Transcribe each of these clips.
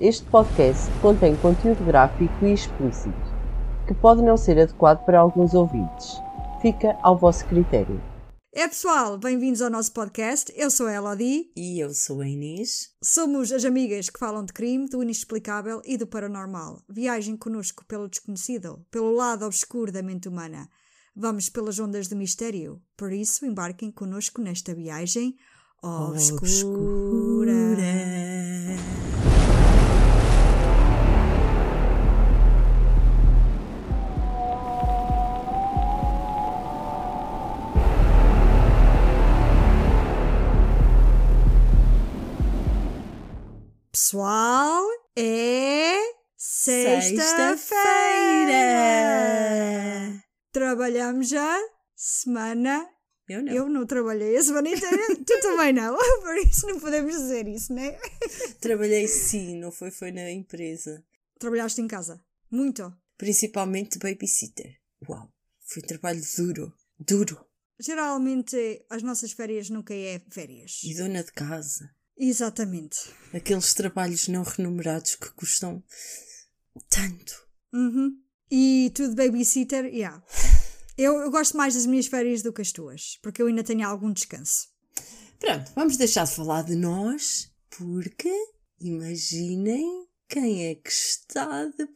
Este podcast contém conteúdo gráfico e explícito, que pode não ser adequado para alguns ouvintes. Fica ao vosso critério. É pessoal, bem-vindos ao nosso podcast. Eu sou a Elodie. E eu sou a Inês. Somos as amigas que falam de crime, do inexplicável e do paranormal. Viagem connosco pelo desconhecido, pelo lado obscuro da mente humana. Vamos pelas ondas do mistério. Por isso, embarquem connosco nesta viagem obscura. obscura. Pessoal, é sexta-feira. Trabalhamos já semana. Eu não. Eu não trabalhei a semana inteira, tu também não. Por isso não podemos dizer isso, né? Trabalhei sim, não foi? Foi na empresa. Trabalhaste em casa? Muito. Principalmente babysitter. Uau, foi um trabalho duro. Duro. Geralmente as nossas férias nunca é férias. E dona de casa. Exatamente. Aqueles trabalhos não remunerados que custam tanto. Uhum. E tu de babysitter, yeah. Eu, eu gosto mais das minhas férias do que as tuas, porque eu ainda tenho algum descanso. Pronto, vamos deixar de falar de nós, porque imaginem quem é que está de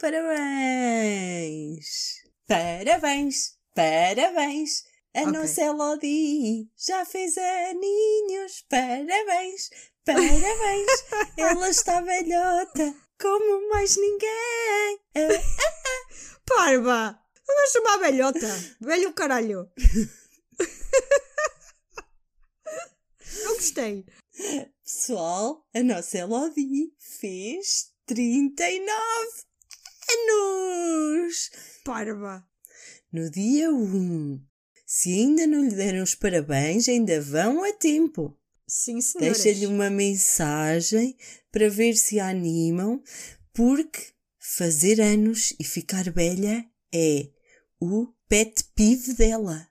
parabéns. Parabéns, parabéns. A Ok. nossa Elodie já fez aninhos. Parabéns, parabéns. Ela está velhota como mais ninguém. Ah, Parva! Vamos chamar velhota. Velho caralho. Não gostei. Pessoal, a nossa Elodie fez 39 anos. Parva. no dia 1. Se ainda não lhe deram os parabéns, ainda vão a tempo. Sim, senhoras. Deixa-lhe uma mensagem para ver se a animam, porque fazer anos e ficar velha é o pet peeve dela.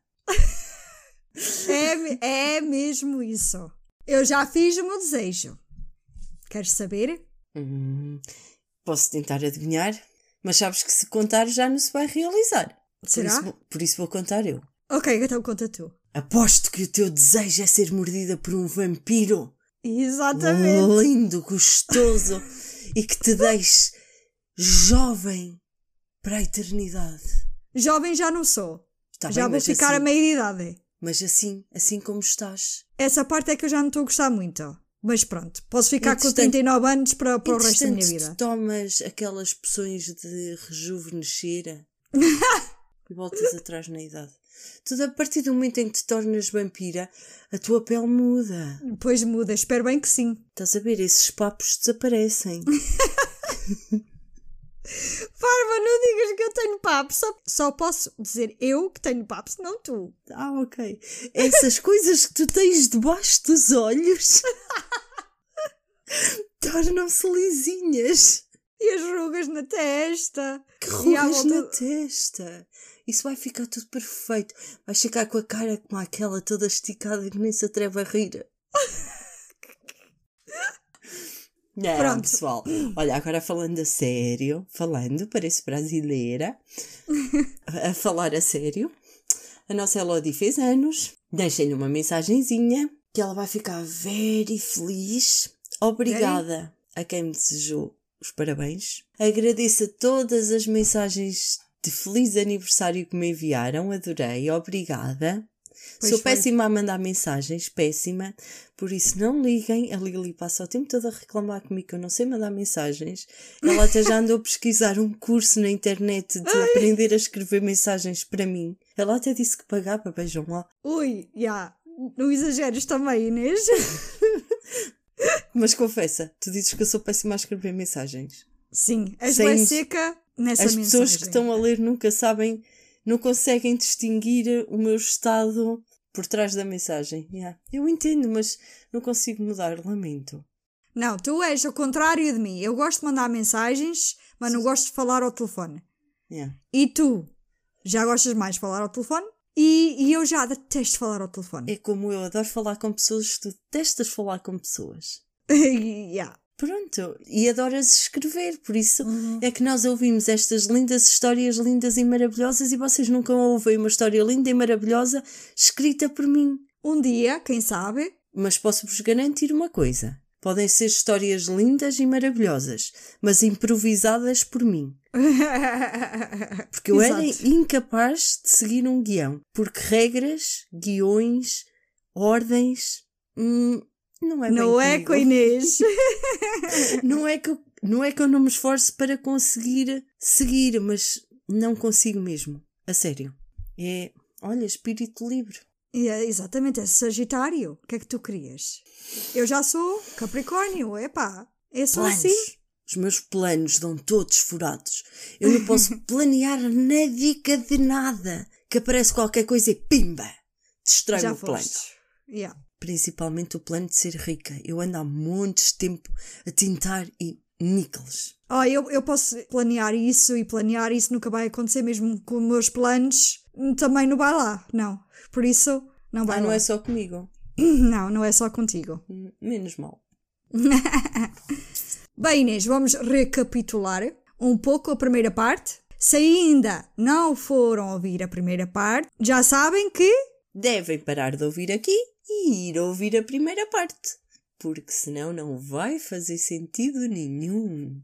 É, é mesmo isso. Eu já fiz o meu desejo. Queres saber? Hum, posso tentar adivinhar, mas sabes que se contar já não se vai realizar. Por Será? isso, vou- por isso vou contar eu. Ok, então conta tu. Aposto que o teu desejo é ser mordida por um vampiro. Exatamente. lindo, gostoso e que te deixe jovem para a eternidade. Jovem já não sou. Tá já bem, vou ficar assim, a meia idade. Mas assim, assim como estás. Essa parte é que eu já não estou a gostar muito. Mas pronto, posso ficar com Entretanto- 39 anos para, para o resto da minha vida. tomas aquelas poções de rejuvenescer e voltas atrás na idade. Tudo a partir do momento em que te tornas vampira, a tua pele muda. Depois muda, espero bem que sim. Estás a ver? Esses papos desaparecem. Farva, não digas que eu tenho papo. Só, só posso dizer eu que tenho papo, não tu. Ah, ok. Essas coisas que tu tens debaixo dos olhos tornam-se lisinhas. E as rugas na testa. Que rugas volta- na testa. Isso vai ficar tudo perfeito. Vais ficar com a cara como aquela toda esticada que nem se atreve a rir. Não, Pronto. pessoal. Olha, agora falando a sério, falando, parece brasileira, a falar a sério, a nossa Elodie fez anos, deixem-lhe uma mensagenzinha que ela vai ficar very feliz. Obrigada a quem me desejou os parabéns. Agradeço a todas as mensagens de feliz aniversário que me enviaram, adorei, obrigada. Pois Sou foi. péssima a mandar mensagens, péssima. Por isso não liguem. A Lili passa o tempo todo a reclamar comigo que eu não sei mandar mensagens. Ela até já andou a pesquisar um curso na internet de aprender a escrever mensagens para mim. Ela até disse que pagava, vejam lá. Ui, já. Não exageres também, Inês. Mas confessa, tu dizes que eu sou péssima a escrever mensagens. Sim, és Sem- seca nessa As mensagem. pessoas que estão a ler nunca sabem, não conseguem distinguir o meu estado por trás da mensagem. Yeah. Eu entendo, mas não consigo mudar, lamento. Não, tu és o contrário de mim. Eu gosto de mandar mensagens, mas não gosto de falar ao telefone. Yeah. E tu já gostas mais de falar ao telefone? E, e eu já detesto falar ao telefone. É como eu adoro falar com pessoas, tu detestas falar com pessoas. yeah. Pronto, e adoras escrever, por isso é que nós ouvimos estas lindas histórias lindas e maravilhosas e vocês nunca ouvem uma história linda e maravilhosa escrita por mim. Um dia, quem sabe? Mas posso-vos garantir uma coisa: podem ser histórias lindas e maravilhosas, mas improvisadas por mim. Porque eu era incapaz de seguir um guião. Porque regras, guiões, ordens. hum, não é Não é comigo. com a Inês. não é que eu, não é que eu não me esforço para conseguir seguir, mas não consigo mesmo. A sério. É, olha, espírito livre. É, exatamente, é Sagitário. O que é que tu querias? Eu já sou Capricórnio, epá. Eu sou Planos. assim. Os meus planos dão todos furados. Eu não posso planear nadica de nada. Que aparece qualquer coisa e pimba! Destrói o plano. Yeah. Principalmente o plano de ser rica. Eu ando há montes de tempo a tentar e níqueles. Oh, eu, eu posso planear isso e planear isso nunca vai acontecer, mesmo com os meus planos. Também não vai lá, não. Por isso, não vai Ah, não lá. é só comigo. Não, não é só contigo. Hum, Menos mal. Bem, Inês, vamos recapitular um pouco a primeira parte. Se ainda não foram ouvir a primeira parte, já sabem que. Devem parar de ouvir aqui e ir ouvir a primeira parte. Porque senão não vai fazer sentido nenhum.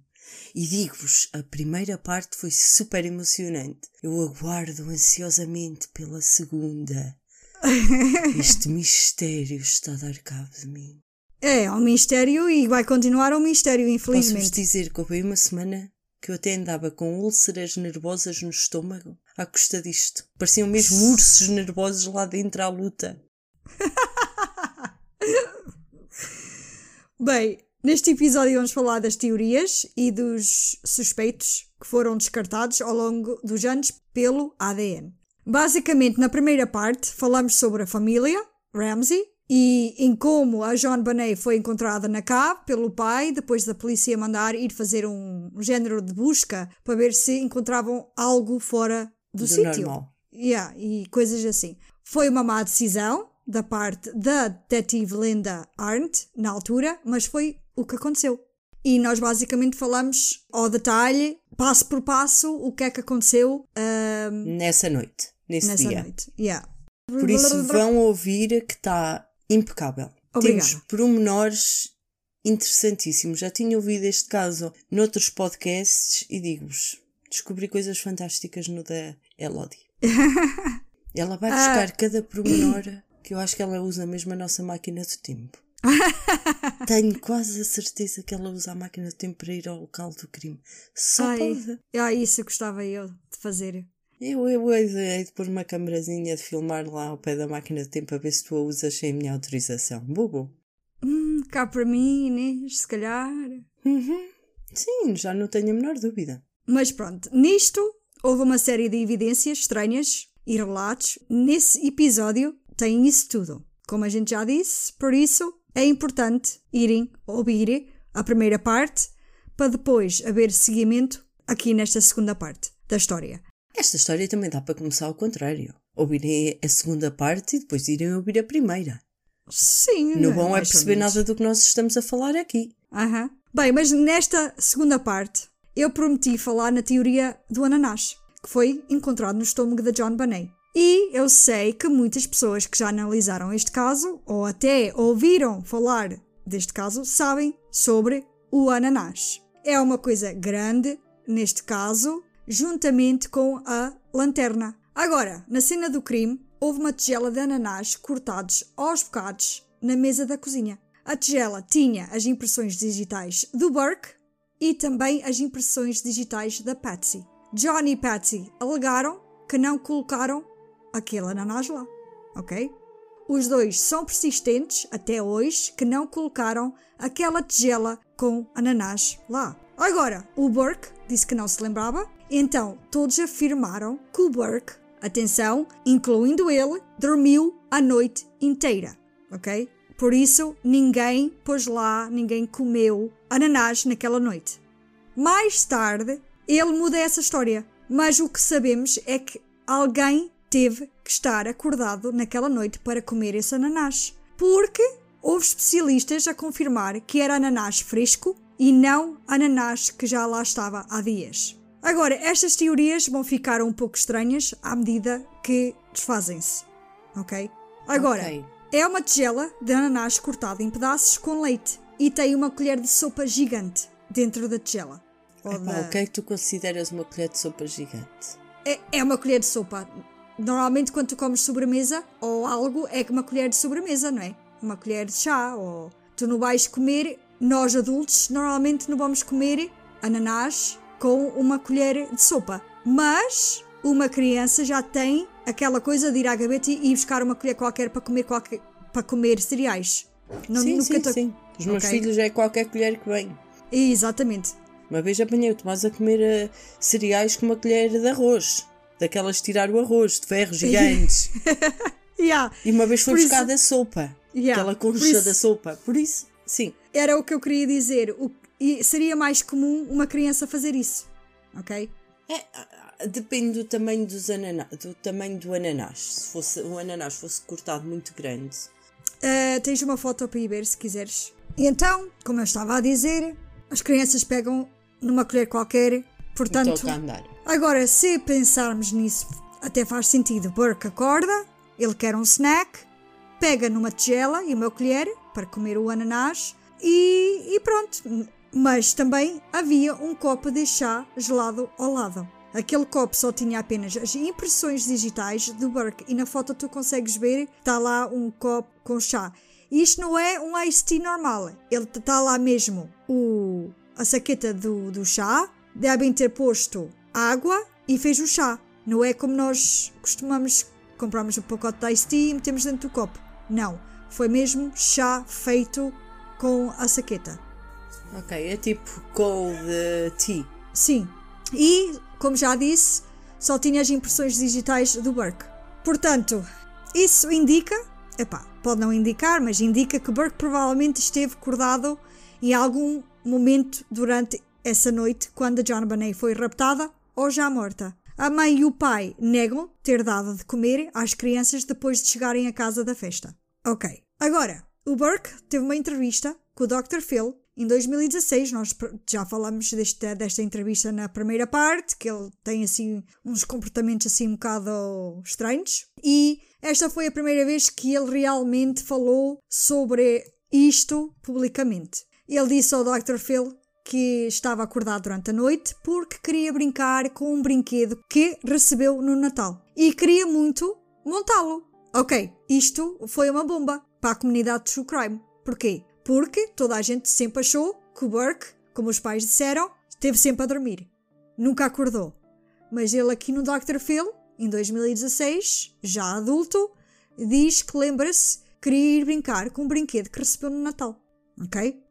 E digo-vos, a primeira parte foi super emocionante. Eu aguardo ansiosamente pela segunda. Este mistério está a dar cabo de mim. É um mistério e vai continuar um mistério, Posso-vos infelizmente. dizer que houve uma semana que eu até andava com úlceras nervosas no estômago à custa disto. Pareciam mesmo ursos nervosos lá dentro à luta. Bem, neste episódio vamos falar das teorias e dos suspeitos que foram descartados ao longo dos anos pelo ADN. Basicamente, na primeira parte, falamos sobre a família, Ramsey, e em como a John Bonet foi encontrada na cave pelo pai, depois da polícia mandar ir fazer um género de busca para ver se encontravam algo fora do, Do sítio. Yeah, e coisas assim. Foi uma má decisão da parte da detetive Linda Arndt na altura, mas foi o que aconteceu. E nós basicamente falamos ao detalhe, passo por passo, o que é que aconteceu Nessa noite, nesse nessa dia. noite. Yeah. Por isso vão ouvir que está impecável. Obrigada. Temos pormenores interessantíssimos. Já tinha ouvido este caso noutros podcasts e digo-vos, descobri coisas fantásticas no da Elodie. Ela vai buscar cada pormenor que eu acho que ela usa mesmo a nossa máquina do tempo. Tenho quase a certeza que ela usa a máquina do tempo para ir ao local do crime. Só Ai, pode. ah, isso gostava eu de fazer. Eu, eu hei de pôr uma câmerazinha de filmar lá ao pé da máquina do tempo a ver se tu a usas sem a minha autorização. Bobo. Hum, cá para mim, Inês, se calhar. Uhum. Sim, já não tenho a menor dúvida. Mas pronto, nisto houve uma série de evidências estranhas e relatos. Nesse episódio tem isso tudo. Como a gente já disse, por isso é importante irem ouvir a primeira parte para depois haver seguimento aqui nesta segunda parte da história. Esta história também dá para começar ao contrário. Ouvirem a segunda parte e depois irem ouvir a primeira. Sim, bom é mais ou perceber nada do que nós estamos a falar aqui. Aham. Bem, mas nesta segunda parte eu prometi falar na teoria do ananás, que foi encontrado no estômago da John Bonet. E eu sei que muitas pessoas que já analisaram este caso, ou até ouviram falar deste caso, sabem sobre o ananás. É uma coisa grande, neste caso, juntamente com a lanterna. Agora, na cena do crime, houve uma tigela de ananás cortados aos bocados na mesa da cozinha. A tigela tinha as impressões digitais do Burke e também as impressões digitais da Patsy. John e Patsy alegaram que não colocaram aquele ananás lá, ok? Os dois são persistentes até hoje que não colocaram aquela tigela com ananás lá. Agora, o Burke disse que não se lembrava, então todos afirmaram que o Burke, atenção, incluindo ele, dormiu a noite inteira, ok? Por isso, ninguém pôs lá, ninguém comeu ananás naquela noite. Mais tarde, ele muda essa história, mas o que sabemos é que alguém teve que estar acordado naquela noite para comer esse ananás. Porque houve especialistas a confirmar que era ananás fresco e não ananás que já lá estava há dias. Agora, estas teorias vão ficar um pouco estranhas à medida que desfazem-se. Ok? Agora, Ok. é uma tigela de ananás cortado em pedaços com leite e tem uma colher de sopa gigante dentro da tigela. Epá, da- O que é que tu consideras uma colher de sopa gigante? é, é uma colher de sopa. Normalmente, quando tu comes sobremesa ou algo, é uma colher de sobremesa, não é? Uma colher de chá. Ou tu não vais comer, nós adultos, normalmente não vamos comer ananás com uma colher de sopa. Mas uma criança já tem aquela coisa de ir à gaveta e buscar uma colher qualquer para comer, qualquer, para comer cereais. Não- sim, sim, te- sim. Os meus Ok. filhos é qualquer colher que vem. Exatamente. Uma vez apanhei o Tomás a comer eh, cereais com uma colher de arroz. Daquelas de tirar o arroz, de ferro gigantes. Yeah. e uma vez foi Por isso- buscar da sopa. Yeah, Aquela concha isso- da sopa. Por isso, sim. Era o que eu queria dizer. O, e seria mais comum uma criança fazer isso. Ok? É, ah, ah, depende do tamanho dos ananás, do tamanho do ananás. Se fosse, o ananás fosse cortado muito grande. Uh, tens uma foto para ir ver se quiseres. E então, como eu estava a dizer, as crianças pegam numa colher qualquer. Portanto, agora se pensarmos nisso, até faz sentido. Burke acorda, ele quer um snack, pega numa tigela e uma colher para comer o ananás e, e pronto. Mas também havia um copo de chá gelado ao lado. Aquele copo só tinha apenas as impressões digitais do Burke e na foto tu consegues ver está lá um copo com chá. Isto não é um iced tea normal. Ele está lá mesmo o, a saqueta do, do chá, devem ter posto água e fez o chá. Não é como nós costumamos compramos um pacote de iced tea e metemos dentro do copo. Não, foi mesmo chá feito com a saqueta. Ok, é tipo cold eh, tea. Sim. E, como já disse, só tinha as impressões digitais do Burke. Portanto, isso indica, epá, pode não indicar, mas indica que Burke provavelmente esteve acordado em algum momento durante essa noite quando a John Bonet foi raptada ou já morta. A mãe e o pai negam ter dado de comer às crianças depois de chegarem à casa da festa. Ok. Agora, o Burke teve uma entrevista com o Dr. Phil em 2016. Nós já falamos desta, desta entrevista na primeira parte, que ele tem assim uns comportamentos assim um bocado estranhos. E esta foi a primeira vez que ele realmente falou sobre isto publicamente. Ele disse ao Dr. Phil que estava acordado durante a noite porque queria brincar com um brinquedo que recebeu no Natal e queria muito montá-lo. Ok, isto foi uma bomba para a comunidade de True Crime. Porquê? Porque toda a gente sempre achou que o Burke, como os pais disseram, esteve sempre a dormir. Nunca acordou. Mas ele aqui no Dr. Phil, em 2016, já adulto, diz que lembra-se que queria ir brincar com um brinquedo que recebeu no Natal. Ok?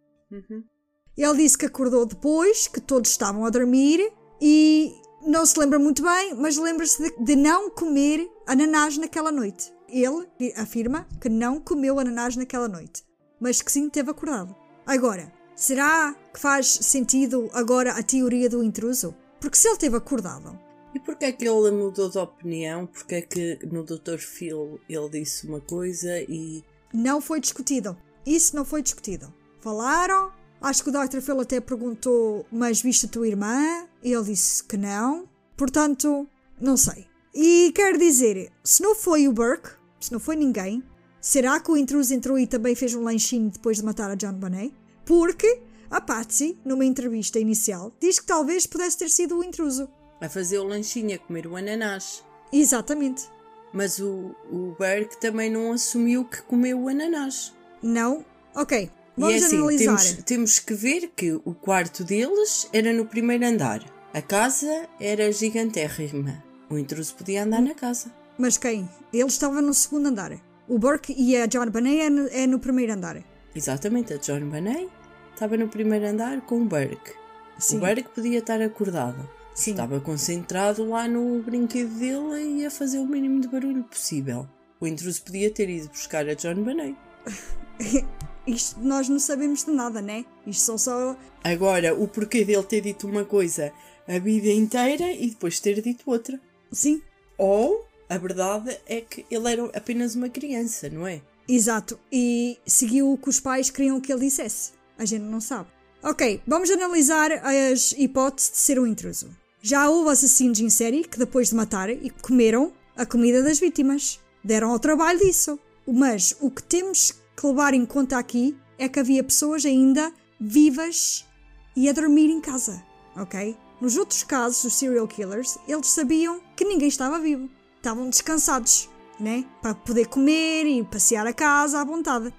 Ele disse que acordou depois, que todos estavam a dormir e não se lembra muito bem, mas lembra-se de, de não comer ananás naquela noite. Ele afirma que não comeu ananás naquela noite, mas que sim teve acordado. Agora, será que faz sentido agora a teoria do intruso? Porque se ele teve acordado, E porquê é que ele mudou de opinião? Porquê é que no Dr. Phil ele disse uma coisa e. não foi discutido. Isso não foi discutido. Falaram, acho que o Dr. Phil até perguntou, mas viste a tua irmã? E ele disse que não. Portanto, não sei. E quero dizer, se não foi o Burke, se não foi ninguém, será que o intruso entrou e também fez um lanchinho depois de matar a John Bonet? Porque a Patsy, numa entrevista inicial, diz que talvez pudesse ter sido o intruso. a fazer o lanchinho, a comer o ananás. Exatamente. Mas o, o Burke também não assumiu que comeu o ananás. Não? Ok. E Vamos é assim, analisar. temos, temos que ver que o quarto deles era no primeiro andar. A casa era gigantérrima. O intruso podia andar na casa. Mas quem? Ele estava no segundo andar. O Burke e a John Bonet é no, é no primeiro andar. Exatamente, a John Bonet estava no primeiro andar com o Burke. Sim. O Burke podia estar acordado. Sim. Estava concentrado lá no brinquedo dele e ia fazer o mínimo de barulho possível. O intruso podia ter ido buscar a John Bonet. Isto nós não sabemos de nada, né? Isto são só. Agora, o porquê dele ter dito uma coisa a vida inteira e depois ter dito outra. Sim, Ou a verdade é que ele era apenas uma criança, não é? exato. E seguiu o que os pais queriam que ele dissesse. A gente não sabe. Ok, vamos analisar as hipóteses de ser um intruso. Já houve assassinos em série que, depois de matar, e comeram a comida das vítimas. Deram ao trabalho disso. Mas o que temos que levar em conta aqui é que havia pessoas ainda vivas e a dormir em casa, ok? Nos outros casos, os serial killers, eles sabiam que ninguém estava vivo. Estavam descansados, né? Para poder comer e passear a casa à vontade.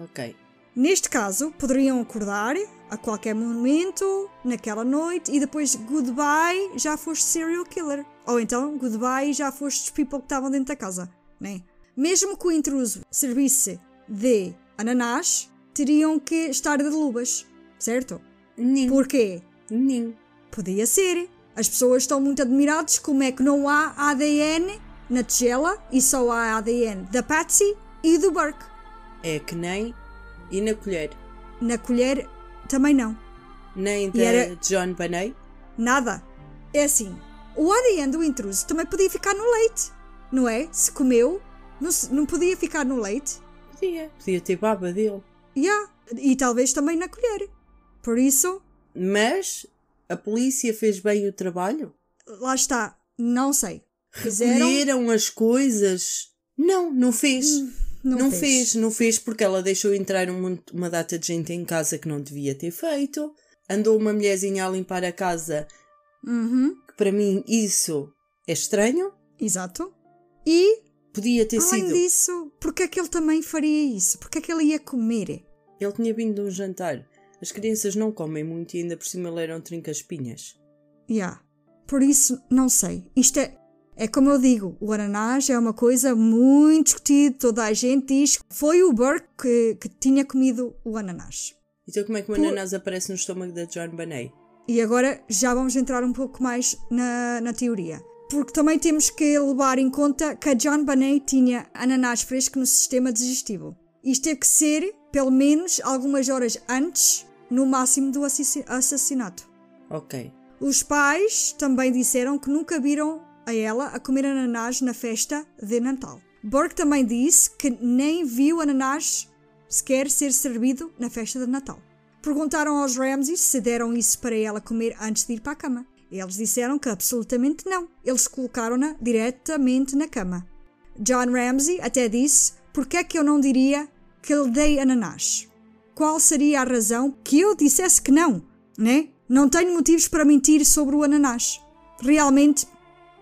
Ok. Neste caso, poderiam acordar a qualquer momento, naquela noite, e depois goodbye, já foste serial killer. Ou então, goodbye, já foste os people que estavam dentro da casa, né? Mesmo que o intruso servisse de ananás, teriam que estar de luvas, certo? Nin. Porquê? Nin. Podia ser. As pessoas estão muito admiradas como é que não há ADN na tigela e só há ADN da Patsy e do Burke. É que nem. E na colher? Na colher também não. Nem da era- John Bonet? Nada. É assim. O ADN do intruso também podia ficar no leite, não é? Se comeu, não, se- não podia ficar no leite. Podia. Podia ter baba dele. Yeah. E talvez também na colher. Por isso, Mas a polícia fez bem o trabalho? lá está. Não sei. Fizeram. Recolheram as coisas? Não, não fez. Não, Não, fez. fez. não fez porque ela deixou entrar um uma data de gente em casa que não devia ter feito. Andou uma mulherzinha a limpar a casa, Uhum. que para mim isso é estranho. Exato. E, Podia ter além sido. disso, porque é que ele também faria isso? Porque é que ele ia comer? Ele tinha vindo de um jantar. As crianças não comem muito e ainda por cima leram trinca-espinhas. Yeah. Por isso, não sei. Isto é. É como eu digo, o ananás é uma coisa muito discutida, toda a gente diz que foi o Burke que, que tinha comido o ananás. Então como é que o Por- ananás aparece no estômago da John Bonet? E agora já vamos entrar um pouco mais na, na teoria. Porque também temos que levar em conta que a John Bonet tinha ananás fresco no sistema digestivo. Isto teve que ser, pelo menos, algumas horas antes, no máximo, do assassinato. Ok. Os pais também disseram que nunca viram a ela a comer ananás na festa de Natal. Burke também disse que nem viu ananás sequer ser servido na festa de Natal. Perguntaram aos Ramsey se deram isso para ela comer antes de ir para a cama. Eles disseram que absolutamente não. Eles colocaram-na diretamente na cama. John Ramsey até disse: Por que é que eu não diria que lhe dei ananás? Qual seria a razão que eu dissesse que não, né? Não tenho motivos para mentir sobre o ananás. Realmente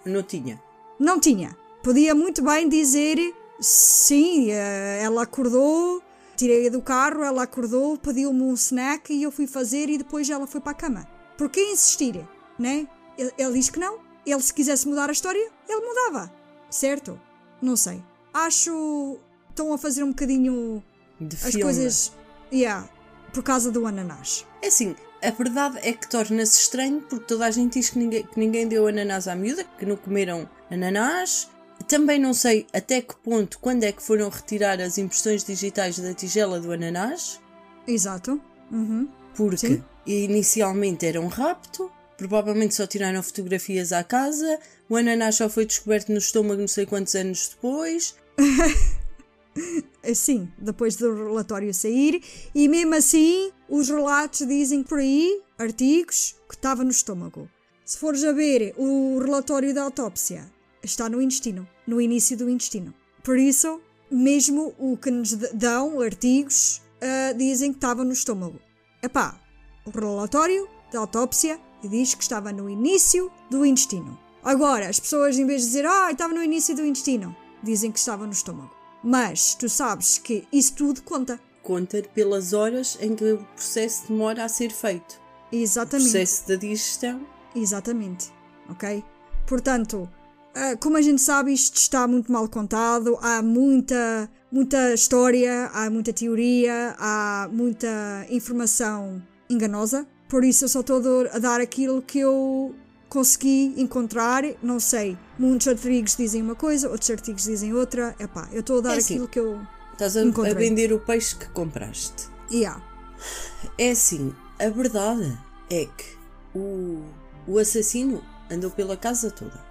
Não tinha. não tinha. Podia muito bem dizer sim, eh, ela acordou, tirei-a do carro, ela acordou, pediu-me um snack e eu fui fazer e depois ela foi para a cama. Por que insistir, né? Ele, ele diz que não. Ele se quisesse mudar a história, ele mudava. Certo? Não sei. Acho estão a fazer um bocadinho De as filme. coisas, yeah, por causa do ananás. É assim, a verdade é que torna-se estranho porque toda a gente diz que ninguém, que ninguém deu ananás à miúda, que não comeram ananás. Também não sei até que ponto, quando é que foram retirar as impressões digitais da tigela do ananás, Exato. Uhum. porque Sim. inicialmente era um rapto, provavelmente só tiraram fotografias à casa, o ananás só foi descoberto no estômago não sei quantos anos depois. Assim, depois do relatório sair, e mesmo assim, os relatos dizem por aí, artigos, que estava no estômago. Se fores a ver o relatório da autópsia, está no intestino, no início do intestino. Por isso, mesmo o que nos dão, artigos, ah, dizem que estava no estômago. Epá, o relatório da autópsia diz que estava no início do intestino. Agora, as pessoas, em vez de dizer, ah, estava no início do intestino, dizem que estava no estômago. Mas tu sabes que isso tudo conta. Conta pelas horas em que o processo demora a ser feito. O Exatamente. processo da digestão. Exatamente. Ok? Portanto, ah, como a gente sabe, isto está muito mal contado, há muita, muita história, há muita teoria, há muita informação enganosa. Por isso, eu só estou a dar aquilo que eu consegui encontrar. Não sei, muitos artigos dizem uma coisa, outros artigos dizem outra. Epá, eu estou a dar É assim. aquilo que eu. Estás a, a Encontrei. vender o peixe que compraste. Yeah. É assim, a verdade é que o, o assassino andou pela casa toda.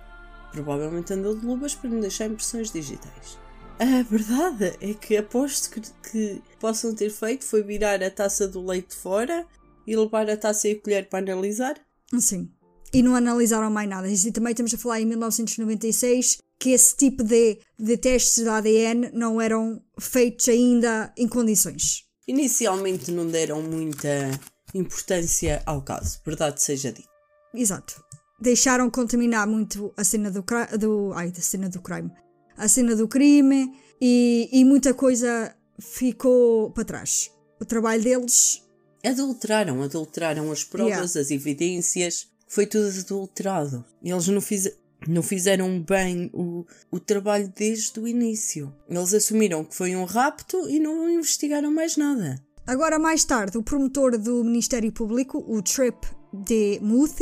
Provavelmente andou de luvas para não deixar impressões digitais. A verdade é que aposto que, que possam ter feito foi virar a taça do leite fora e levar a taça e a colher para analisar. Sim. E não analisaram mais nada. E também estamos a falar em 1996 que esse tipo de, de testes de ADN não eram feitos ainda em condições. Inicialmente não deram muita importância ao caso, verdade seja dita. Exato. Deixaram contaminar muito a cena do, do ai, da cena do crime. A cena do crime e, e muita coisa ficou para trás. O trabalho deles adulteraram, adulteraram as provas, yeah. as evidências, foi tudo adulterado. Eles não, fiz, não fizeram bem o, o trabalho desde o início. Eles assumiram que foi um rapto e não investigaram mais nada. Agora, mais tarde, o promotor do Ministério Público, o Trip de Muth.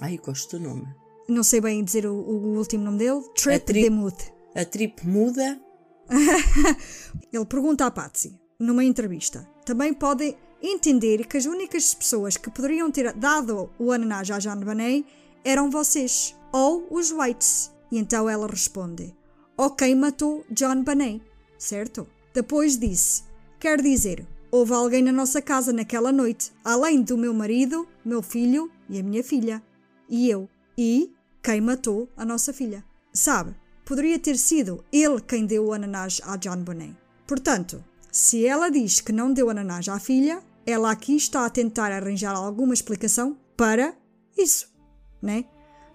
Ai, gosto do nome. Não sei bem dizer o, o último nome dele. Trip, trip de Muth. A Trip muda. Ele pergunta à Patsy, numa entrevista: também pode entender que as únicas pessoas que poderiam ter dado o ananás à Jeanne Banet eram vocês, ou os Whites. E então ela responde: Ok, matou John Banet, certo? Depois disse: Quer dizer, houve alguém na nossa casa naquela noite, além do meu marido, meu filho e a minha filha. E eu. E quem matou a nossa filha? Sabe, poderia ter sido ele quem deu o ananás a John Bonet. Portanto, se ela diz que não deu ananás à filha, ela aqui está a tentar arranjar alguma explicação para isso, né?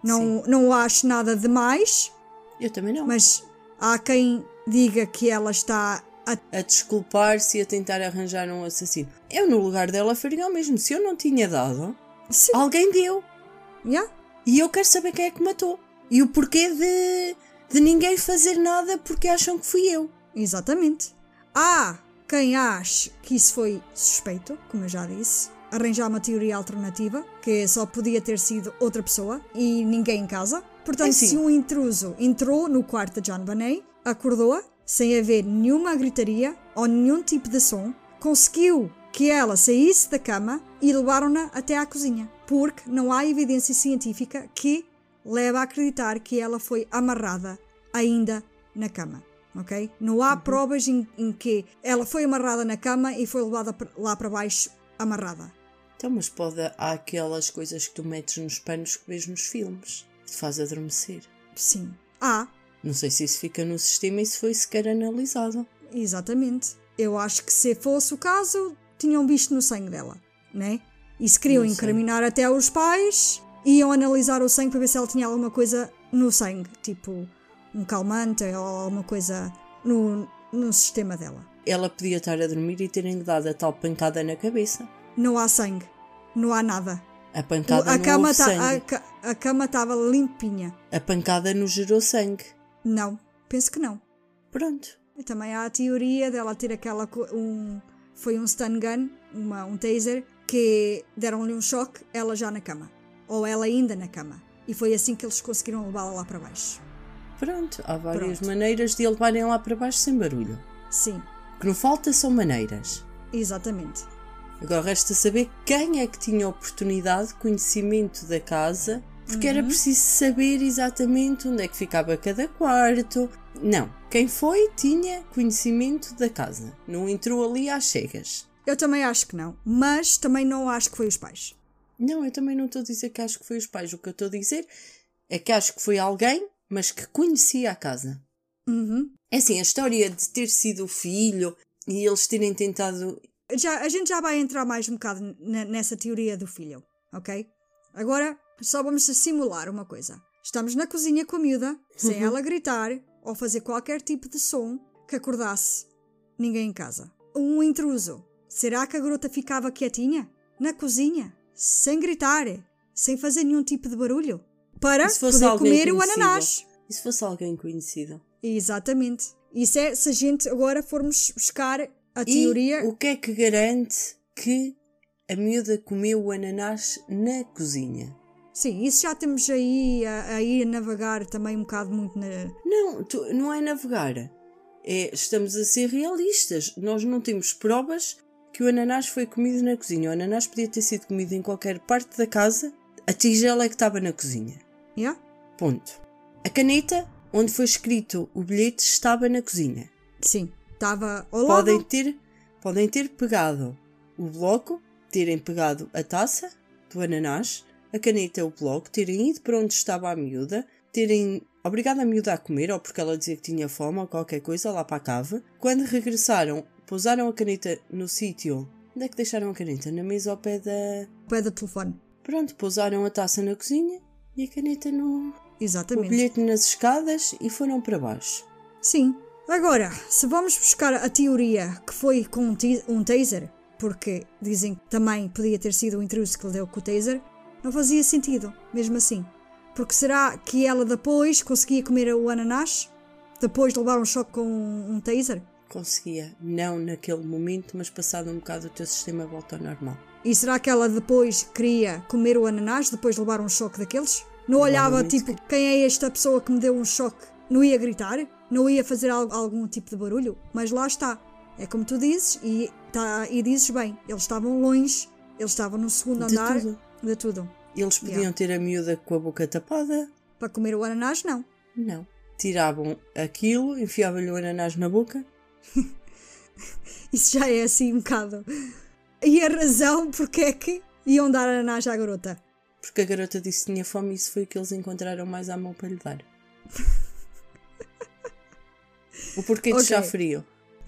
Não, não acho nada demais. Eu também não. Mas há quem diga que ela está a, a desculpar-se e a tentar arranjar um assassino. Eu, no lugar dela, faria o mesmo. Se eu não tinha dado, Sim. alguém deu. Yeah. E eu quero saber quem é que matou. E o porquê de, de ninguém fazer nada porque acham que fui eu. Exatamente. Ah, quem acha que isso foi suspeito, como eu já disse, arranjar uma teoria alternativa, que só podia ter sido outra pessoa e ninguém em casa. Portanto, é se um intruso entrou no quarto de John Bonet, acordou-a, sem haver nenhuma gritaria ou nenhum tipo de som, conseguiu que ela saísse da cama e levaram-na até à cozinha, porque não há evidência científica que leva a acreditar que ela foi amarrada ainda na cama ok? Não há uhum. provas em, em, que ela foi amarrada na cama e foi levada lá para baixo amarrada. Então, mas pode há aquelas coisas que tu metes nos panos que vês nos filmes, que te faz adormecer. Sim. Há. Não sei se isso fica no sistema e se foi sequer analisado. Exatamente. Eu acho que se fosse o caso, tinham visto no sangue dela, né? E se queriam incriminar até os pais, iam analisar o sangue para ver se ela tinha alguma coisa no sangue, tipo um calmante ou alguma coisa no, no sistema dela. Ela podia estar a dormir e terem dado a tal pancada na cabeça. Não há sangue. Não há nada. A pancada a não cama tá, sangue. A, a cama estava limpinha. A pancada não gerou sangue. Não, penso que não. Pronto. E também há a teoria dela ter aquela. Um, foi um stun gun, uma, um taser, que deram-lhe um choque, ela já na cama. Ou ela ainda na cama. E foi assim que eles conseguiram levá-la lá para baixo. Pronto, há várias Pronto. maneiras de a levarem lá para baixo sem barulho. Sim. O que não falta são maneiras. Exatamente. Agora resta saber quem é que tinha oportunidade, conhecimento da casa, porque uhum. era preciso saber exatamente onde é que ficava cada quarto. Não, quem foi tinha conhecimento da casa, não entrou ali às cegas. Eu também acho que não, mas também não acho que foi os pais. Não, eu também não estou a dizer que acho que foi os pais. O que eu estou a dizer é que acho que foi alguém mas que conhecia a casa. Uhum. É assim, a história de ter sido o filho e eles terem tentado. Já, a gente já vai entrar mais um bocado nessa teoria do filho, ok? Agora só vamos simular uma coisa. Estamos na cozinha com a miúda, sem uhum. ela gritar ou fazer qualquer tipo de som que acordasse ninguém em casa. Um intruso. Será que a garota ficava quietinha? Na cozinha? Sem gritar? Sem fazer nenhum tipo de barulho? Para poder comer o ananás. E se fosse alguém conhecido? Exatamente. Isso é se a gente agora formos buscar a teoria. E o que é que garante que a miúda comeu o ananás na cozinha? Sim, isso já temos aí a, a ir navegar também um bocado muito na. Não, tu, não é navegar. É, estamos a ser realistas. Nós não temos provas que o ananás foi comido na cozinha. O ananás podia ter sido comido em qualquer parte da casa. A tigela é que estava na cozinha. Yeah? Ponto. A caneta onde foi escrito o bilhete estava na cozinha. Sim, estava ao lado. Podem ter, podem ter pegado o bloco terem pegado a taça do ananás, a caneta, o bloco, terem ido para onde estava a miúda, terem obrigado a miúda a comer, ou porque ela dizia que tinha fome ou qualquer coisa, lá para a cave. Quando regressaram, pousaram a caneta no sítio. Onde é que deixaram a caneta? Na mesa ao pé da. O pé do telefone. Pronto, pousaram a taça na cozinha e a caneta no. O Exatamente. bilhete nas escadas e foram para baixo. Sim. Agora, se vamos buscar a teoria que foi com um, um taser, porque dizem que também podia ter sido o intruso que lhe deu com o taser, não fazia sentido, mesmo assim. Porque será que ela depois conseguia comer o ananás? Depois de levar um choque com um, um taser? Conseguia, não naquele momento, mas passado um bocado o teu sistema volta ao normal. E será que ela depois queria comer o ananás depois de levar um choque daqueles? Não olhava tipo, quem é esta pessoa que me deu um choque? Não ia gritar? Não ia fazer al- algum tipo de barulho? Mas lá está. É como tu dizes, e, tá, e dizes bem, eles estavam longe, eles estavam no segundo De andar tudo. de tudo. Eles podiam Yeah. ter a miúda com a boca tapada? Para comer o ananás, não. Não. Tiravam aquilo, enfiavam-lhe o ananás na boca. Isso já é assim um bocado. E a razão porque é que iam dar ananás à garota? Porque a garota disse que tinha fome e isso foi o que eles encontraram mais à mão para lhe dar. o porquê de Ok. chá frio?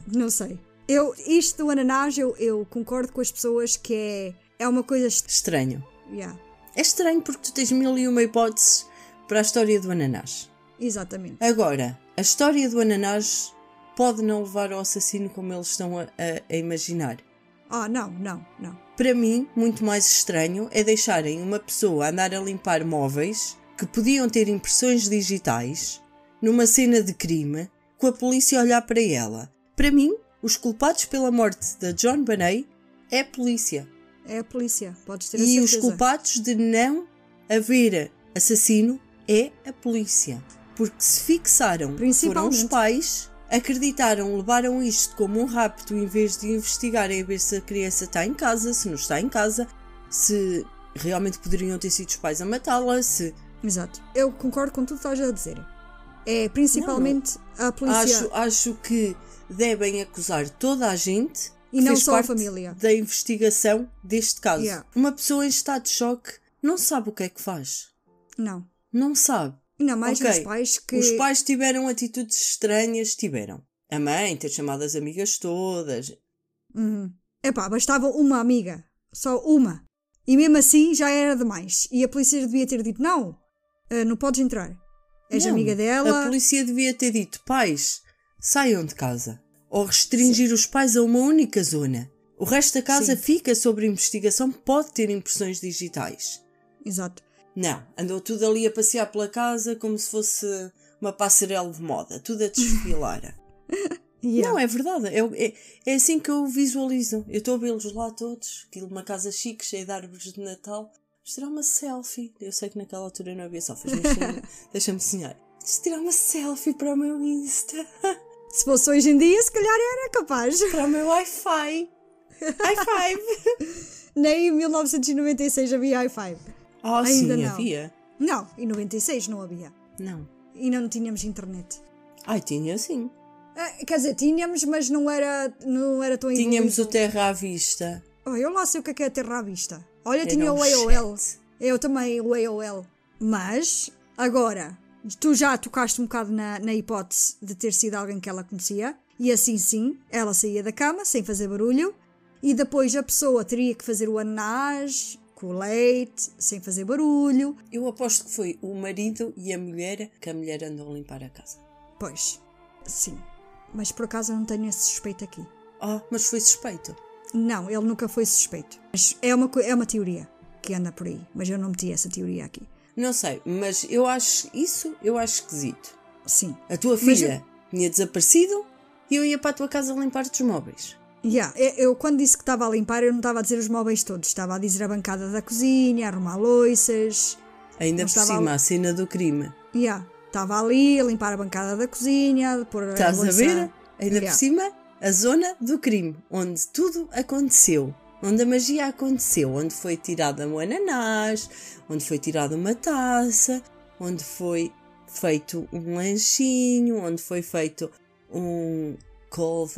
Não sei. Eu, isto do ananás, eu, eu concordo com as pessoas que é, é uma coisa. est- Estranho. Yeah, É estranho porque tu tens mil e uma hipóteses para a história do ananás. exatamente. Agora, a história do ananás pode não levar ao assassino como eles estão a, a- a imaginar. Ah, não, não, não. Para mim, muito mais estranho é deixarem uma pessoa andar a limpar móveis que podiam ter impressões digitais numa cena de crime com a polícia a olhar para ela. Para mim, os culpados pela morte da John Bonet é a polícia. É a polícia, podes ter a E os culpados de não haver assassino é a polícia. Porque se fixaram foram os pais, acreditaram, levaram isto como um rapto em vez de investigarem a ver se a criança está em casa, se não está em casa, se realmente poderiam ter sido os pais a matá-la, se Exato. Eu concordo com tudo que estás a dizer. É principalmente a polícia acho, acho que devem acusar toda a gente e não só a família. da investigação deste caso. Yeah. Uma pessoa em estado de choque não sabe o que é que faz. Não. Não sabe. Ainda mais Ok, os pais que. Os pais tiveram atitudes estranhas, tiveram. A mãe ter chamado as amigas todas. Uhum. Epá, bastava uma amiga. Só uma. E mesmo assim já era demais. E a polícia devia ter dito: não, eh, não podes entrar. És Não, amiga dela. A polícia devia ter dito: pais, saiam de casa. Ou restringir os pais a uma única zona. O resto da casa Sim. fica sobre investigação, pode ter impressões digitais. Exato. Não, andou tudo ali a passear pela casa como se fosse uma passarela de moda, tudo a desfilar. Yeah. Não, é verdade. É, é, é assim que eu visualizo. Eu estou a vê-los lá todos, aquilo uma casa chique, cheia de árvores de Natal. Vamos tirar uma selfie. Eu sei que naquela altura não havia selfies, mas deixa-me- sonhar. Vamos tirar uma selfie para o meu Insta, Se fosse hoje em dia, se calhar era capaz. para o meu Wi-Fi. High five! Nem em 1996 havia i5. Oh, Ainda sim, não. havia. Não, em 96 não havia. Não. E não tínhamos internet. Ai, tinha sim. Ah, quer dizer, tínhamos, mas não era, não era tão Tínhamos o evoluído. Terra à vista. Oh, eu lá sei o que é, que é terra à vista. Olha, Era tinha um o AOL. chat. Eu também, o AOL. Mas, agora, tu já tocaste um bocado na, na hipótese de ter sido alguém que ela conhecia. E assim sim, ela saía da cama sem fazer barulho. E depois a pessoa teria que fazer o anás com o leite, sem fazer barulho. Eu aposto que foi o marido e a mulher que a mulher andou a limpar a casa. Pois, sim. Mas por acaso eu não tenho esse suspeito aqui. Oh, mas foi suspeito. Não, ele nunca foi suspeito. Mas é uma, é uma teoria que anda por aí. Mas eu não meti essa teoria aqui. Não sei, mas eu acho isso, eu acho esquisito. Sim. A tua filha tinha desaparecido e eu ia para a tua casa limpar os móveis. Yeah, eu, quando disse que estava a limpar, eu não estava a dizer os móveis todos. Estava a dizer a bancada da cozinha, arrumar louças. Ainda por cima, ali. a cena do crime. Yeah, estava ali a limpar a bancada da cozinha, pôr Estás a louça- ver? Ainda Yeah. por cima, a zona do crime, onde tudo aconteceu. Onde a magia aconteceu, onde foi tirada um ananás, onde foi tirada uma taça, onde foi feito um lanchinho, onde foi feito um cold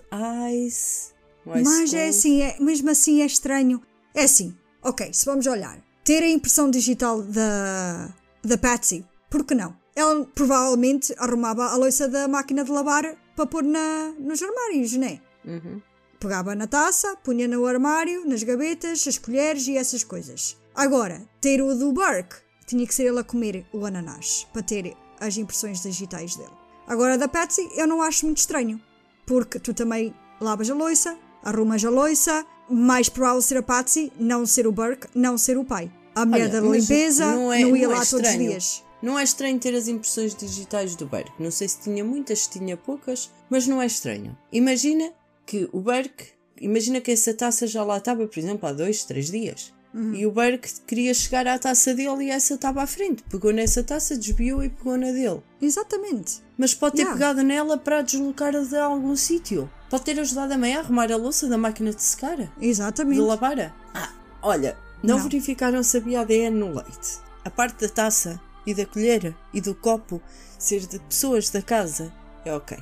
ice. Ice Mas é assim, é, mesmo assim é estranho. É assim, ok, se vamos olhar, ter a impressão digital da, da Patsy, por que não? Ela provavelmente arrumava a louça da máquina de lavar para pôr na, nos armários, né? Uhum. Pegava na taça, punha no armário, nas gavetas, as colheres e essas coisas. Agora, ter o do Burke, tinha que ser ele a comer o ananás, para ter as impressões digitais dele. Agora, da Patsy, eu não acho muito estranho, porque tu também lavas a louça, arrumas a louça, mais provável ser a Patsy, não ser o Burke, não ser o pai. A mulher Olha, da limpeza não não, é- ia não é lá todos os dias. Não é estranho ter as impressões digitais do Burke. Não sei se tinha muitas, se tinha poucas, mas não é estranho. Imagina que o Burke, imagina que essa taça já lá estava, por exemplo, há dois, três dias. Uhum. E o Burke queria chegar à taça dele e essa estava à frente. Pegou nessa taça, desviou e pegou na dele. Exatamente. Mas pode ter Yeah. pegado nela para deslocar de algum sítio. Pode ter ajudado a mãe a arrumar a louça da máquina de secar. De Exatamente. lavar. Ah, olha, não, Não. verificaram se havia ADN no leite. A parte da taça e da colher e do copo ser de pessoas da casa é ok.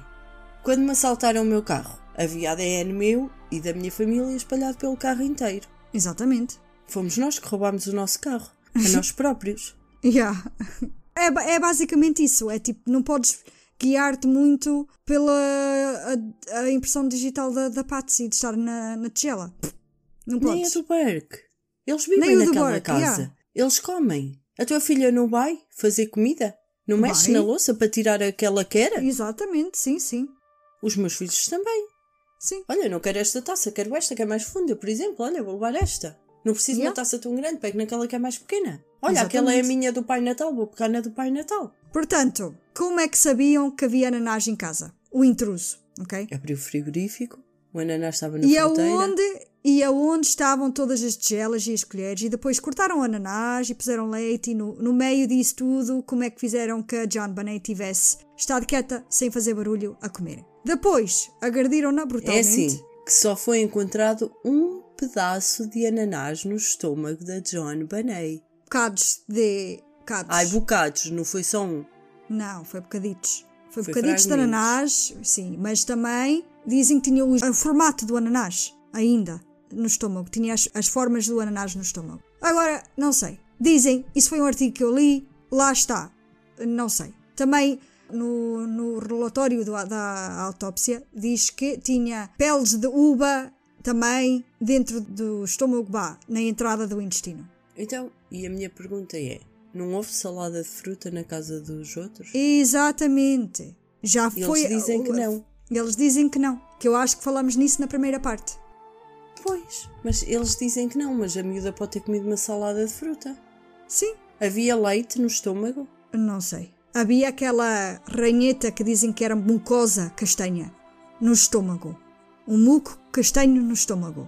Quando me assaltaram o meu carro, havia ADN meu e da minha família espalhado pelo carro inteiro. Exatamente. Fomos nós que roubámos o nosso carro, a nós próprios. Yeah. É, é basicamente isso. É tipo, não podes guiar-te muito pela a, a impressão digital da, da Patsy de estar na, na tigela. Não Nem a podes. do Burke. Eles Nem vivem do naquela Burke, casa. yeah. Eles comem. A tua filha não vai fazer comida? Não mexe Vai. na louça para tirar aquela que era? Exatamente, sim, sim. Os meus filhos também. Sim. Olha, não quero esta taça, quero esta que é mais funda, por exemplo. Olha, vou levar esta. Não preciso de Yeah. uma taça tão grande, pego naquela que é mais pequena. Olha, Exatamente. aquela é a minha do Pai Natal, vou pegar na do Pai Natal. Portanto, como é que sabiam que havia ananás em casa? O intruso, ok? Abri o frigorífico, o ananás estava na E fruteira. aonde, e aonde estavam todas as tigelas e as colheres e depois cortaram o ananás e puseram leite e no, no meio disso tudo, como é que fizeram que a John Bonet tivesse estado quieta, sem fazer barulho, a comer. Depois, agrediram-na É brutalmente. assim, que só foi encontrado um pedaço de ananás no estômago da John Bonet. Bocados de... Bocados. Ai, bocados, não foi só um. Não, foi bocaditos. Foi, Foi bocaditos de ananás, sim, mas também dizem que tinha o, o formato do ananás, ainda, no estômago. Tinha as, as formas do ananás no estômago. Agora, não sei. Dizem, isso foi um artigo que eu li, lá está. Não sei. Também no, no relatório do- da autópsia diz que tinha peles de uva também dentro do estômago, bah, na entrada do intestino. Então, e a minha pergunta é: não houve salada de fruta na casa dos outros? Exatamente. Já Eles foi. dizem que não. Eles dizem que não. Que eu acho que falamos nisso na primeira parte. Pois, mas eles dizem que não, mas a miúda pode ter comido uma salada de fruta. Sim, Havia leite no estômago? não sei. Havia aquela ranheta que dizem que era mucosa castanha no estômago. Um muco castanho no estômago.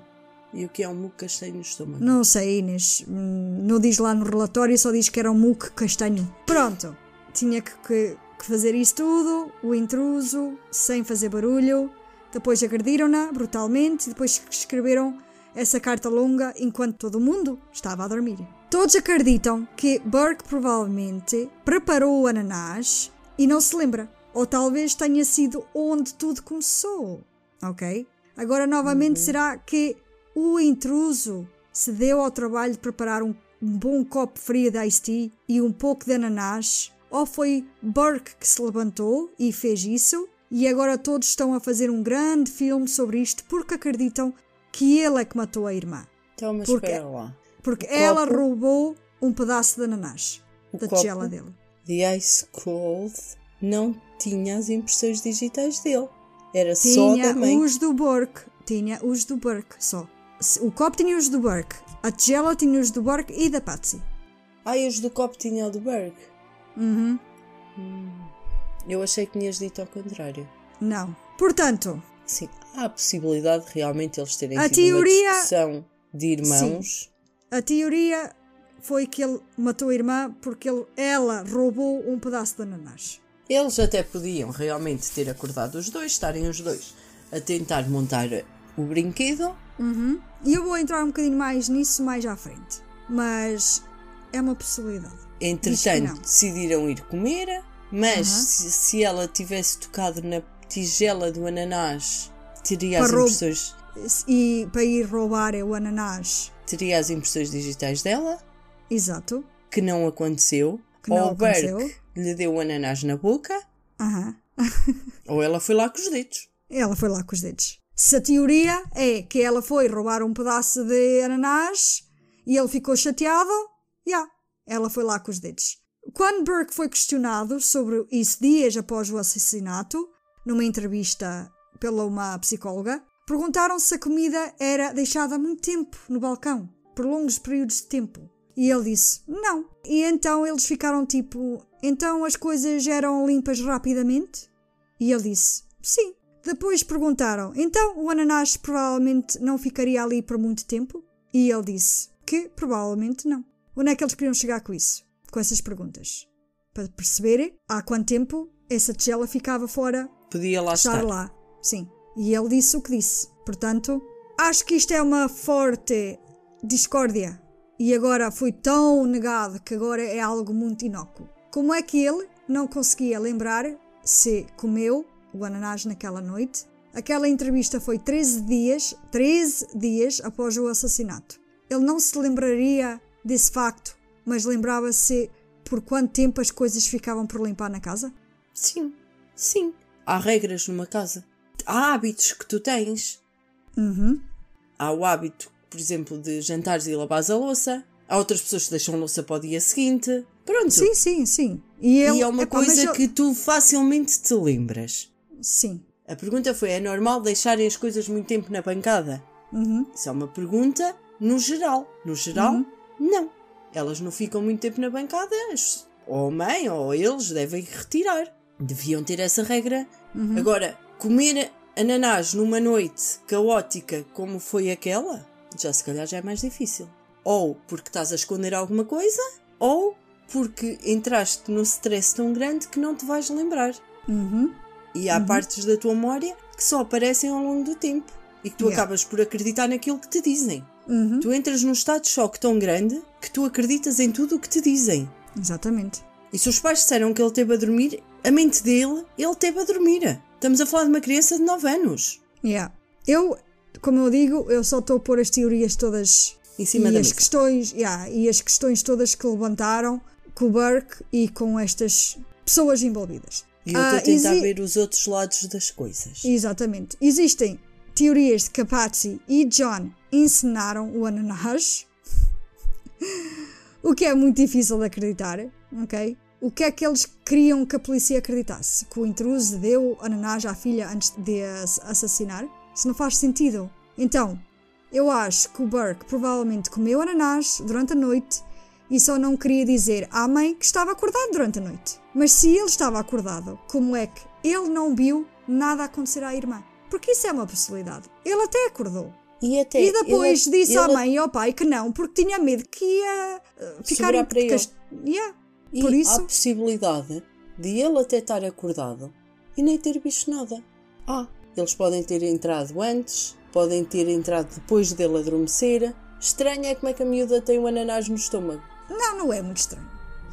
E o que é um muco castanho no estômago? Não sei, Inês. Hum, Não diz lá no relatório, só diz que era um muco castanho. Pronto. Tinha que, que- que fazer isso tudo, o intruso, sem fazer barulho. Depois agrediram-na brutalmente. Depois escreveram essa carta longa enquanto todo mundo estava a dormir. Todos acreditam que Burke provavelmente preparou o ananás e não se lembra. Ou talvez tenha sido onde tudo começou. Ok? Agora, novamente, será que o intruso se deu ao trabalho de preparar um, um bom copo frio de iced tea e um pouco de ananás? Ou foi Burke que se levantou e fez isso? E agora todos estão a fazer um grande filme sobre isto porque acreditam que ele é que matou a irmã. Então, mas Porque- espera lá. Porque O ela copo- roubou um pedaço de ananás da tigela dele. The Ice Cold não tinha as impressões digitais dele. Era só Tinha da mãe. os do Burke. Tinha os do Burke só. O copo tinha os do Burke. A tigela tinha os do Burke e da Patsy. Ai, os do copo tinha o do Burke. Uhum. Eu achei que tinhas dito ao contrário. Não. Portanto, Sim, há a possibilidade de realmente eles terem A tido teoria- uma discussão de irmãos. a teoria foi que ele matou a irmã porque ele- ela roubou um pedaço de ananás. Eles até podiam realmente ter acordado os dois, estarem os dois a tentar montar o brinquedo. Uhum. E eu vou entrar um bocadinho mais nisso mais à frente. Mas é uma possibilidade. Entretanto, decidiram ir comer, mas Aham. se, se ela tivesse tocado na tigela do ananás, teria Para as impressões. e para ir roubar o ananás. Teria as impressões digitais dela, Exato. que não aconteceu. Que não ou o Burke lhe deu o ananás na boca, Aham. ou ela foi lá com os dedos. Ela foi lá com os dedos. Se a teoria é que ela foi roubar um pedaço de ananás e ele ficou chateado, já, ela foi lá com os dedos. Quando Burke foi questionado sobre isso dias após o assassinato, numa entrevista pela uma psicóloga, perguntaram se a comida era deixada muito tempo no balcão, por longos períodos de tempo. E ele disse não. E então eles ficaram tipo: então as coisas eram limpas rapidamente? E ele disse sim. Depois perguntaram: então o ananás provavelmente não ficaria ali por muito tempo? E ele disse que provavelmente não. Onde é que eles queriam chegar com isso? Com essas perguntas? Para perceberem há quanto tempo essa tigela ficava fora Podia lá estar estar. lá. Sim. E ele disse o que disse. Portanto, acho que isto é uma forte discórdia. E agora foi tão negado que agora é algo muito inócuo. Como é que ele não conseguia lembrar se comeu o ananás naquela noite? Aquela entrevista foi 13 dias, 13 dias após o assassinato. Ele não se lembraria desse facto, mas lembrava-se por quanto tempo as coisas ficavam por limpar na casa? Sim, sim. Há regras numa casa. Há hábitos que tu tens. Uhum. Há o hábito, por exemplo, de jantares e lavares a louça. Há outras pessoas que deixam louça para o dia seguinte. Pronto. Sim, sim, sim. E, ele, e é uma epá, mas coisa eu- que tu facilmente te lembras. Sim. A pergunta foi: é normal deixarem as coisas muito tempo na bancada? Uhum. Isso é uma pergunta no geral. No geral, não. Elas não ficam muito tempo na bancada. Ou a mãe ou eles devem retirar. Deviam ter essa regra. Uhum. Agora, comer ananás numa noite caótica como foi aquela, já se calhar já é mais difícil. Ou porque estás a esconder alguma coisa, ou porque entraste num stress tão grande que não te vais lembrar. Uhum. E há partes da tua memória que só aparecem ao longo do tempo e que tu Yeah. acabas por acreditar naquilo que te dizem. Uhum. Tu entras num estado de choque tão grande que tu acreditas em tudo o que te dizem. Exatamente. E se os pais disseram que ele teve a dormir, a mente dele, ele teve a dormir. Estamos a falar de uma criança de 9 anos. Yeah. Eu, como eu digo, eu só estou a pôr as teorias todas Em cima e da as mesa. questões, yeah, e as questões todas que levantaram com o Burke e com estas pessoas envolvidas. E eu estou Ah, a tentar exi- ver os outros lados das coisas. Exatamente. Existem teorias de que Patsy e John ensinaram o ananás, o que é muito difícil de acreditar, ok? O que é que eles queriam que a polícia acreditasse? Que o intruso deu ananás à filha antes de a ass- assassinar? Isso não faz sentido. Então, eu acho que o Burke provavelmente comeu ananás durante a noite e só não queria dizer à mãe que estava acordado durante a noite. Mas se ele estava acordado, como é que ele não viu nada acontecer à irmã? Porque isso é uma possibilidade. Ele até acordou. E até E depois ele- disse à ele- mãe e ao pai que não, porque tinha medo que ia uh, ficar Sobrar para Yeah. E Por há isso, possibilidade de ele até estar acordado e nem ter visto nada. Ah, eles podem ter entrado antes, podem ter entrado depois dele adormecer. Estranho é como é que a miúda tem um ananás no estômago. não, não é muito estranho.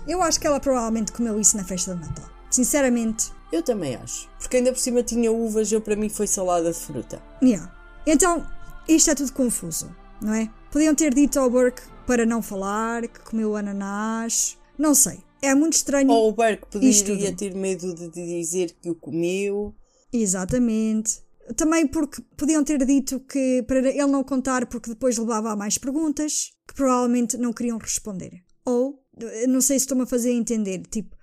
Eu acho que ela provavelmente comeu isso na festa de Natal. Sinceramente, Eu também acho. Porque ainda por cima tinha uvas, eu para mim foi salada de fruta. yeah. Então, isto é tudo confuso, não é? Podiam ter dito ao Burke para não falar, que comeu ananás. Não sei. É muito estranho. Ou o Burke poderia ter medo de dizer que o comeu. Exatamente. Também porque podiam ter dito que para ele não contar porque depois levava a mais perguntas que provavelmente não queriam responder. Ou, não sei se estou-me a fazer entender, tipo,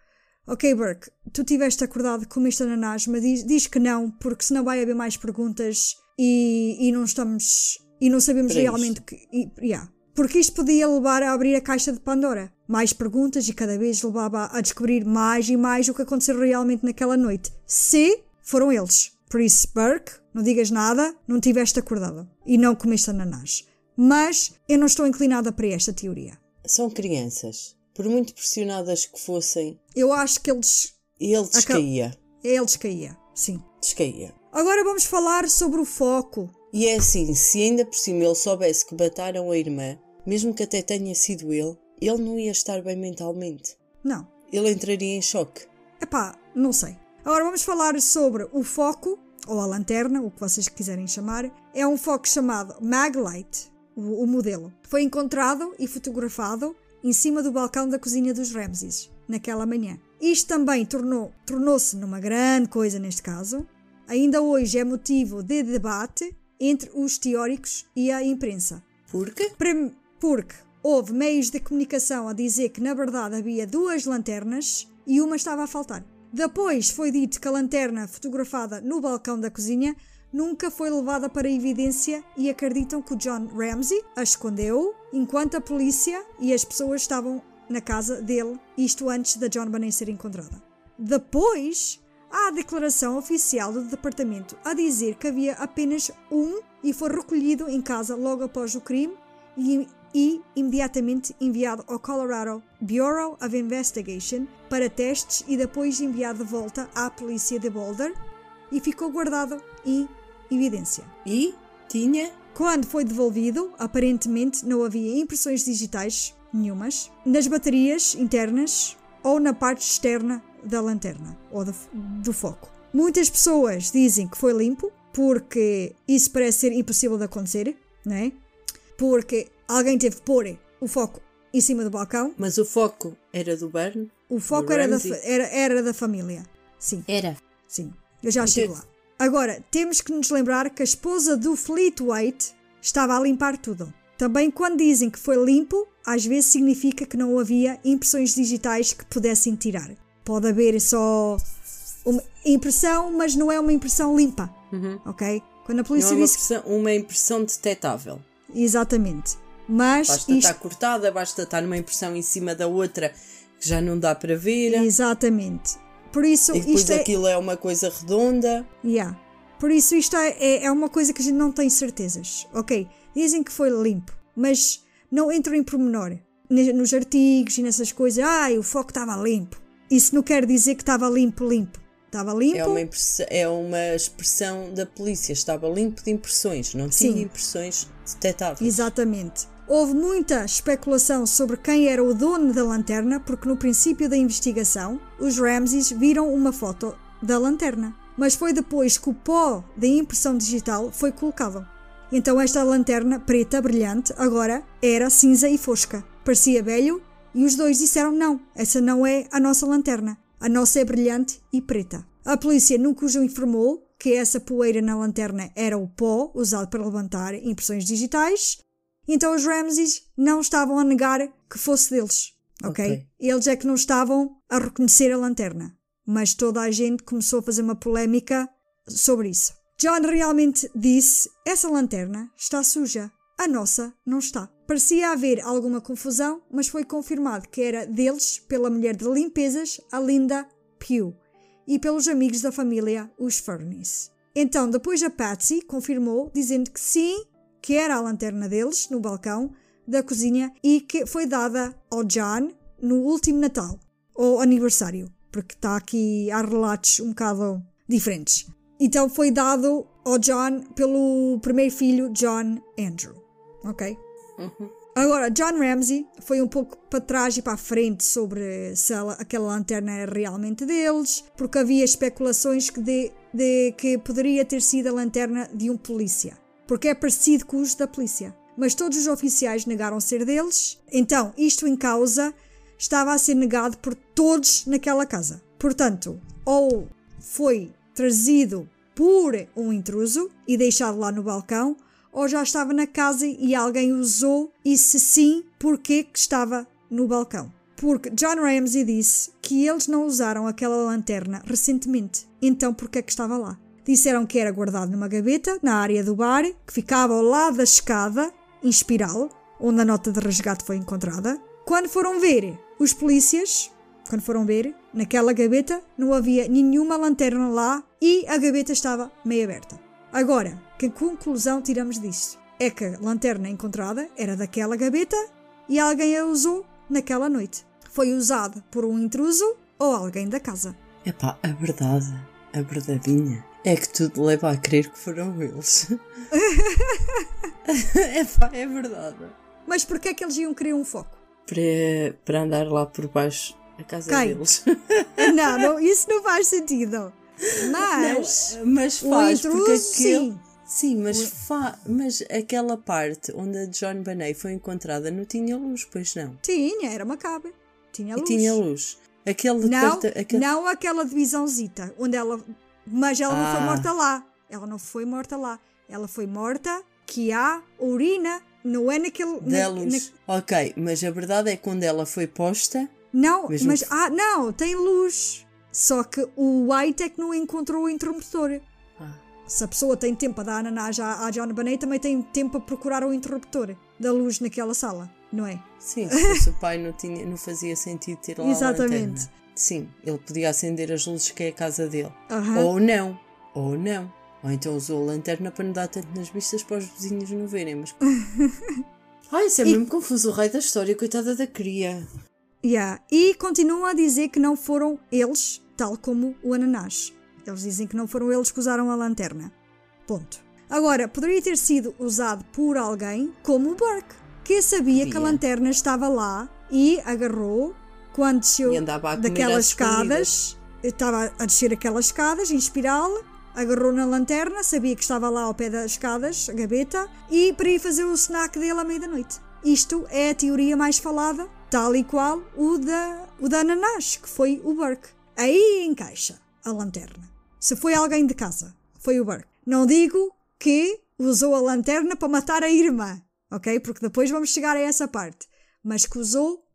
ok Burke, tu tiveste acordado com este ananás, mas diz, diz que não, porque senão vai haver mais perguntas e, e não estamos, e não sabemos Para realmente que, e, yeah. Porque isto podia levar a abrir a caixa de Pandora. Mais perguntas e cada vez levava a descobrir mais e mais o que aconteceu realmente naquela noite. Se foram eles. Por isso, Burke, não digas nada, não tiveste acordado. E não comeste ananás. Mas eu não estou inclinada para esta teoria. São crianças. Por muito pressionadas que fossem, Eu acho que eles. ele descaía. Eles caía. Sim. Descaía. Agora vamos falar sobre o foco. E é assim, se ainda por cima ele soubesse que mataram a irmã, mesmo que até tenha sido ele, ele não ia estar bem mentalmente. Não. Ele entraria em choque. Epá, não sei. Agora vamos falar sobre o foco ou a lanterna, o que vocês quiserem chamar, é um foco chamado Maglite, o, o modelo. Foi encontrado e fotografado em cima do balcão da cozinha dos Ramses, naquela manhã. Isto também tornou, tornou-se numa grande coisa neste caso. Ainda hoje é motivo de debate entre os teóricos e a imprensa. Por quê? Prem- Porque houve meios de comunicação a dizer que na verdade havia duas lanternas e uma estava a faltar. Depois foi dito que a lanterna fotografada no balcão da cozinha nunca foi levada para evidência e acreditam que o John Ramsey a escondeu enquanto a polícia e as pessoas estavam na casa dele, isto antes da John Bonet ser encontrada. Depois, há a declaração oficial do departamento a dizer que havia apenas um e foi recolhido em casa logo após o crime e, e imediatamente enviado ao Colorado Bureau of Investigation para testes e depois enviado de volta à polícia de Boulder e ficou guardado em evidência. E tinha Quando foi devolvido, aparentemente não havia impressões digitais nenhumas nas baterias internas ou na parte externa da lanterna ou do, do foco. Muitas pessoas dizem que foi limpo porque isso parece ser impossível de acontecer, não é? Porque alguém teve que pôr o foco em cima do balcão. Mas o foco era do Burn? O foco era da, Ramsey? era, era da família. Sim. Era. Sim, eu já chego lá. Agora, temos que nos lembrar que a esposa do Fleetwaite estava a limpar tudo. Também quando dizem que foi limpo, às vezes significa que não havia impressões digitais que pudessem tirar. Pode haver só uma impressão, mas não é uma impressão limpa. Ok? Quando a Não polícia é uma, disse impressão, uma impressão detetável. Exatamente. Mas Basta isto... estar cortada, basta estar numa impressão em cima da outra que já não dá para ver. Exatamente. Por isso, E depois isto é... aquilo é uma coisa redonda. Yeah. Por isso isto é, é, é uma coisa que a gente não tem certezas. Ok, dizem que foi limpo, mas não entram em pormenor. Nos artigos e nessas coisas, ai, o foco estava limpo. Isso não quer dizer que estava limpo, limpo. Estava limpo, É uma, é uma expressão da polícia. Estava limpo de impressões. Não tinha Sim. impressões detetáveis. Exatamente. Houve muita especulação sobre quem era o dono da lanterna, porque no princípio da investigação, os Ramses viram uma foto da lanterna. Mas foi depois que o pó da impressão digital foi colocado. Então esta lanterna preta brilhante agora era cinza e fosca. Parecia velho e os dois disseram não, essa não é a nossa lanterna. A nossa é brilhante e preta. A polícia nunca os informou que essa poeira na lanterna era o pó usado para levantar impressões digitais. Então os Ramses não estavam a negar que fosse deles. ok? Eles é que não estavam a reconhecer a lanterna. Mas toda a gente começou a fazer uma polémica sobre isso. John realmente disse: essa lanterna está suja. A nossa não está. Parecia haver alguma confusão, mas foi confirmado que era deles pela mulher de limpezas, a Linda Pugh, e pelos amigos da família, os Furnace. Então, depois a Patsy confirmou, dizendo que sim, que era a lanterna deles no balcão da cozinha e que foi dada ao John no último Natal ou aniversário, porque está aqui há relatos um bocado diferentes. Então foi dado ao John pelo primeiro filho, John Andrew. Ok? Agora, John Ramsey foi um pouco para trás e para a frente sobre se ela- aquela lanterna era realmente deles, porque havia especulações que de, de que poderia ter sido a lanterna de um polícia, porque é parecido com os da polícia. Mas todos os oficiais negaram ser deles, então isto em causa estava a ser negado por todos naquela casa. Portanto, ou foi trazido por um intruso e deixado lá no balcão, ou já estava na casa e alguém usou, e se sim, porquê que estava no balcão? Porque John Ramsey disse que eles não usaram aquela lanterna recentemente, então porquê que estava lá? Disseram que era guardado numa gaveta na área do bar, que ficava ao lado da escada, em espiral, onde a nota de resgate foi encontrada. Quando foram ver os polícias, quando foram ver, naquela gaveta não havia nenhuma lanterna lá e a gaveta estava meio aberta. Agora, que conclusão tiramos disto? É que a lanterna encontrada era daquela gaveta e alguém a usou naquela noite. Foi usada por um intruso ou alguém da casa. Epá, a verdade, a verdadeinha, é que tudo leva a crer que foram eles. Epá, é verdade. Mas porquê é que eles iam querer um foco? Para, para andar lá por baixo da casa Quem? deles. Não, não, isso não faz sentido. Mas Não, mas faz, porque intruso, aquele... sim. Sim, mas, fa... mas aquela parte onde a John Bonet foi encontrada não tinha luz, pois não? Tinha, era uma cabra. Tinha E luz. tinha luz. Aquele Não, aquele- não aquela divisãozita, onde ela. Mas ela não foi Ah. morta lá. Ela não foi morta lá. Ela foi morta que há urina, não é naquele. da na- luz. na- Ok, mas a verdade é que quando ela foi posta, não, Mesmo mas. Ah, não, tem luz. Só que o White é que não encontrou o interruptor. Ah. Se a pessoa tem tempo para dar ananás à, à John Bonet, também tem tempo para procurar o interruptor da luz naquela sala, não é? sim, se fosse o pai não, tinha, não fazia sentido ter lá a Exatamente. Sim, ele podia acender as luzes que é a casa dele. Aham. Ou não, ou não. Ou então usou a lanterna para não dar tanto nas vistas para os vizinhos não verem, mas... Ai, isso é mesmo confuso, o rei da história, coitada da cria. Yeah. E continuam a dizer que não foram eles, tal como o ananás. Eles dizem que não foram eles que usaram a lanterna. Ponto. Agora, poderia ter sido usado por alguém como o Burke, que sabia que a Podia. lanterna estava lá e agarrou quando desceu daquelas escadas. Estava a descer aquelas escadas em espiral, agarrou na lanterna, sabia que estava lá ao pé das escadas, a gaveta, e para ir fazer o snack dele à meia-da-noite. Isto é a teoria mais falada, tal e qual o da, o da ananás, que foi o Burke. Aí encaixa a lanterna. Se foi alguém de casa, foi o Burke. Não digo que usou a lanterna para matar a irmã, ok? Porque depois vamos chegar a essa parte. Mas que usou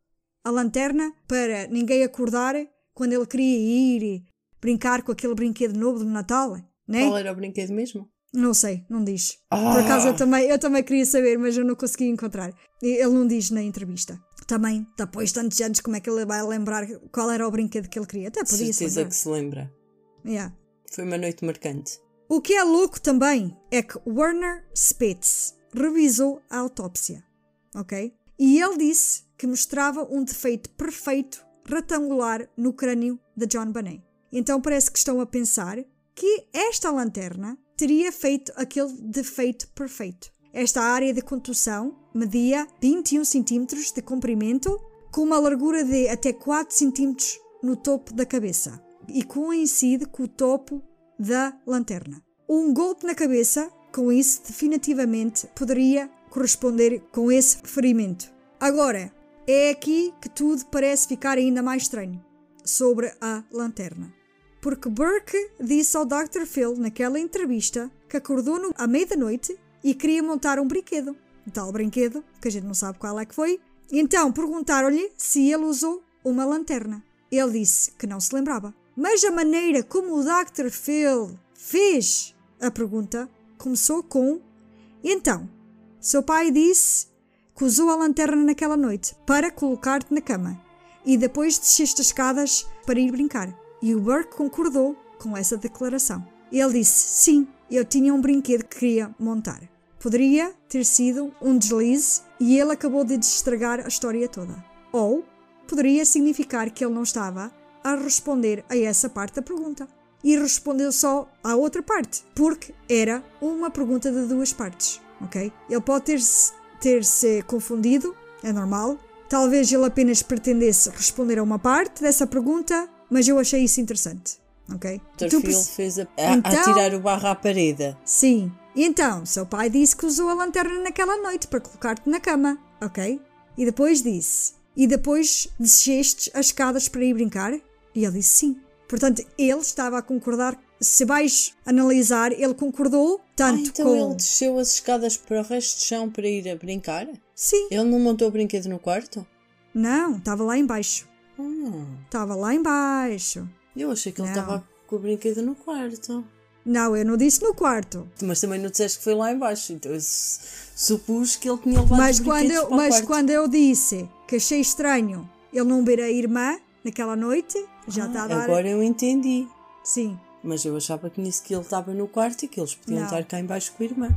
a lanterna para ninguém acordar quando ele queria ir brincar com aquele brinquedo novo do Natal, né? Qual era o brinquedo mesmo? Não sei, não diz. Ah! Por acaso eu também, eu também queria saber, mas eu não consegui encontrar. Ele não diz na entrevista. Também, depois de tantos anos, como é que ele vai lembrar qual era o brinquedo que ele queria? Até podia Certeza lembrar. que se lembra. Yeah. Foi uma noite marcante. O que é louco também é que Werner Spitz revisou a autópsia, ok? E ele disse que mostrava um defeito perfeito retangular no crânio de John Bonet. Então parece que estão a pensar que esta lanterna teria feito aquele defeito perfeito. Esta área de contusão media 21 cm de comprimento, com uma largura de até 4 cm no topo da cabeça e coincide com o topo da lanterna. Um golpe na cabeça, com isso, definitivamente poderia corresponder com esse ferimento. Agora, é aqui que tudo parece ficar ainda mais estranho sobre a lanterna. Porque Burke disse ao Dr. Phil naquela entrevista que acordou no- à meia-da-noite e queria montar um brinquedo. Um tal brinquedo, que a gente não sabe qual é que foi. Então perguntaram-lhe se ele usou uma lanterna. Ele disse que não se lembrava. Mas a maneira como o Dr. Phil fez a pergunta começou com: Então, seu pai disse que usou a lanterna naquela noite para colocar-te na cama e depois desceste as escadas para ir brincar. E o Burke concordou com essa declaração. Ele disse: Sim, eu tinha um brinquedo que queria montar. Poderia ter sido um deslize e ele acabou de destragar a história toda. Ou poderia significar que ele não estava a responder a essa parte da pergunta e respondeu só à outra parte, porque era uma pergunta de duas partes, ok? Ele pode ter -se confundido, é normal. Talvez ele apenas pretendesse responder a uma parte dessa pergunta, mas eu achei isso interessante, ok? Phil perce- fez a, a, Então- o barro à parede. Sim. E então, seu pai disse que usou a lanterna naquela noite para colocar-te na cama, ok? E depois disse: E depois desceste as escadas para ir brincar? E ele disse sim. Portanto, ele estava a concordar. Se vais analisar, ele concordou Ah, tanto então com. ele desceu as escadas para o resto de chão para ir a brincar? Sim. Ele não montou o brinquedo no quarto? Não, estava lá embaixo. Ah, Estava lá embaixo. eu achei que ele estava com o brinquedo no quarto. Não, eu não disse no quarto. Mas também não disseste que foi lá embaixo, então eu su- supus que ele tinha levado Mas os quando, eu, para o mas quarto. quando eu disse que achei estranho ele não ver a irmã naquela noite, já Ah, está a dar. Agora eu entendi. Sim. Mas eu achava que nisso que ele estava no quarto e que eles podiam Não. estar cá embaixo com a irmã.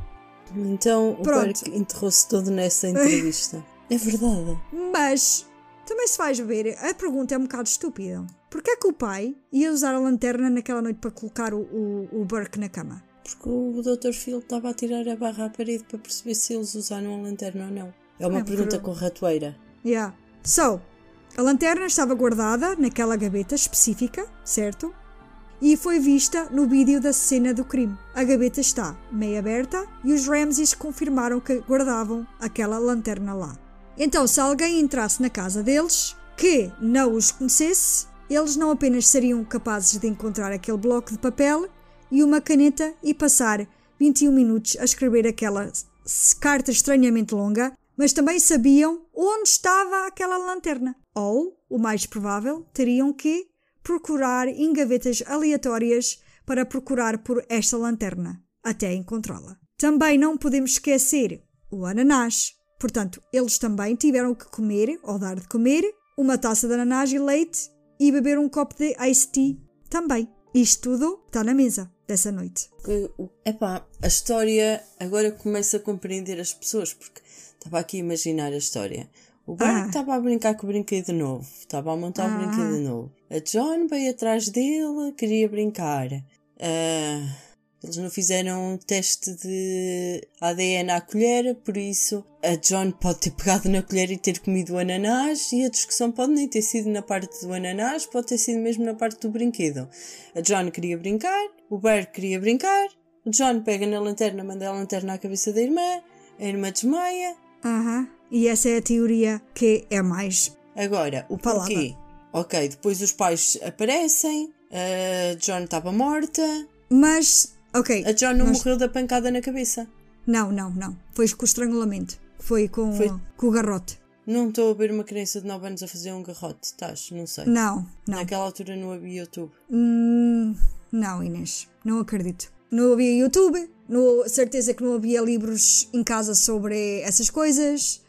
Então o Pronto. Burke enterrou-se todo nessa entrevista. é verdade. Mas também se vais ver, a pergunta é um bocado estúpida. Porquê é que o pai ia usar a lanterna naquela noite para colocar o, o, o Burke na cama? Porque o Dr. Phil estava a tirar a barra à parede para perceber se eles usaram a lanterna ou não. É uma É, pergunta por- corretoeira. Yeah. So, a lanterna estava guardada naquela gaveta específica, certo? E foi vista no vídeo da cena do crime. A gaveta está meio aberta e os Ramses confirmaram que guardavam aquela lanterna lá. Então, se alguém entrasse na casa deles, que não os conhecesse, eles não apenas seriam capazes de encontrar aquele bloco de papel e uma caneta e passar 21 minutos a escrever aquela carta estranhamente longa, mas também sabiam onde estava aquela lanterna. Ou, o mais provável, teriam que procurar em gavetas aleatórias para procurar por esta lanterna, até encontrá-la. Também não podemos esquecer o ananás. Portanto, eles também tiveram que comer, ou dar de comer, uma taça de ananás e leite e beber um copo de iced tea também. Isto tudo está na mesa dessa noite. Epá, a história agora começa a compreender as pessoas, porque estava aqui a imaginar a história. O Bart Ah. estava a brincar com o brinquedo novo, estava a montar o Ah. brinquedo novo. A John veio atrás dele, queria brincar. Ah, eles não fizeram um teste de ADN à colher, por isso a John pode ter pegado na colher e ter comido o ananás, e a discussão pode nem ter sido na parte do ananás, pode ter sido mesmo na parte do brinquedo. A John queria brincar, o Bart queria brincar, o John pega na lanterna, manda a lanterna à cabeça da irmã, a irmã desmaia, Aham. E essa é a teoria que é mais. Agora, o porquê? Ok, depois os pais aparecem, a John estava morta, Mas, ok. a John não morreu da pancada na cabeça. Não, não, não. Foi com o estrangulamento. Foi com, Foi- com o garrote. Não estou a ver uma criança de 9 anos a fazer um garrote, estás? Não sei. Não, não. Naquela altura não havia YouTube. Hum, não, Inês. Não acredito. Não havia YouTube. Não, certeza que não havia livros em casa sobre essas coisas.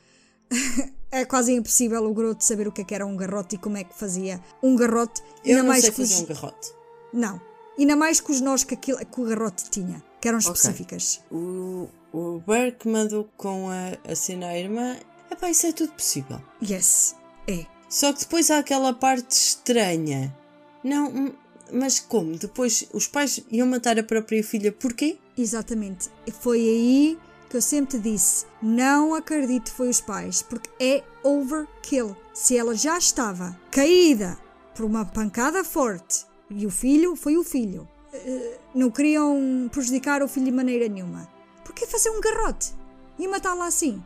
é quase impossível o Groto saber o que é que era um garrote e como é que fazia um garrote. Eu ainda não mais sei com os- fazer um garrote. Não. Ainda mais com os nós que, aquilo, que o garrote tinha, que eram específicas. O, o Burke mandou com a, a cena à irmã. Epá, isso é tudo possível. Yes. É. Só que depois há aquela parte estranha. Não, mas como? Depois os pais iam matar a própria filha, porquê? Exatamente. Foi aí que eu sempre disse: não acredito foi os pais, porque é overkill. Se ela já estava caída por uma pancada forte e o filho foi o filho, eh, não queriam prejudicar o filho de maneira nenhuma. Por que fazer um garrote e matá-la assim?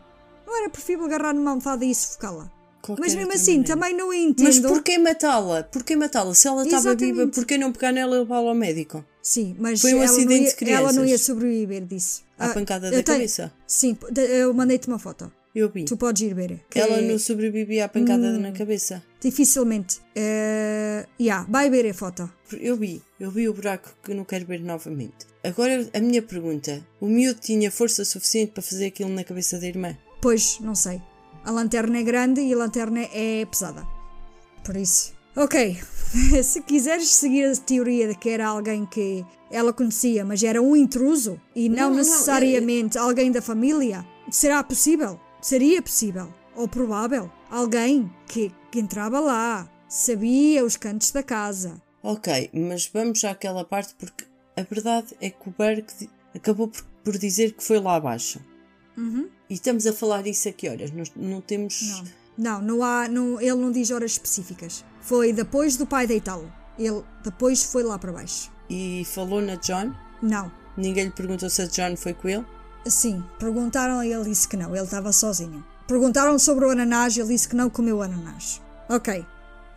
Não era preferível agarrar numa almofada e sufocá-la? Qualquer Mas mesmo assim, maneira. também não entendo. Mas porquê matá-la? Porquê matá-la? Se ela estava viva, porquê não pegar nela e levá-la ao médico? Sim, mas Foi um ela, não acidente ia, de ela não ia sobreviver disso. À Ah, pancada da tenho- cabeça? Sim, eu mandei-te uma foto. Eu vi. Tu podes ir ver. Ela é- não sobrevivia à pancada Hum. na cabeça. Dificilmente. Uh, yeah, vai ver a foto. Eu vi. Eu vi o buraco que não quero ver novamente. Agora, a minha pergunta. O miúdo tinha força suficiente para fazer aquilo na cabeça da irmã? Pois, não sei. A lanterna é grande e a lanterna é pesada. Por isso. Ok. Se quiseres seguir a teoria de que era alguém que ela conhecia, mas era um intruso e não, Não, não, necessariamente alguém da família, será possível? Seria possível. Ou provável. Alguém que, que entrava lá, sabia os cantos da casa. Ok, mas vamos àquela parte porque a verdade é que o di- acabou por, por dizer que foi lá abaixo. Uhum. E estamos a falar isso a que horas? Nós não temos. Não, não, não há, não, ele não diz horas específicas. Foi depois do pai deitá-lo. Ele depois foi lá para baixo. E falou na John? Não. Ninguém lhe perguntou se a John foi com ele? Sim, perguntaram e ele disse que não, ele estava sozinho. Perguntaram sobre o ananás e ele disse que não comeu o ananás. Ok,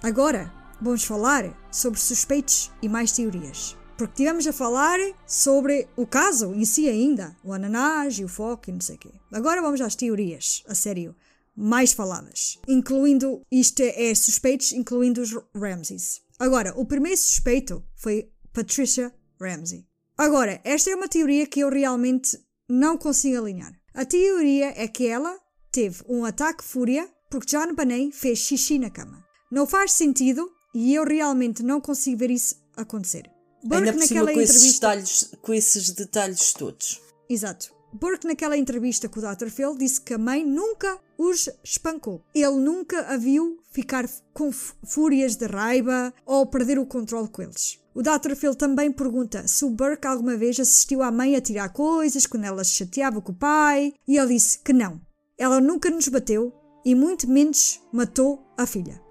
agora vamos falar sobre suspeitos e mais teorias. Porque tivemos a falar sobre o caso em si ainda, o ananás e o foco e não sei o quê. Agora vamos às teorias, a sério, mais faladas. Incluindo, isto é suspeitos, incluindo os Ramses. Agora, o primeiro suspeito foi Patricia Ramsey. Agora, esta é uma teoria que eu realmente não consigo alinhar. A teoria é que ela teve um ataque fúria porque John Bonet fez xixi na cama. Não faz sentido e eu realmente não consigo ver isso acontecer. Ainda por cima com esses, entrevista. detalhes, com esses detalhes todos. Exato. Burke, naquela entrevista com o Dr. Phil, disse que a mãe nunca os espancou. Ele nunca a viu ficar com fúrias de raiva ou perder o controle com eles. O Dr. Phil também pergunta se o Burke alguma vez assistiu à mãe a tirar coisas quando ela se chateava com o pai, e ele disse que não. Ela nunca nos bateu e muito menos matou a filha.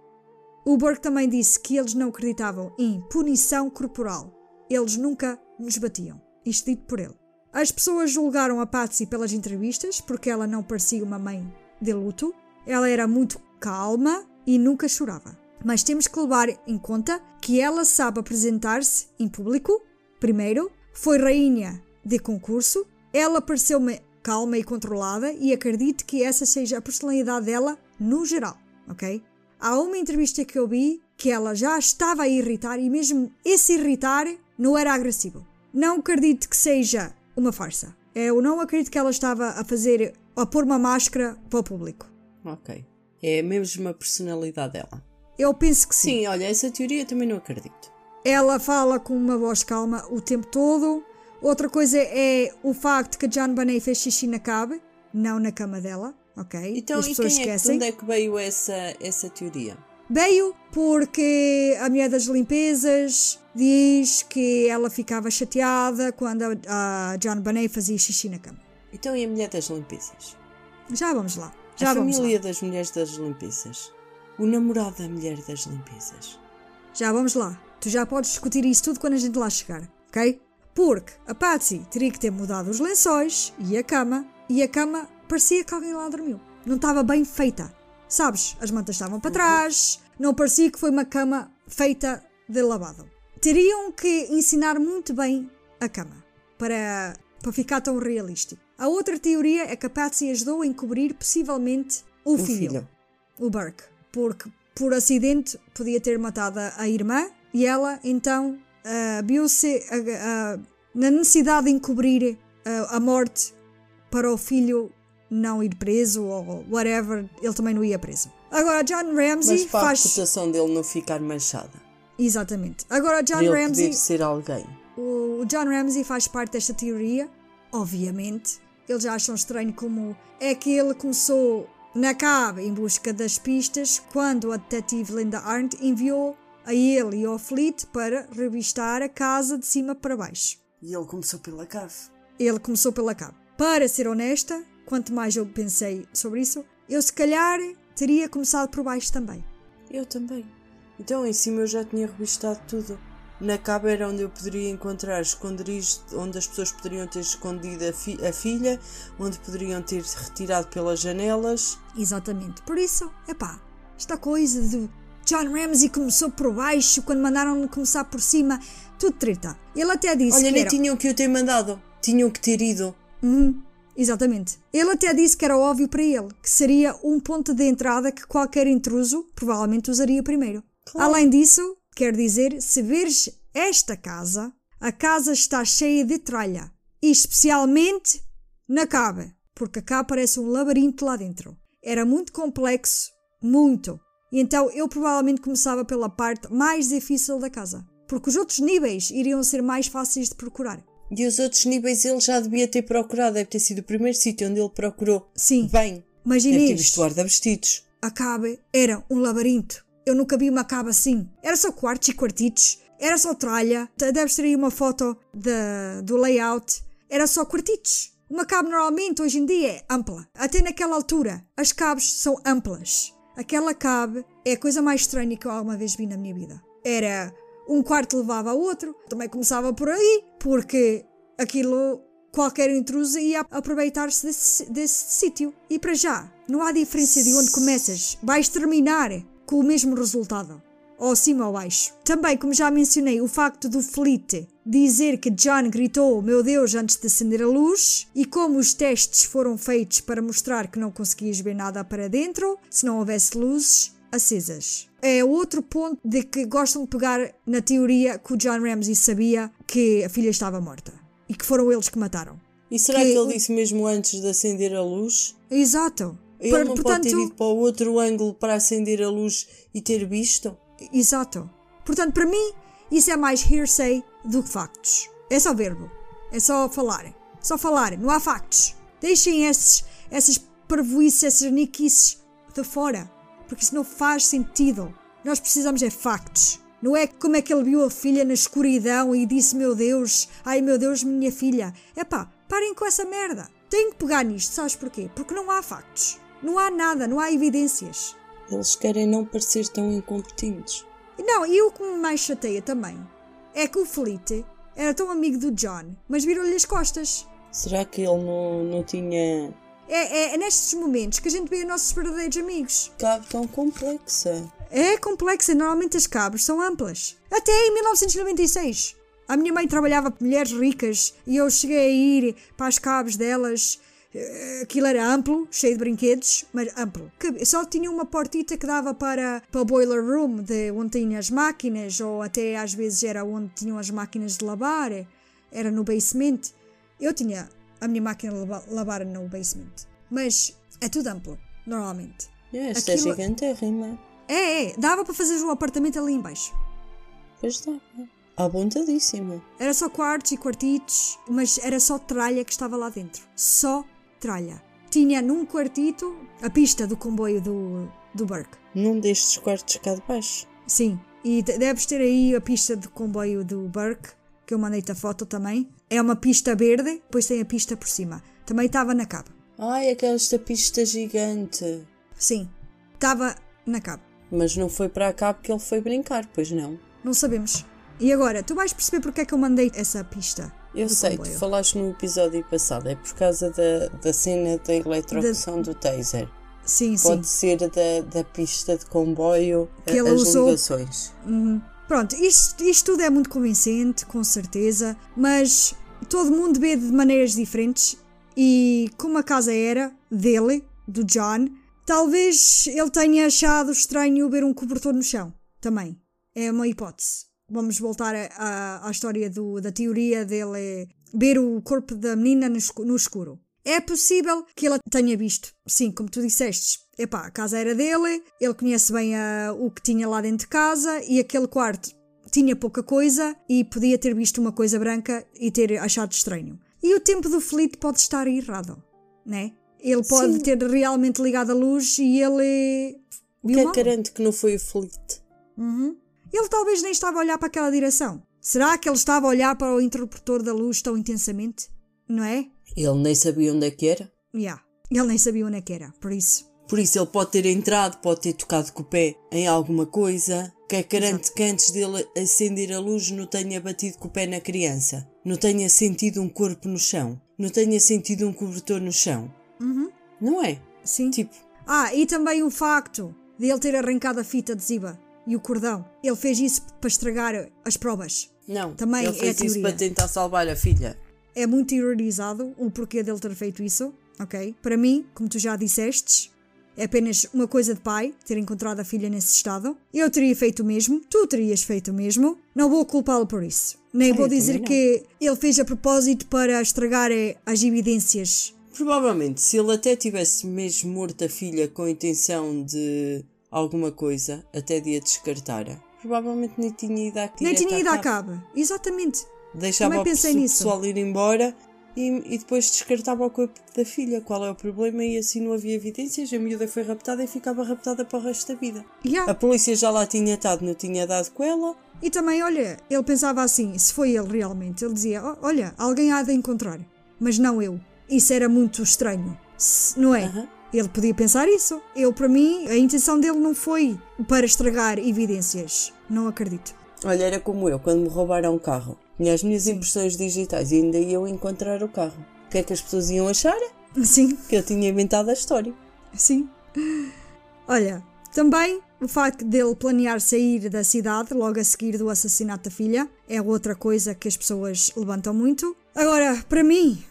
O Burke também disse que eles não acreditavam em punição corporal. eles nunca nos batiam. Isto dito por ele. As pessoas julgaram a Patsy pelas entrevistas porque ela não parecia uma mãe de luto. Ela era muito calma e nunca chorava. Mas temos que levar em conta que ela sabe apresentar-se em público, primeiro, foi rainha de concurso, ela pareceu-me calma e controlada e acredito que essa seja a personalidade dela no geral, ok? Há uma entrevista que eu vi que ela já estava a irritar e mesmo esse irritar não era agressivo. Não acredito que seja uma farsa. Eu não acredito que ela estava a fazer, a pôr uma máscara para o público. Ok. É a mesma personalidade dela. Eu penso que sim. Sim, olha, essa teoria eu também não acredito. Ela fala com uma voz calma o tempo todo. Outra coisa é o facto que a John Bonet fez xixi na cave, não na cama dela, ok? Então, As e pessoas quem é, que- de esquecem. onde é que veio essa, essa teoria? Veio porque a mulher das limpezas diz que ela ficava chateada quando a, a John Bonet fazia xixi na cama. Então, e a mulher das limpezas? Já vamos lá. Já a vamos família lá. das mulheres das limpezas. O namorado da mulher das limpezas. Já vamos lá. Tu já podes discutir isso tudo quando a gente lá chegar, ok? Porque a Patsy teria que ter mudado os lençóis e a cama, e a cama parecia que alguém lá dormiu. Não estava bem feita. Sabes, as mantas estavam para trás, não parecia que foi uma cama feita de lavado. Teriam que ensinar muito bem a cama para, para ficar tão realístico. A outra teoria é que a Patsy ajudou a encobrir possivelmente o, O filho filho. o Burke, porque por acidente podia ter matado a irmã e ela então ah, viu-se ah, ah, na necessidade de encobrir a morte para o filho não ir preso ou whatever, ele também não ia preso. Agora John Ramsey Mas para faz a reputação dele não ficar manchada. exatamente. Agora John ele Ramsey poder ser alguém. o John Ramsey faz parte desta teoria, obviamente. Eles acham estranho como é que ele começou na cave em busca das pistas quando a detetive Linda Arndt enviou a ele e ao Fleet para revistar a casa de cima para baixo. E ele começou pela cave. Ele começou pela cave. Para ser honesta, quanto mais eu pensei sobre isso, eu se calhar teria começado por baixo também. Eu também. Então em cima eu já tinha revistado tudo. Na cave era onde eu poderia encontrar esconderijos onde as pessoas poderiam ter escondido a, fi- a filha, onde poderiam ter retirado pelas janelas. Exatamente. Por isso, epá, esta coisa do John Ramsey começou por baixo quando mandaram começar por cima, tudo treta. Ele até disse Olha, que nem era... tinham que eu ter mandado. Tinham que ter ido. Uhum, exatamente. Ele até disse que era óbvio para ele, que seria um ponto de entrada que qualquer intruso provavelmente usaria primeiro. Claro. Além disso, quer dizer, se veres esta casa, a casa está cheia de tralha. E especialmente na cave, porque cave parece um labirinto lá dentro. Era muito complexo, muito. E então eu provavelmente começava pela parte mais difícil da casa, porque os outros níveis iriam ser mais fáceis de procurar. E os outros níveis ele já devia ter procurado. Deve ter sido o primeiro sítio onde ele procurou. Sim, Bem, mas deve ter Inês, visto guarda-vestidos. a cave era um labirinto. Eu nunca vi uma cave assim. Era só quartos e quartitos. Era só tralha. Deves ter aí uma foto da- do layout. Era só quartitos. Uma cave normalmente hoje em dia é ampla. Até naquela altura, as caves são amplas. Aquela cave é a coisa mais estranha que eu alguma vez vi na minha vida. Era um quarto levava ao outro. Também começava por aí, porque aquilo qualquer intruso ia aproveitar-se desse, desse sítio. E para já, não há diferença de onde começas. Vais terminar com o mesmo resultado. Ou acima ou baixo. Também, como já mencionei, o facto do Fleet dizer que John gritou Meu Deus antes de acender a luz e como os testes foram feitos para mostrar que não conseguias ver nada para dentro se não houvesse luzes acesas. É outro ponto de que gostam de pegar na teoria que o John Ramsey sabia que a filha estava morta e que foram eles que mataram. E será Que que, ele disse mesmo antes de acender a luz? Exato. Ele Por- não pode ter ido para o outro ângulo para acender a luz e ter visto? Exato. Portanto, para mim, isso é mais hearsay do que factos. É só verbo. É só falar. Só falar. Não há factos. Deixem esses, essas parvoices, essas niquices de fora. Porque isso não faz sentido. Nós precisamos é factos. Não é como é que ele viu a filha na escuridão e disse: Meu Deus, ai meu Deus, minha filha. Epá, parem com essa merda. Tenho que pegar nisto, sabes porquê? Porque não há factos. Não há nada, não há evidências. Eles querem não parecer tão incompetentes. Não, e o que me mais chateia também é que o Felipe era tão amigo do John, mas virou-lhe as costas. Será que ele não, não tinha É, é, é nestes momentos que a gente vê os nossos verdadeiros amigos. cabo tão complexa? É complexa, normalmente as cabos são amplas. Até em 1996. A minha mãe trabalhava com mulheres ricas e eu cheguei a ir para as cabos delas. Eh, Aquilo era amplo, cheio de brinquedos, mas amplo. Que Só tinha uma portita que dava para, para o boiler room, de onde tinha as máquinas, ou até às vezes era onde tinham as máquinas de lavar, era no basement. Eu tinha a minha máquina de lava- lavar no basement. Mas é tudo amplo, normalmente. Esta Aquilo- é gigantérrima. É, é, dava para fazer um apartamento ali em baixo. Pois dá. Apontadíssima. Era só quartos e quartitos, mas era só tralha que estava lá dentro. Só Tinha num quartito a pista do comboio do, do Burke. Num destes quartos cá de baixo. Sim, e de- deves ter aí a pista do comboio do Burke, que eu mandei-te a foto também. É uma pista verde, depois tem a pista por cima. Também estava na cabo. Ai, aquela esta pista gigante. Sim, estava na cabo. Mas não foi para cá porque ele foi brincar, pois não? Não sabemos. E agora, tu vais perceber porque é que eu mandei essa pista. Eu sei, comboio. tu falaste no episódio passado, é por causa da, da cena da eletrocução do taser. Sim, sim. Pode ser da, da pista de comboio, Que a- ele as usou. ligações. Pronto, isto, isto tudo é muito convincente, com certeza, mas todo mundo vê de maneiras diferentes e como a casa era dele, do John, talvez ele tenha achado estranho ver um cobertor no chão, também. É uma hipótese. Vamos voltar a- a- à história do- da teoria dele ver o corpo da menina no escu- no escuro. É possível que ele tenha visto, sim, como tu disseste. Epá, a casa era dele, ele conhece bem ah, o que tinha lá dentro de casa e aquele quarto tinha pouca coisa e podia ter visto uma coisa branca e ter achado estranho. E o tempo do Fleet pode estar errado, né? Ele pode Sim. ter realmente ligado a luz e ele. O viu que é mal. garante que não foi o Fleet? Ele talvez nem estava a olhar para aquela direção. Será que ele estava a olhar para o interruptor da luz tão intensamente? Não é? Ele nem sabia onde é que era. Yeah. Ele nem sabia onde é que era, por isso. Por isso ele pode ter entrado, pode ter tocado com o pé em alguma coisa. Que é que garante que antes dele acender a luz não tenha batido com o pé na criança? Não tenha sentido um corpo no chão? Não tenha sentido um cobertor no chão? Não é? Sim. Tipo, Ah, e também o facto de ele ter arrancado a fita adesiva e o cordão. Ele fez isso para estragar as provas. não. Também ele é fez a isso teoria. para tentar salvar a filha. É muito terrorizado o porquê dele ter feito isso, ok? Para mim, como tu já dissestes, é apenas uma coisa de pai ter encontrado a filha nesse estado. Eu teria feito o mesmo, tu terias feito o mesmo. Não vou culpá-lo por isso. Nem Ah, vou dizer que ele fez a propósito para estragar eh, as evidências. Provavelmente, se ele até tivesse mesmo morto a filha com a intenção de alguma coisa, até de a descartar, provavelmente nem tinha ido à Nem tinha ido à cabo. Exatamente. Deixava o pensei pessoal- ir embora e, e depois descartava o corpo da filha. Qual é o problema? E assim não havia evidências. A miúda foi raptada e ficava raptada para o resto da vida. Yeah. A polícia já lá tinha estado, não tinha dado com ela. E também, olha, ele pensava assim, se foi ele realmente, ele dizia, "Oh, olha, alguém há de encontrar, mas não eu. Isso era muito estranho, Se- não é? Aham. Ele podia pensar isso. Eu, para mim, a intenção dele não foi para estragar evidências. Não acredito. Olha, era como eu, quando me roubaram o carro. Tinha as minhas impressões digitais e ainda iam encontrar o carro. O que é que as pessoas iam achar? Sim, Que eu tinha inventado a história. sim. Olha, também o facto dele planear sair da cidade logo a seguir do assassinato da filha é outra coisa que as pessoas levantam muito. Agora, para mim,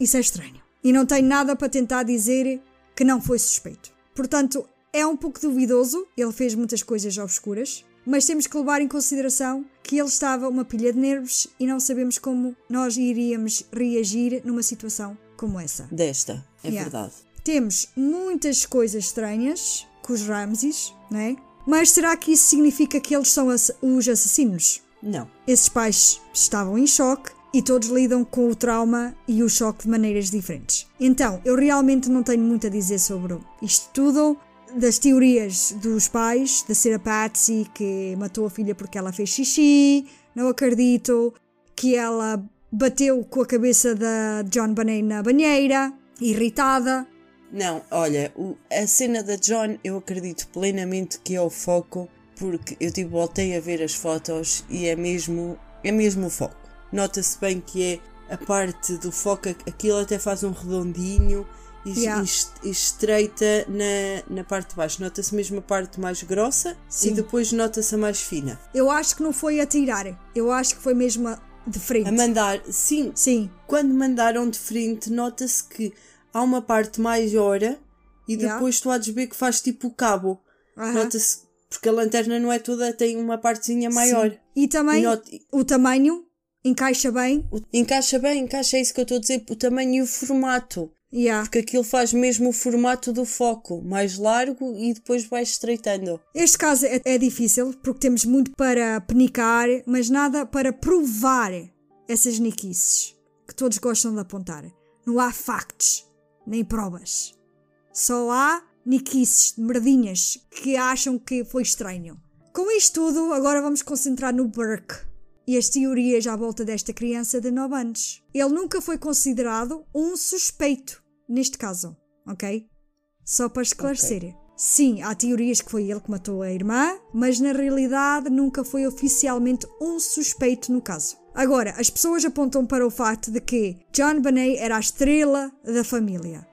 isso é estranho. E não tenho nada para tentar dizer que não foi suspeito. Portanto, é um pouco duvidoso, ele fez muitas coisas obscuras, mas temos que levar em consideração que ele estava uma pilha de nervos e não sabemos como nós iríamos reagir numa situação como essa. Desta, é Yeah. verdade. Temos muitas coisas estranhas com os Ramses, não é? Mas será que isso significa que eles são os assassinos? Não. Esses pais estavam em choque e todos lidam com o trauma e o choque de maneiras diferentes. Então, eu realmente não tenho muito a dizer sobre isto tudo. Das teorias dos pais, da ser a Patsy que matou a filha porque ela fez xixi, não acredito, que ela bateu com a cabeça da John Bonet na banheira, irritada. Não, olha, a cena da John eu acredito plenamente que é o foco, porque eu tipo voltei a ver as fotos e é mesmo, é mesmo o foco. Nota-se bem que é a parte do foco, aquilo até faz um redondinho e, Yeah. e estreita na, na parte de baixo. Nota-se mesmo a parte mais grossa Sim. e depois nota-se a mais fina. Eu acho que não foi a tirar. Eu acho que foi mesmo a- de frente. A mandar, sim, Sim, quando mandaram de frente, nota-se que há uma parte maior e Yeah. depois tu há de ver que faz tipo o cabo. Aham. Nota-se, porque a lanterna não é toda, tem uma partezinha maior. Sim. E também E o tamanho encaixa bem. Encaixa bem, encaixa é isso que eu estou a dizer, o tamanho e o formato. Yeah. Porque aquilo faz mesmo o formato do foco, mais largo e depois vai estreitando. Este caso é, é difícil porque temos muito para penicar, mas nada para provar essas niquices que todos gostam de apontar. Não há factos, nem provas. Só há niquices, merdinhas, que acham que foi estranho. Com isto tudo, agora vamos concentrar no Burke e as teorias à volta desta criança de 9 anos. Ele nunca foi considerado um suspeito neste caso, ok? Só para esclarecer. Sim, há teorias que foi ele que matou a irmã, mas na realidade nunca foi oficialmente um suspeito no caso. Agora, as pessoas apontam para o facto de que John Bonet era a estrela da família.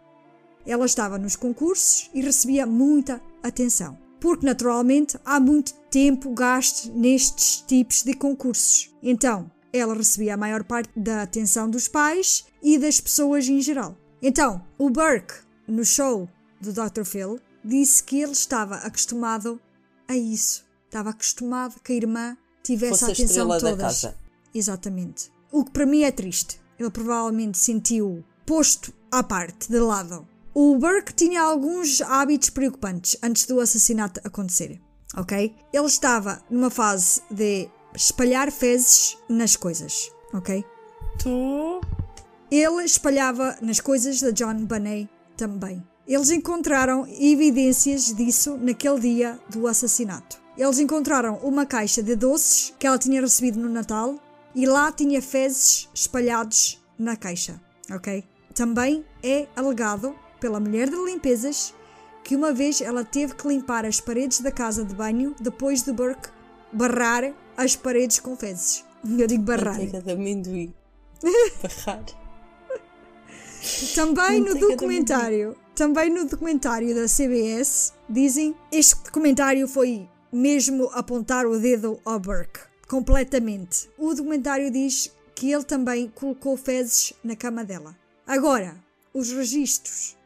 Ela estava nos concursos e recebia muita atenção. Porque, naturalmente, há muito tempo gasto nestes tipos de concursos. Então, ela recebia a maior parte da atenção dos pais e das pessoas em geral. Então, o Burke, no show do Dr. Phil, disse que ele estava acostumado a isso. Estava acostumado que a irmã tivesse a a atenção estrela de da todas. Exatamente. O que para mim é triste. Ele provavelmente sentiu posto à parte, de lado. O Burke tinha alguns hábitos preocupantes antes do assassinato acontecer, ok? Ele estava numa fase de espalhar fezes nas coisas, ok? Tu. Ele espalhava nas coisas da John Bonet também. Eles encontraram evidências disso naquele dia do assassinato. Eles encontraram uma caixa de doces que ela tinha recebido no Natal e lá tinha fezes espalhados na caixa, ok? Também é alegado pela mulher de limpezas que uma vez ela teve que limpar as paredes da casa de banho depois de Burke barrar as paredes com fezes. Eu digo barrar. Manteiga de amendoim. Barrar. Também no Manteiga de documentário, também no documentário da CBS, dizem este documentário foi mesmo apontar o dedo ao Burke, completamente. O documentário diz que ele também colocou fezes na cama dela. Agora, os registros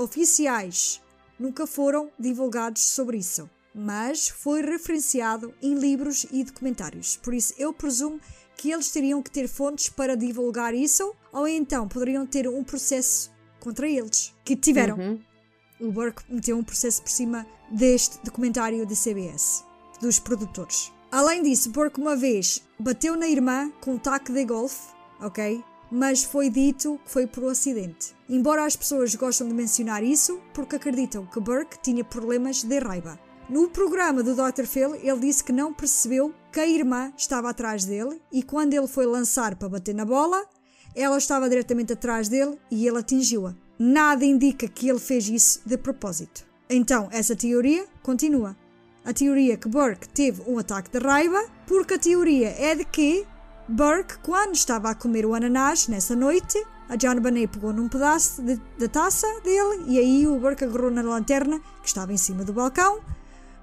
oficiais nunca foram divulgados sobre isso, mas foi referenciado em livros e documentários. Por isso, eu presumo que eles teriam que ter fontes para divulgar isso, ou então poderiam ter um processo contra eles, que tiveram. Uhum. O Burke meteu um processo por cima deste documentário da CBS, dos produtores. Além disso, Burke uma vez bateu na irmã com um taco de golfe, ok? Mas foi dito que foi por um acidente. Embora as pessoas gostam de mencionar isso porque acreditam que Burke tinha problemas de raiva. No programa do Dr. Phil, ele disse que não percebeu que a irmã estava atrás dele e quando ele foi lançar para bater na bola, ela estava diretamente atrás dele e ele atingiu-a. Nada indica que ele fez isso de propósito. Então, essa teoria continua. A teoria que Burke teve um ataque de raiva, porque a teoria é de que Burke, quando estava a comer o ananás nessa noite, a John Bonet pegou num pedaço de- da taça dele e aí o Burke agarrou na lanterna que estava em cima do balcão,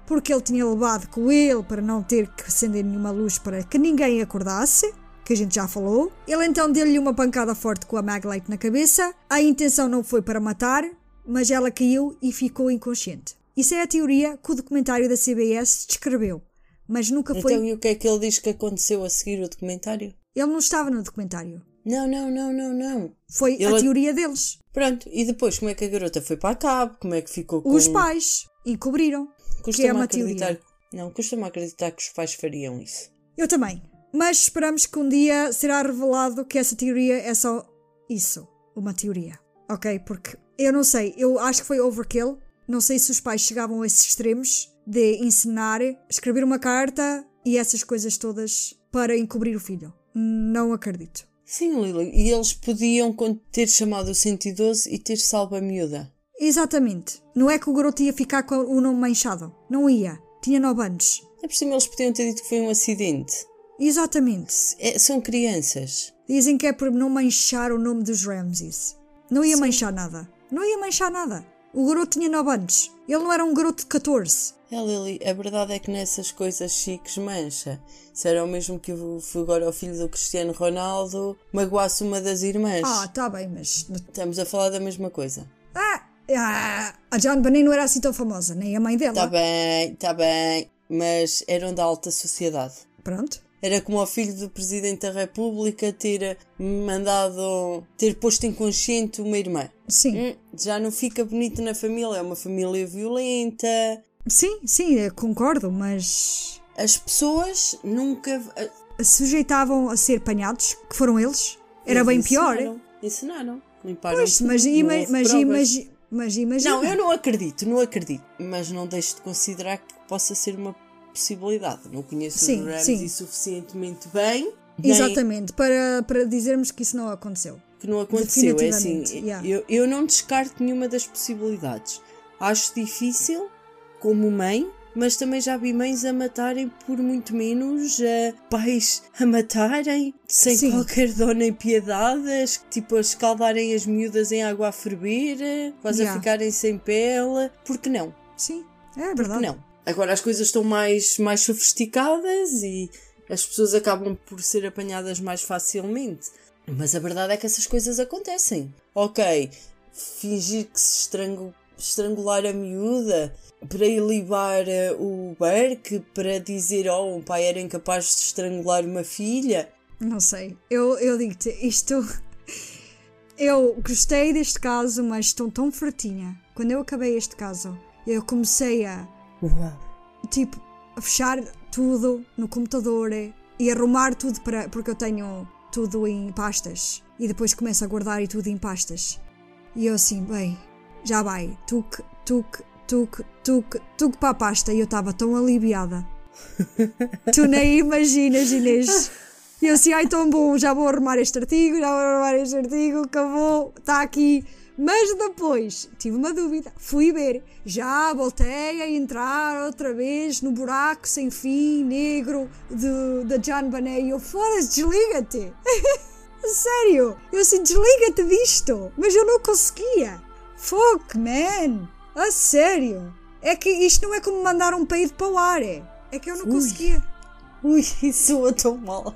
porque ele tinha levado com ele para não ter que acender nenhuma luz para que ninguém acordasse, que a gente já falou. Ele então deu-lhe uma pancada forte com a Maglite na cabeça. A intenção não foi para matar, mas ela caiu e ficou inconsciente. Isso é a teoria que o documentário da CBS descreveu, mas nunca foi. Então, e o que é que ele diz que aconteceu a seguir o documentário? Ele não estava no documentário. Não, não, não, não, não. Foi a Ele- teoria deles. Pronto, e depois como é que a garota foi para a cabo? Como é que ficou com... Os pais encobriram. que é Custa-me uma acreditar... teoria. Não, custa-me acreditar que os pais fariam isso. Eu também. Mas esperamos que um dia será revelado que essa teoria é só isso. Uma teoria. Ok? Porque eu não sei. Eu acho que foi overkill. Não sei se os pais chegavam a esses extremos de ensinar, escrever uma carta e essas coisas todas para encobrir o filho. Não acredito. Sim, Lili, e eles podiam ter chamado o 112 e ter salvo a miúda. Exatamente. Não é que o garoto ia ficar com o nome manchado. Não ia. Tinha 9 anos. É por cima eles podiam ter dito que foi um acidente. Exatamente. É- são crianças. Dizem que é por não manchar o nome dos Ramses. Não ia manchar nada. Não ia manchar nada. O garoto tinha 9 anos. Ele não era um garoto de 14. É, Lili, a verdade é que nessas coisas chiques mancha. Se era o mesmo que o agora ao filho do Cristiano Ronaldo magoasse uma das irmãs. Ah, tá bem, mas. Estamos a falar da mesma coisa. Ah, ah, a John Bonet não era assim tão famosa, nem a mãe dela. Tá bem, tá bem. Mas eram da alta sociedade. Pronto. Era como o filho do Presidente da República ter mandado, ter posto inconsciente uma irmã. Sim. Hum, já não fica bonito na família, é uma família violenta. Sim, sim, concordo, mas. As pessoas nunca. Sujeitavam a ser apanhados, que foram eles. Era bem pior. Ensinaram. Limparam Pois, mas, ima mas, imagi mas imagina. Não, eu não acredito, não acredito. Mas não deixo de considerar que possa ser uma possibilidade. Não conheço Sim, os Ramsey suficientemente bem. Exatamente, para, para dizermos que isso não aconteceu. Que não aconteceu. É assim, yeah. eu, eu não descarto nenhuma das possibilidades. Acho difícil, como mãe, mas também já vi mães a matarem por muito menos, eh, pais a matarem sem Sim. qualquer dó nem piedade, tipo a escaldarem as miúdas em água a ferver, eh, quase a Yeah. ficarem sem pele. Por que não? Sim, é Por verdade. que não? Agora as coisas estão mais, mais sofisticadas e as pessoas acabam por ser apanhadas mais facilmente. Mas a verdade é que essas coisas acontecem. Ok, fingir que se estrangu- estrangular a miúda para ilibar eh, o Burke, para dizer oh, um pai era incapaz de estrangular uma filha. Não sei. Eu, eu digo-te, isto. Eu gostei deste caso, mas estou tão fratinha. Quando eu acabei este caso, eu comecei a, tipo, a fechar tudo no computador e arrumar tudo para. porque eu tenho tudo em pastas. E depois começo a guardar e tudo em pastas. E eu assim, bem, já vai. Tuque, tuque, tuque, tuque, tuque para a pasta. E eu estava tão aliviada. tu nem imaginas, Inês. E eu assim, ai tão bom, já vou arrumar este artigo, já vou arrumar este artigo, acabou, está aqui. Mas depois tive uma dúvida, fui ver, já voltei a entrar outra vez no buraco sem fim, negro, de, da John Bonet. E eu, foda-se, desliga-te. Sério, eu assim, desliga-te disto. Mas eu não conseguia. Fuck, man. A sério. É que isto não é como mandar um peido para o ar, é. É que eu não Ui. conseguia. Ui, isso soa tão mal.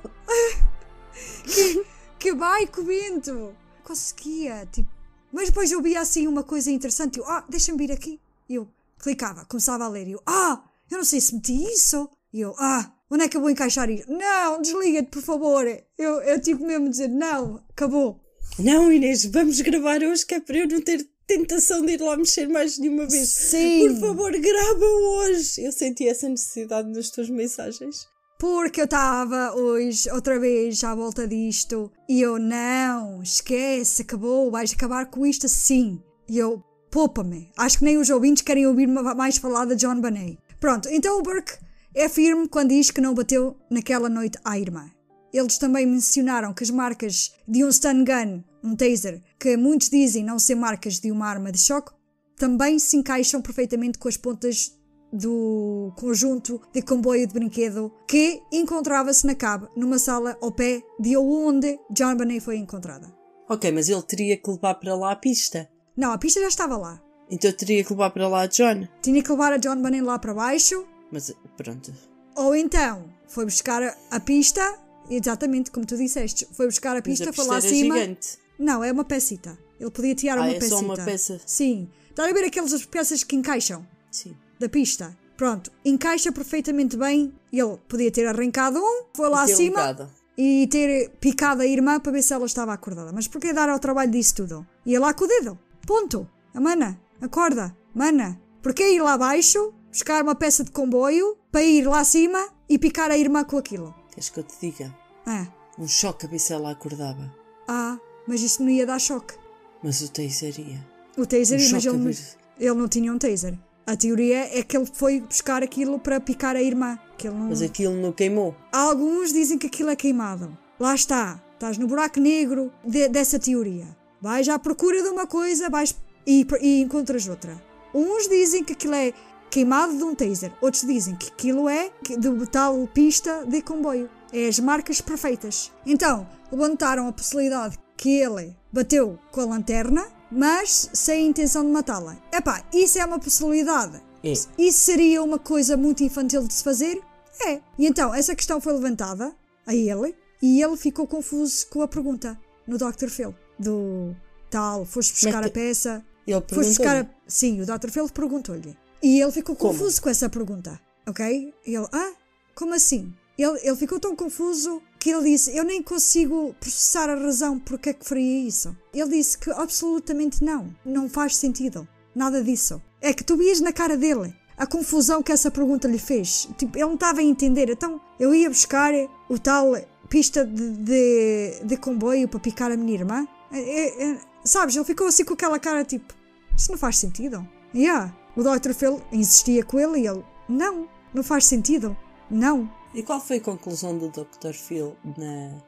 que vai com o vento. Conseguia, tipo. Mas depois eu via assim uma coisa interessante. Eu, ah, deixa-me vir aqui. E eu clicava, começava a ler. E eu, ah, eu não sei se meti isso. E eu, ah, onde é que eu vou encaixar isto? Não, desliga-te, por favor. Eu, eu tipo mesmo dizer, não, acabou. Não, Inês, vamos gravar hoje que é para eu não ter tentação de ir lá mexer mais nenhuma vez. Sim. Por favor, grava hoje. Eu senti essa necessidade nas tuas mensagens. Porque eu estava hoje outra vez à volta disto e eu, não, esquece, acabou, vais acabar com isto assim. E eu, poupa-me. Acho que nem os ouvintes querem ouvir mais falar de John Bonet. Pronto, então o Burke é firme quando diz que não bateu naquela noite à irmã. Eles também mencionaram que as marcas de um stun gun, um taser, que muitos dizem não ser marcas de uma arma de choque, também se encaixam perfeitamente com as pontas do conjunto de comboio de brinquedo que encontrava-se na cab, numa sala ao pé de onde John Bonet foi encontrada. Ok, mas ele teria que levar para lá a pista. Não, a pista já estava lá. Então teria que levar para lá a John. Tinha que levar a John Bonet lá para baixo, Mas pronto. ou então foi buscar a, a pista, exatamente como tu disseste, foi buscar a Mas pista, a foi pista lá era acima. gigante. Não, é uma pecita. Ele podia tirar Ah, uma é pecita. só uma peça? Sim. Está a ver aquelas peças que encaixam Sim. Da pista? Pronto, encaixa perfeitamente bem. Ele podia ter arrancado um, foi lá Ter acima ligado. e ter picado a irmã para ver se ela estava acordada. Mas porquê dar ao trabalho disso tudo? Ia lá com o dedo. Ponto. A mana, acorda. Mana, porquê ir lá abaixo, buscar uma peça de comboio, para ir lá acima e picar a irmã com aquilo? Queres que eu te diga? Ah, Um choque a ver se ela acordava. ah mas isso não ia dar choque. Mas o taser ia. O taser, Um mas choque a ele, ver. ele não tinha um taser. A teoria é que ele foi buscar aquilo para picar a irmã. Que ele não... Mas aquilo não queimou. Alguns dizem que aquilo é queimado. Lá está. Estás no buraco negro de- dessa teoria. Vais à procura de uma coisa vais e, e encontras outra. Uns dizem que aquilo é queimado de um taser. Outros dizem que aquilo é de tal pista de comboio. É as marcas perfeitas. Então, levantaram a possibilidade que ele bateu com a lanterna, mas sem a intenção de matá-la. Epá, isso é uma possibilidade. É. Isso seria uma coisa muito infantil de se fazer? É. E então, essa questão foi levantada a ele e ele ficou confuso com a pergunta no Dr. Phil. Do tal, foste buscar Mas a peça. Ele Foste perguntou buscar a... Sim, o Dr. Phil perguntou-lhe. E ele ficou Como? confuso com essa pergunta. Ok? Ele, ah, como assim? Ele, ele ficou tão confuso que ele disse: Eu nem consigo processar a razão porque é que faria isso. Ele disse que absolutamente não. Não faz sentido. Nada disso. É que tu vias na cara dele a confusão que essa pergunta lhe fez. Tipo, ele não estava a entender. Então, eu ia buscar o tal pista de, de, de comboio para picar a minha irmã. É, é, é, sabes, ele ficou assim com aquela cara tipo: Isso não faz sentido. Yeah. O Dr. Phil insistia com ele e ele: Não, não faz sentido. Não. E qual foi a conclusão do Dr. Phil na.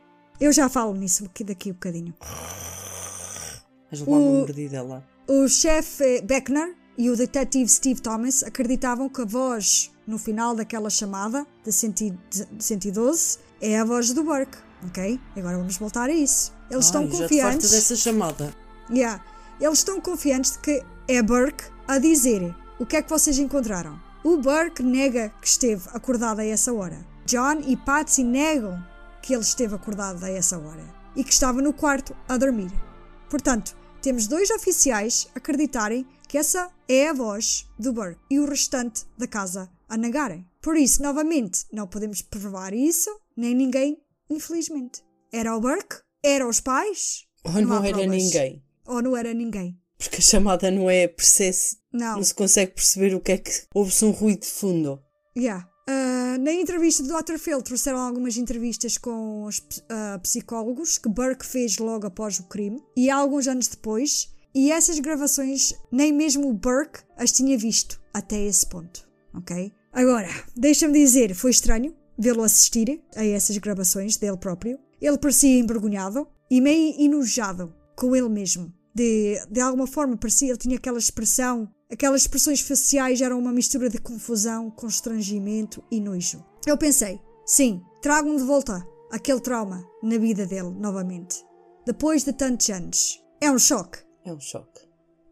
Eu já falo nisso aqui daqui um bocadinho. Vais levar uma O- mordida lá. O chefe Beckner e o detetive Steve Thomas acreditavam que a voz no final daquela chamada de 100 de 112 é a voz do Burke, ok? Agora vamos voltar a isso. Eles estão Ai, já confiantes. dessa chamada. Yeah. Eles estão confiantes de que é Burke a dizer o que é que vocês encontraram. O Burke nega que esteve acordado a essa hora. John e Patsy negam que ele esteve acordado a essa hora e que estava no quarto a dormir. Portanto, temos dois oficiais acreditarem que essa é a voz do Burke e o restante da casa a negarem. Por isso, novamente, não podemos provar isso, nem ninguém, infelizmente. Era o Burke? Era os pais? Ou Não não, era provas. ninguém. Ou não era ninguém? Porque a chamada não é processo. Não. Não se consegue perceber o que é que. Houve-se um ruído de fundo. Yeah. Ah, na entrevista do Dr. Phil trouxeram algumas entrevistas com os ah, psicólogos que Burke fez logo após o crime e alguns anos depois, e essas gravações nem mesmo o Burke as tinha visto até esse ponto, ok? Agora, deixa-me dizer, foi estranho vê-lo assistir a essas gravações dele próprio. Ele parecia envergonhado e meio enojado com ele mesmo. De, de alguma forma parecia, ele tinha aquela expressão, aquelas expressões faciais eram uma mistura de confusão, constrangimento e nojo. Eu pensei, sim, tragam de volta aquele trauma na vida dele novamente. Depois de tantos anos. É um choque. É um choque.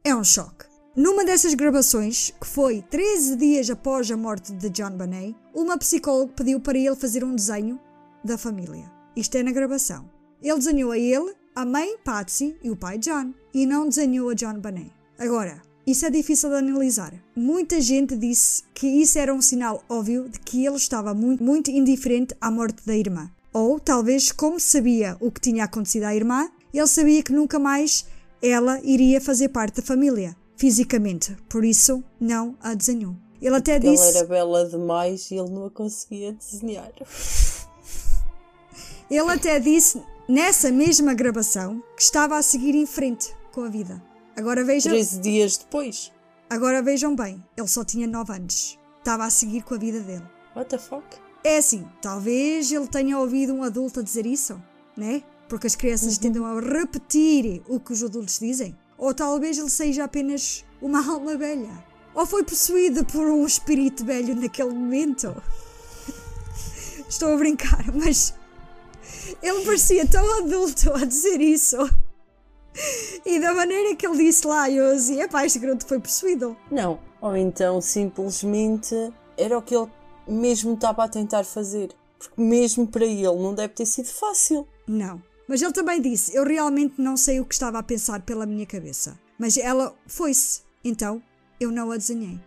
É um choque. Numa dessas gravações, que foi 13 dias após a morte de John Bonet, uma psicóloga pediu para ele fazer um desenho da família. Isto é na gravação. Ele desenhou a ele, a mãe Patsy e o pai John, e não desenhou a John Bonet. Agora, isso é difícil de analisar. Muita gente disse que isso era um sinal óbvio de que ele estava muito, muito indiferente à morte da irmã. Ou, talvez, como sabia o que tinha acontecido à irmã, ele sabia que nunca mais ela iria fazer parte da família, fisicamente. Por isso, não a desenhou. Ele até Ela disse. era bela demais e ele não a conseguia desenhar. Ele até disse nessa mesma gravação que estava a seguir em frente com a vida. Agora vejam, 13 dias depois. agora vejam bem, ele só tinha 9 anos. Estava a seguir com a vida dele. What the fuck? É assim, talvez ele tenha ouvido um adulto a dizer isso, né? Porque as crianças tendem a repetir o que os adultos dizem. Ou talvez ele seja apenas uma alma velha. Ou foi possuído por um espírito velho naquele momento. Estou a brincar, mas ele parecia tão adulto a dizer isso. E da maneira que ele disse lá, eu dizia, epá, este garoto foi possuído. Não. Ou então simplesmente era o que ele mesmo estava a tentar fazer. Porque mesmo para ele não deve ter sido fácil. Não. Mas ele também disse: Eu realmente não sei o que estava a pensar pela minha cabeça. Mas ela foi-se. Então eu não a desenhei.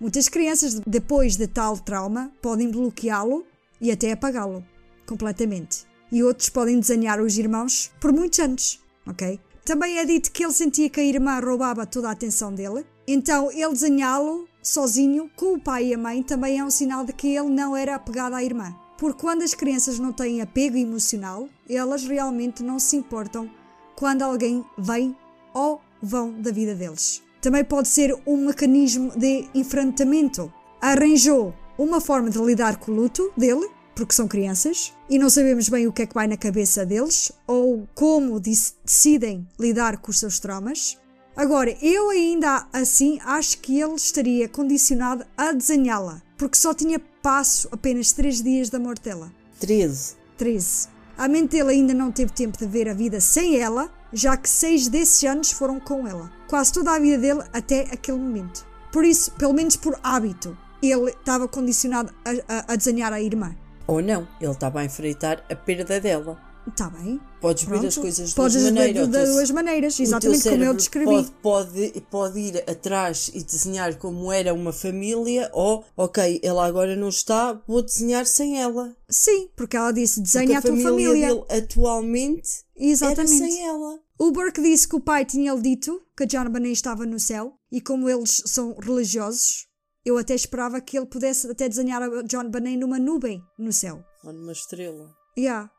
Muitas crianças, depois de tal trauma, podem bloqueá-lo e até apagá-lo completamente. E outros podem desenhar os irmãos por muitos anos, ok? Também é dito que ele sentia que a irmã roubava toda a atenção dele, então ele desenhá-lo sozinho com o pai e a mãe também é um sinal de que ele não era apegado à irmã. Porque quando as crianças não têm apego emocional, elas realmente não se importam quando alguém vem ou vão da vida deles. Também pode ser um mecanismo de enfrentamento. Arranjou uma forma de lidar com o luto dele, porque são crianças, e não sabemos bem o que é que vai na cabeça deles ou como decidem lidar com os seus traumas. Agora, eu ainda assim acho que ele estaria condicionado a desenhá-la, porque só tinha passo apenas 3 dias da morte dela. 13. 13. A mente dele ainda não teve tempo de ver a vida sem ela, já que seis desses anos foram com ela. Quase toda a vida dele até aquele momento. Por isso, pelo menos por hábito, ele estava condicionado a, a, a desenhar a irmã. Ou não, ele estava a enfrentar a perda dela. Está bem. Podes ver Pronto. as coisas de duas ver maneiras. de duas maneiras, exatamente como eu descrevi. Pode, pode, pode ir atrás e desenhar como era uma família, ou, ok, ela agora não está, vou desenhar sem ela. Sim, porque ela disse: Porque desenha a, tua família. dele atualmente Exatamente. era sem ela. O Burke disse que o pai tinha-lhe dito que a Bonet estava no céu e como eles são religiosos, eu até esperava que ele pudesse até desenhar a John Bonet numa nuvem no céu. Ou numa estrela. Yeah.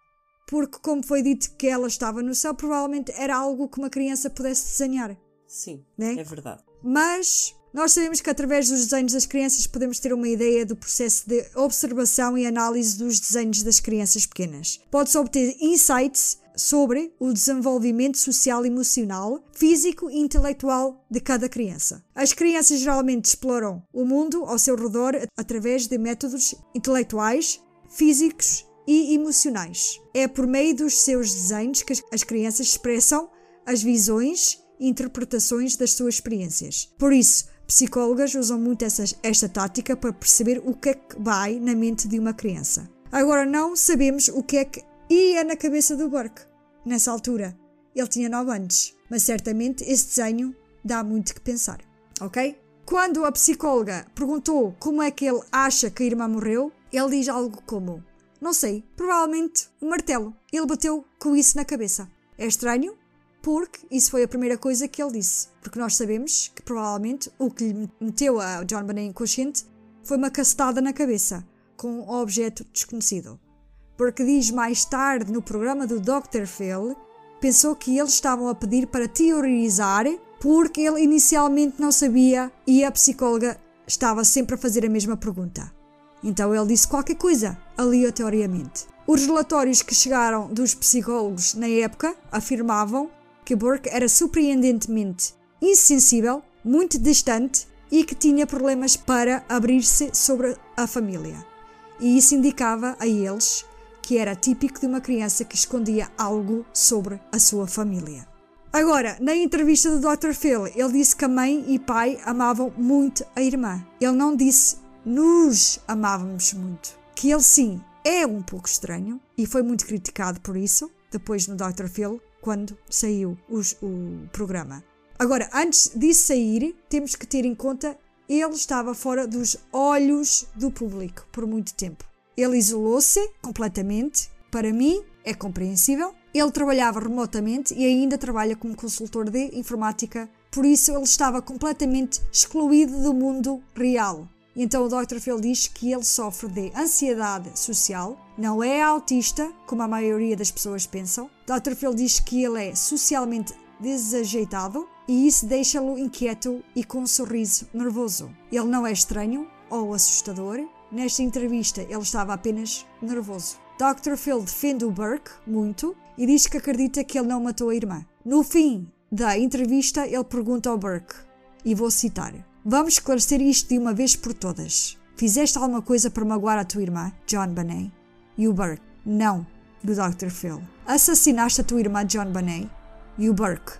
Porque como foi dito que ela estava no céu, provavelmente era algo que uma criança pudesse desenhar. Sim, Né? é verdade. Mas nós sabemos que através dos desenhos das crianças podemos ter uma ideia do processo de observação e análise dos desenhos das crianças pequenas. Pode-se obter insights sobre o desenvolvimento social, emocional, físico e intelectual de cada criança. As crianças geralmente exploram o mundo ao seu redor através de métodos intelectuais, físicos e emocionais. É por meio dos seus desenhos que as- as crianças expressam as visões e interpretações das suas experiências. Por isso, psicólogas usam muito essas- esta tática para perceber o que é que vai na mente de uma criança. Agora, não sabemos o que é que ia na cabeça do Burke nessa altura. Ele tinha 9 anos, mas certamente esse desenho dá muito que pensar, ok? Quando a psicóloga perguntou como é que ele acha que a irmã morreu, ele diz algo como: Não sei, provavelmente um martelo. Ele bateu com isso na cabeça. É estranho, porque isso foi a primeira coisa que ele disse. Porque nós sabemos que provavelmente o que lhe meteu a John Bonet inconsciente foi uma cacetada na cabeça com um objeto desconhecido. Porque diz mais tarde no programa do Dr. Phil, pensou que eles estavam a pedir para teorizar porque ele inicialmente não sabia e a psicóloga estava sempre a fazer a mesma pergunta. Então ele disse qualquer coisa, aleatoriamente. Os relatórios que chegaram dos psicólogos na época afirmavam que Burke era surpreendentemente insensível, muito distante e que tinha problemas para abrir-se sobre a família. E isso indicava a eles que era típico de uma criança que escondia algo sobre a sua família. Agora, na entrevista do Dr. Phil, ele disse que a mãe e pai amavam muito a irmã. Ele não disse nos amávamos muito. Que ele sim é um pouco estranho e foi muito criticado por isso, depois no Dr. Phil, quando saiu os- o programa. Agora, antes disso sair, temos que ter em conta ele estava fora dos olhos do público por muito tempo. Ele isolou-se completamente. Para mim, é compreensível. Ele trabalhava remotamente e ainda trabalha como consultor de informática, por isso ele estava completamente excluído do mundo real. Então o Dr. Phil diz que ele sofre de ansiedade social, não é autista, como a maioria das pessoas pensam. Dr. Phil diz que ele é socialmente desajeitado e isso deixa-lo inquieto e com um sorriso nervoso. Ele não é estranho ou assustador. Nesta entrevista ele estava apenas nervoso. Dr. Phil defende o Burke muito e diz que acredita que ele não matou a irmã. No fim da entrevista, ele pergunta ao Burke, e vou citar: Vamos esclarecer isto de uma vez por todas. Fizeste alguma coisa para magoar a tua irmã, John Bonet? E o Burke: Não, do Dr. Phil. Assassinaste a tua irmã, John Bonet? E o Burke: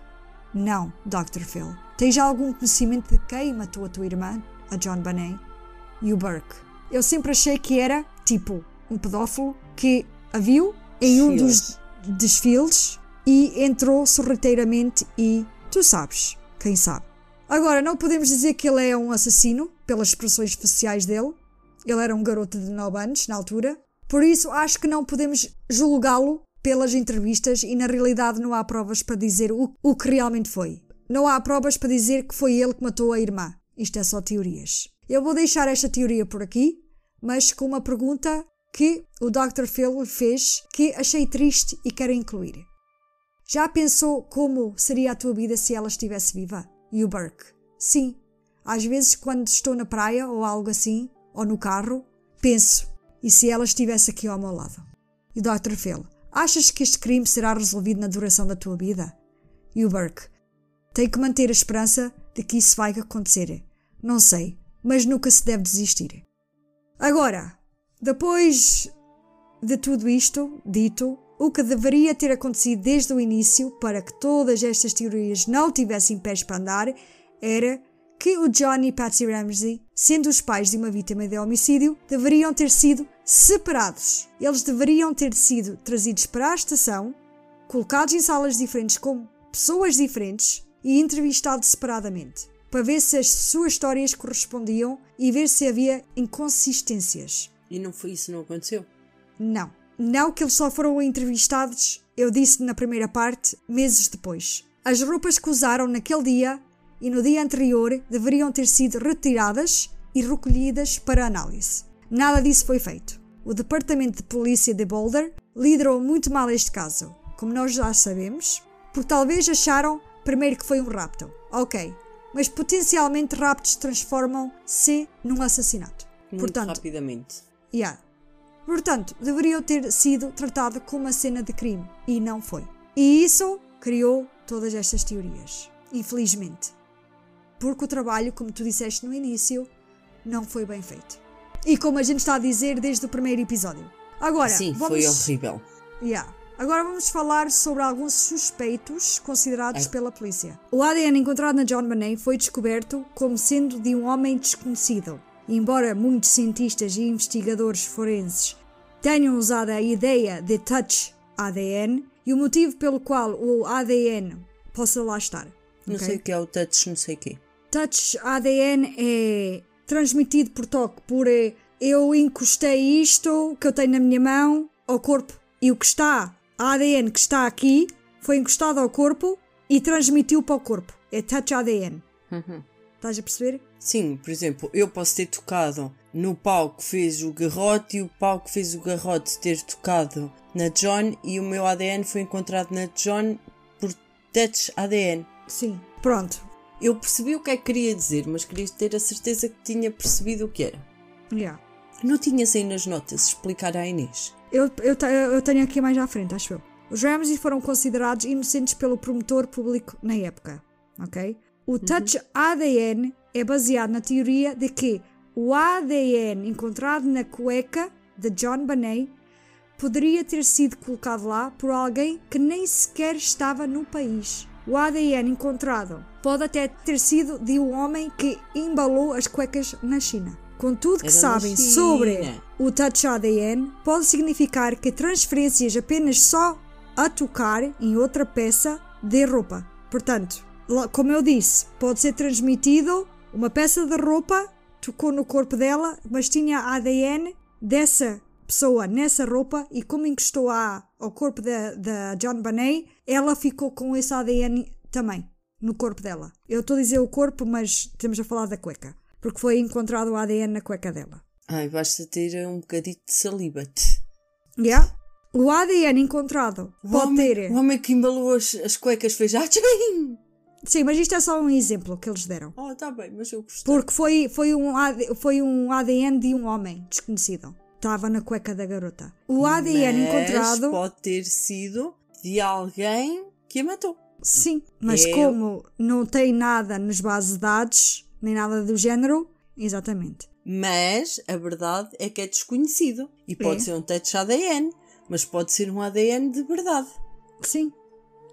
Não, Dr. Phil. Tens algum conhecimento de quem matou a tua irmã, a John Bonet? E o Burke: Eu sempre achei que era, tipo, um pedófilo que a viu em um dos desfiles e entrou sorrateiramente e tu sabes, quem sabe. Agora, não podemos dizer que ele é um assassino pelas expressões faciais dele. Ele era um garoto de 9 anos na altura. Por isso, acho que não podemos julgá-lo pelas entrevistas e na realidade não há provas para dizer o, o que realmente foi. Não há provas para dizer que foi ele que matou a irmã. Isto é só teorias. Eu vou deixar esta teoria por aqui, mas com uma pergunta que o Dr. Phil fez que achei triste e quero incluir. Já pensou como seria a tua vida se ela estivesse viva? E o Burke? Sim. Às vezes, quando estou na praia ou algo assim, ou no carro, penso: e se ela estivesse aqui ao meu lado? E o Dr. Phil? Achas que este crime será resolvido na duração da tua vida? E o Burke? Tenho que manter a esperança de que isso vai acontecer. Não sei, mas nunca se deve desistir. Agora, depois de tudo isto dito, o que deveria ter acontecido desde o início para que todas estas teorias não tivessem pés para andar era que o John e Patsy Ramsey, sendo os pais de uma vítima de homicídio, deveriam ter sido separados. Eles deveriam ter sido trazidos para a estação, colocados em salas diferentes com pessoas diferentes e entrevistados separadamente, para ver se as suas histórias correspondiam e ver se havia inconsistências. E não foi isso não aconteceu? Não. Não que eles só foram entrevistados, eu disse na primeira parte, meses depois. As roupas que usaram naquele dia e no dia anterior deveriam ter sido retiradas e recolhidas para análise. Nada disso foi feito. O Departamento de Polícia de Boulder liderou muito mal este caso, como nós já sabemos, porque talvez acharam primeiro que foi um rapto. Ok, mas potencialmente raptos transformam-se num assassinato. Muito Portanto, rapidamente. Yeah. Portanto, deveriam ter sido tratado como uma cena de crime e não foi. E isso criou todas estas teorias. Infelizmente. Porque o trabalho, como tu disseste no início, não foi bem feito. E como a gente está a dizer desde o primeiro episódio. Agora, Sim, vamos... foi horrível. Yeah. Agora vamos falar sobre alguns suspeitos considerados É. pela polícia. O ADN encontrado na John Bonet foi descoberto como sendo de um homem desconhecido. Embora muitos cientistas e investigadores forenses tenham usado a ideia de touch ADN e o motivo pelo qual o ADN possa lá estar. Não ok? sei o que é o touch, não sei o quê. Touch ADN é transmitido por toque, por eh, eu encostei isto que eu tenho na minha mão ao corpo e o que está, a ADN que está aqui, foi encostado ao corpo e transmitiu para o corpo. É touch ADN. Estás a perceber? Sim, por exemplo, eu posso ter tocado no pau que fez o garrote e o pau que fez o garrote ter tocado na John e o meu ADN foi encontrado na John por touch ADN. Sim. Pronto. Eu percebi o que é que queria dizer, mas queria ter a certeza que tinha percebido o que era. Yeah. Não tinhas aí nas notas explicar à Inês. Eu, eu, te- eu tenho aqui mais à frente, acho eu. Os Ramsey foram considerados inocentes pelo promotor público na época, ok? O touch ADN é baseado na teoria de que o ADN encontrado na cueca de John Bonet poderia ter sido colocado lá por alguém que nem sequer estava no país. O ADN encontrado pode até ter sido de um homem que embalou as cuecas na China. Com tudo que sabem sobre o Touch ADN, pode significar que transferências apenas só a tocar em outra peça de roupa. Portanto, como eu disse, pode ser transmitido uma peça de roupa, tocou no corpo dela, mas tinha ADN dessa pessoa nessa roupa e como encostou a, ao corpo da, da John Bonet, ela ficou com esse ADN também no corpo dela. Eu estou a dizer o corpo, mas estamos a falar da cueca, porque foi encontrado o ADN na cueca dela. Ai, basta ter um bocadito de saliva. Yeah. O ADN encontrado O pode homem, ter. o homem que embalou as, as cuecas fez. Tchim! Sim, mas isto é só um exemplo que eles deram. Oh, tá bem, mas eu gostei. Porque foi, foi, um, AD foi um ADN de um homem desconhecido. Estava na cueca da garota. O ADN Mas encontrado. pode ter sido de alguém que a matou. Sim, mas Eu- como não tem nada nas bases de dados, nem nada do género, exatamente. Mas a verdade é que é desconhecido. E pode É. ser um touch ADN, mas pode ser um ADN de verdade. Sim.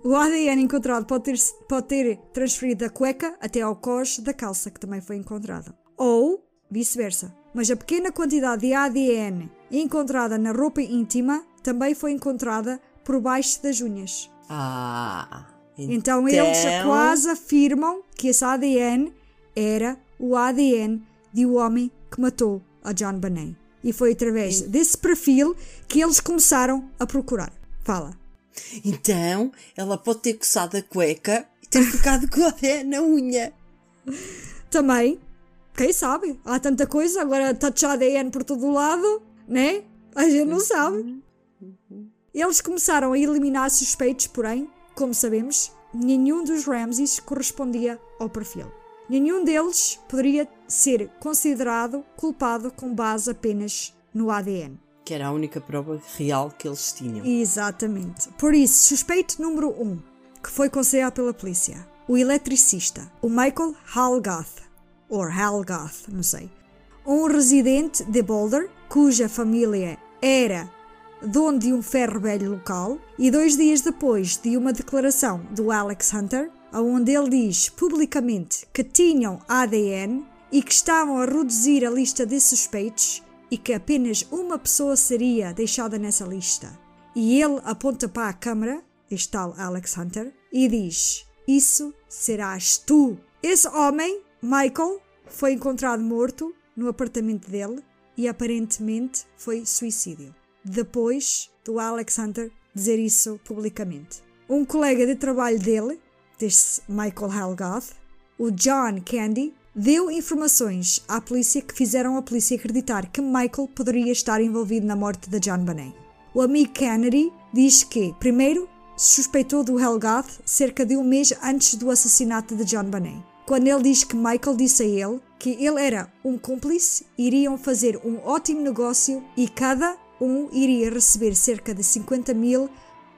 O ADN encontrado pode ter, pode ter transferido da cueca até ao cos da calça, que também foi encontrado. Ou vice-versa. Mas a pequena quantidade de ADN encontrada na roupa íntima também foi encontrada por baixo das unhas. Ah. Então eles quase afirmam que esse ADN era o ADN de o homem que matou a John Bonet. E foi através desse perfil que eles começaram a procurar. Fala. Então, ela pode ter coçado a cueca e ter ficado com o ADN na unha. Também, quem sabe? Há tanta coisa, agora touch ADN por todo o lado, né? A gente não sabe. Eles começaram a eliminar suspeitos, porém, como sabemos, nenhum dos Ramses correspondia ao perfil. Nenhum deles poderia ser considerado culpado com base apenas no ADN. Que era a única prova real que eles tinham. Exatamente. Por isso, suspeito número 1, um, que foi considerado pela polícia, o eletricista, o Michael Halgath, ou Halgath, não sei, um residente de Boulder, cuja família era dono de um ferro velho local, e dois dias depois de uma declaração do Alex Hunter, onde ele diz publicamente que tinham ADN e que estavam a reduzir a lista de suspeitos e que apenas uma pessoa seria deixada nessa lista. E ele aponta para a câmara, este tal Alex Hunter, e diz: Isso serás tu. Esse homem, Michael, foi encontrado morto no apartamento dele e aparentemente foi suicídio. Depois do Alex Hunter dizer isso publicamente. Um colega de trabalho dele, deste Michael Helgath, o John Candy, deu informações à polícia que fizeram a polícia acreditar que Michael poderia estar envolvido na morte de John Bonet. O amigo Kennedy diz que, primeiro, suspeitou do Helgath cerca de um mês antes do assassinato de John Bonet, quando ele diz que Michael disse a ele que ele era um cúmplice, iriam fazer um ótimo negócio e cada um iria receber cerca de 50 mil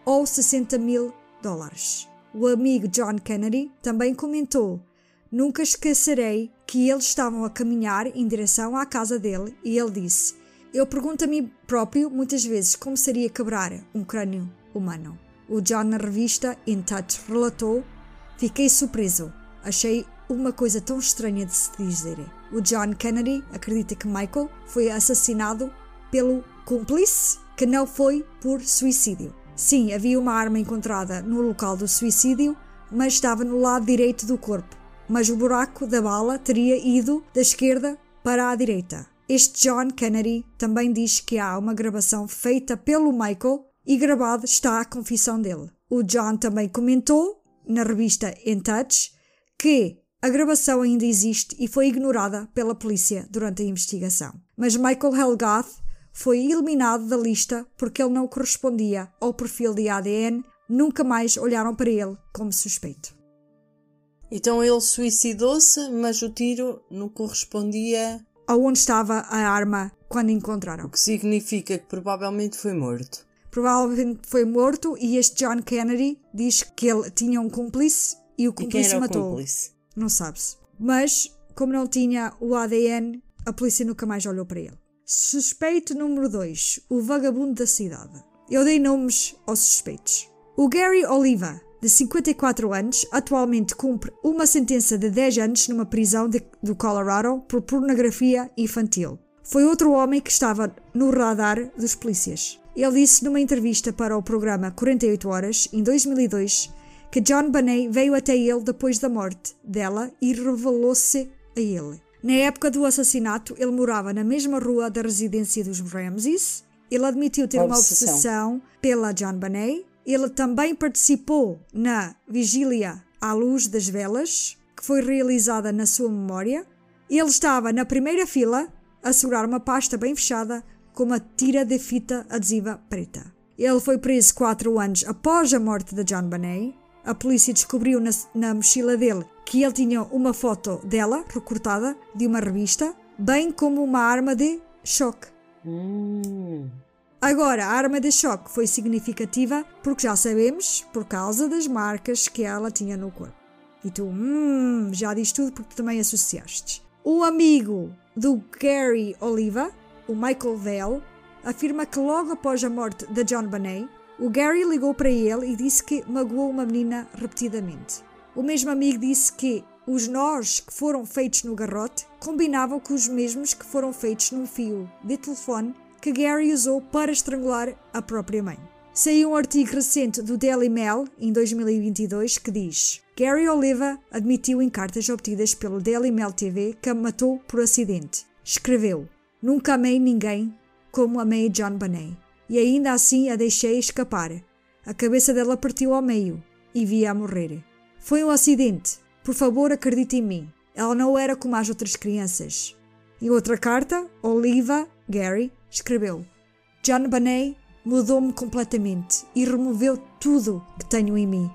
ou 60 mil dólares. O amigo John Kennedy também comentou Nunca esquecerei que eles estavam a caminhar em direção à casa dele e ele disse: Eu pergunto a mim próprio muitas vezes como seria quebrar um crânio humano. O John, na revista In Touch, relatou: Fiquei surpreso. Achei uma coisa tão estranha de se dizer. O John Kennedy acredita que Michael foi assassinado pelo cúmplice, que não foi por suicídio. Sim, havia uma arma encontrada no local do suicídio, mas estava no lado direito do corpo mas o buraco da bala teria ido da esquerda para a direita. Este John Kennedy também diz que há uma gravação feita pelo Michael e gravada está a confissão dele. O John também comentou na revista In Touch que a gravação ainda existe e foi ignorada pela polícia durante a investigação. Mas Michael Helgath foi eliminado da lista porque ele não correspondia ao perfil de ADN, nunca mais olharam para ele como suspeito. Então ele suicidou-se, mas o tiro não correspondia aonde estava a arma quando encontraram. O que significa que provavelmente foi morto. Provavelmente foi morto e este John Kennedy diz que ele tinha um cúmplice e o cúmplice e matou. O cúmplice? Não sabe-se. Mas, como não tinha o ADN, a polícia nunca mais olhou para ele. Suspeito número 2. O vagabundo da cidade. Eu dei nomes aos suspeitos. O Gary Oliva, de 54 anos, atualmente cumpre uma sentença de 10 anos numa prisão de, do Colorado por pornografia infantil. Foi outro homem que estava no radar dos polícias. Ele disse numa entrevista para o programa 48 Horas, em 2002, que John Bonet veio até ele depois da morte dela e revelou-se a ele. Na época do assassinato, ele morava na mesma rua da residência dos Ramses. Ele admitiu ter uma obsessão pela John Bonet ele também participou na Vigília à Luz das Velas, que foi realizada na sua memória. Ele estava na primeira fila a segurar uma pasta bem fechada com uma tira de fita adesiva preta. Ele foi preso quatro anos após a morte de John Bonet. A polícia descobriu na, na mochila dele que ele tinha uma foto dela recortada de uma revista, bem como uma arma de choque. Hum. Agora, a arma de choque foi significativa porque já sabemos por causa das marcas que ela tinha no corpo. E tu, hum, já diz tudo porque tu também associaste. O amigo do Gary Oliva, o Michael Vell, afirma que logo após a morte de John Bonet, o Gary ligou para ele e disse que magoou uma menina repetidamente. O mesmo amigo disse que os nós que foram feitos no garrote combinavam com os mesmos que foram feitos num fio de telefone que Gary usou para estrangular a própria mãe. Saiu um artigo recente do Daily Mail, em 2022, que diz: Gary Oliva admitiu em cartas obtidas pelo Daily Mail TV que a matou por acidente. Escreveu: Nunca amei ninguém como amei John Bonet, e ainda assim a deixei escapar. A cabeça dela partiu ao meio e vi-a morrer. Foi um acidente. Por favor, acredite em mim. Ela não era como as outras crianças. Em outra carta, Oliva, Gary, escreveu: John Bonet mudou-me completamente e removeu tudo que tenho em mim.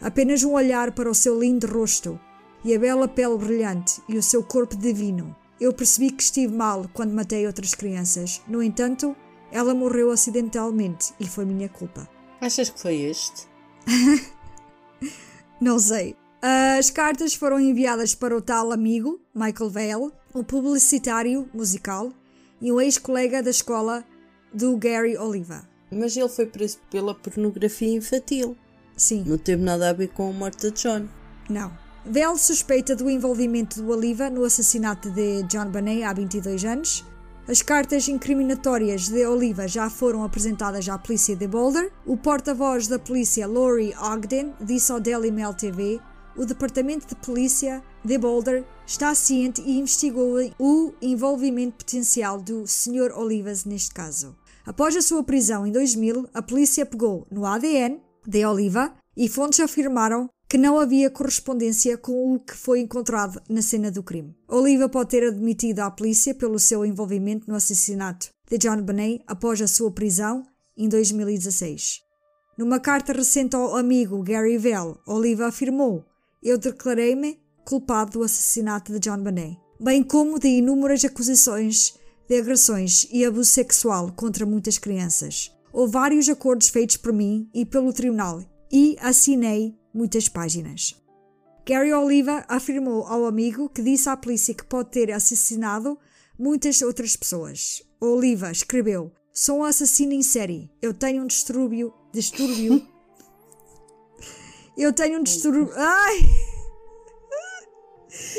Apenas um olhar para o seu lindo rosto e a bela pele brilhante e o seu corpo divino. Eu percebi que estive mal quando matei outras crianças. No entanto, ela morreu acidentalmente e foi minha culpa. Achas que foi este? Não sei. As cartas foram enviadas para o tal amigo, Michael Vale, o publicitário musical, e um ex-colega da escola do Gary Oliva. Mas ele foi preso pela pornografia infantil. Sim. Não teve nada a ver com a morte de John. Não. Bell suspeita do envolvimento do Oliva no assassinato de John Bonet há 22 anos. As cartas incriminatórias de Oliva já foram apresentadas à polícia de Boulder. O porta-voz da polícia, Laurie Ogden, disse ao Daily Mail TV o Departamento de Polícia de Boulder está ciente e investigou o envolvimento potencial do Sr. Olivas neste caso. Após a sua prisão em 2000, a polícia pegou no ADN de Oliva e fontes afirmaram que não havia correspondência com o que foi encontrado na cena do crime. Oliva pode ter admitido à polícia pelo seu envolvimento no assassinato de John Bonet após a sua prisão em 2016. Numa carta recente ao amigo Gary Vell, Oliva afirmou: Eu declarei-me culpado do assassinato de John Bonet, bem como de inúmeras acusações de agressões e abuso sexual contra muitas crianças. Houve vários acordos feitos por mim e pelo tribunal e assinei muitas páginas. Gary Oliva afirmou ao amigo que disse à polícia que pode ter assassinado muitas outras pessoas. Oliva escreveu: Sou um assassino em série. Eu tenho um distúrbio. Distúrbio. Eu tenho um distúrbio. Ai!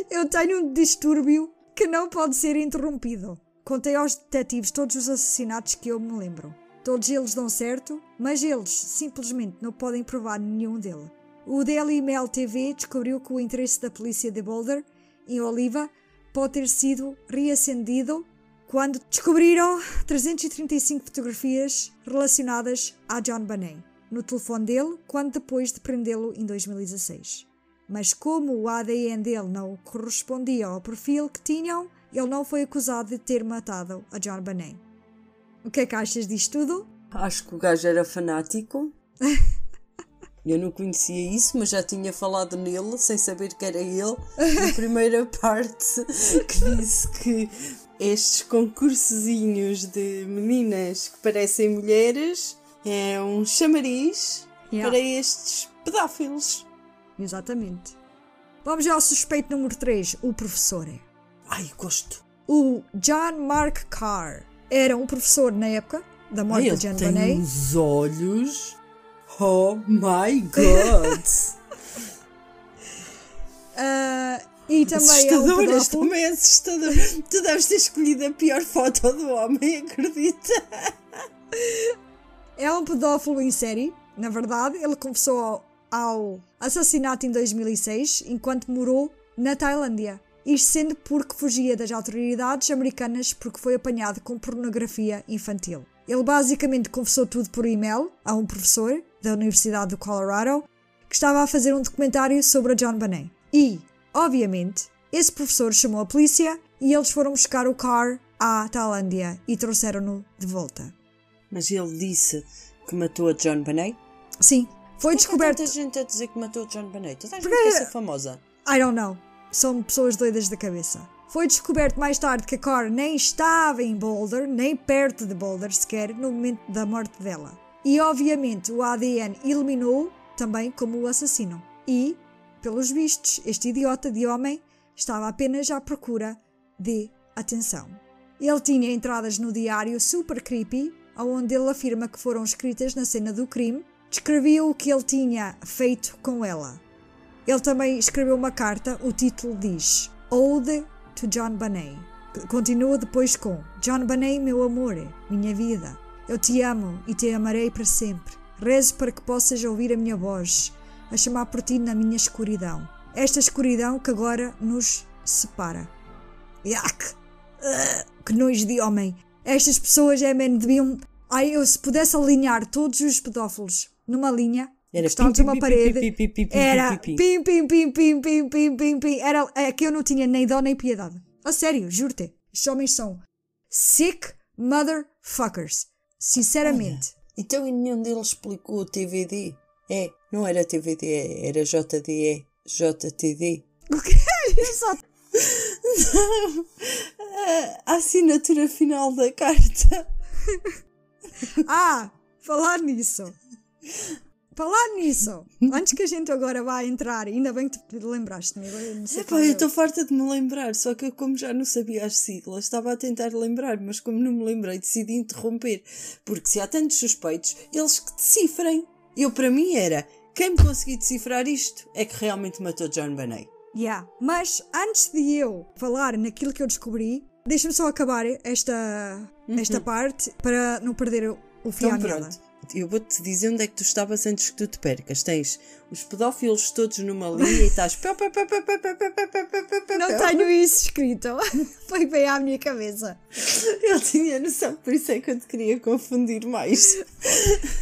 Eu tenho um distúrbio que não pode ser interrompido. Contei aos detetives todos os assassinatos que eu me lembro. Todos eles dão certo, mas eles simplesmente não podem provar nenhum deles. O Daily Mail TV descobriu que o interesse da polícia de Boulder em Oliva pode ter sido reacendido quando descobriram 335 fotografias relacionadas a John Bonet no telefone dele, quando depois de prendê-lo em 2016. Mas como o ADN dele não correspondia ao perfil que tinham, ele não foi acusado de ter matado a John Bonet. O que é que achas disto tudo? Acho que o gajo era fanático. Eu não conhecia isso, mas já tinha falado nele, sem saber que era ele, na primeira parte, que disse que estes concursozinhos de meninas que parecem mulheres é um chamariz Yeah. para estes pedófilos. Exatamente. Vamos já ao suspeito número 3, o professor. Ai, gosto. O John Mark Carr era um professor na época da Ai, morte ele de tem Bonet. uns olhos. Oh my god! Ah, e também é um assustador, este homem é assustador. Tu deves ter escolhido a pior foto do homem, acredita? É um pedófilo em série, na verdade. Ele confessou ao, ao assassinato em 2006, enquanto morou na Tailândia. Isto sendo porque fugia das autoridades americanas porque foi apanhado com pornografia infantil. Ele basicamente confessou tudo por e-mail a um professor da Universidade do Colorado que estava a fazer um documentário sobre a John Bonet. E, obviamente, esse professor chamou a polícia e eles foram buscar o Carr à Tailândia e trouxeram-no de volta. Mas ele disse que matou a John Bonet? Sim, foi Por descoberto. tanta gente a dizer que matou a John Bonet? Toda a gente Porque- quer ser famosa. I don't know. São pessoas doidas da cabeça. Foi descoberto mais tarde que a Carr nem estava em Boulder, nem perto de Boulder sequer, no momento da morte dela. E obviamente o ADN eliminou também como o assassino. E, pelos vistos, este idiota de homem estava apenas à procura de atenção. Ele tinha entradas no diário super creepy, onde ele afirma que foram escritas na cena do crime, descrevia o que ele tinha feito com ela. Ele também escreveu uma carta, o título diz Ode to John Bonet. Continua depois com John Bonet, meu amor, minha vida. Eu te amo e te amarei para sempre. Rezo para que possas ouvir a minha voz, a chamar por ti na minha escuridão. Esta escuridão que agora nos separa. Iac! Uh, que nojo de homem! Estas pessoas, é, man, deviam. Ai, eu se pudesse alinhar todos os pedófilos numa linha, era encostá-los uma parede. Pim, pim, pim, era pim, pim, pim, pim, pim, pim, pim, pim. Era é, que eu não tinha nem dó nem piedade. A sério, juro-te. Estes homens são sick motherfuckers. Sinceramente. Então e nenhum deles explicou o TVD? É, não era TVD, é, era JDE, JTD. O quê? Exato. A assinatura final da carta. Ah, falar nisso. Falar nisso, antes que a gente agora vá entrar, ainda bem que te lembraste-me. Epá, é eu estou farta de me lembrar, só que eu, como já não sabia as siglas, estava a tentar lembrar, mas como não me lembrei, decidi interromper. Porque se há tantos suspeitos, eles que decifrem. Eu, para mim, era quem me conseguir decifrar isto é que realmente matou John Bonet. Yeah. Mas antes de eu falar naquilo que eu descobri, deixa-me só acabar esta, esta parte para não perder o- o fio Então à eu vou-te dizer onde é que tu estavas antes que tu te percas. Tens os pedófilos todos numa linha e estás. Não tenho isso escrito. Foi bem à minha cabeça. Eu tinha noção, por isso é que eu te queria confundir mais.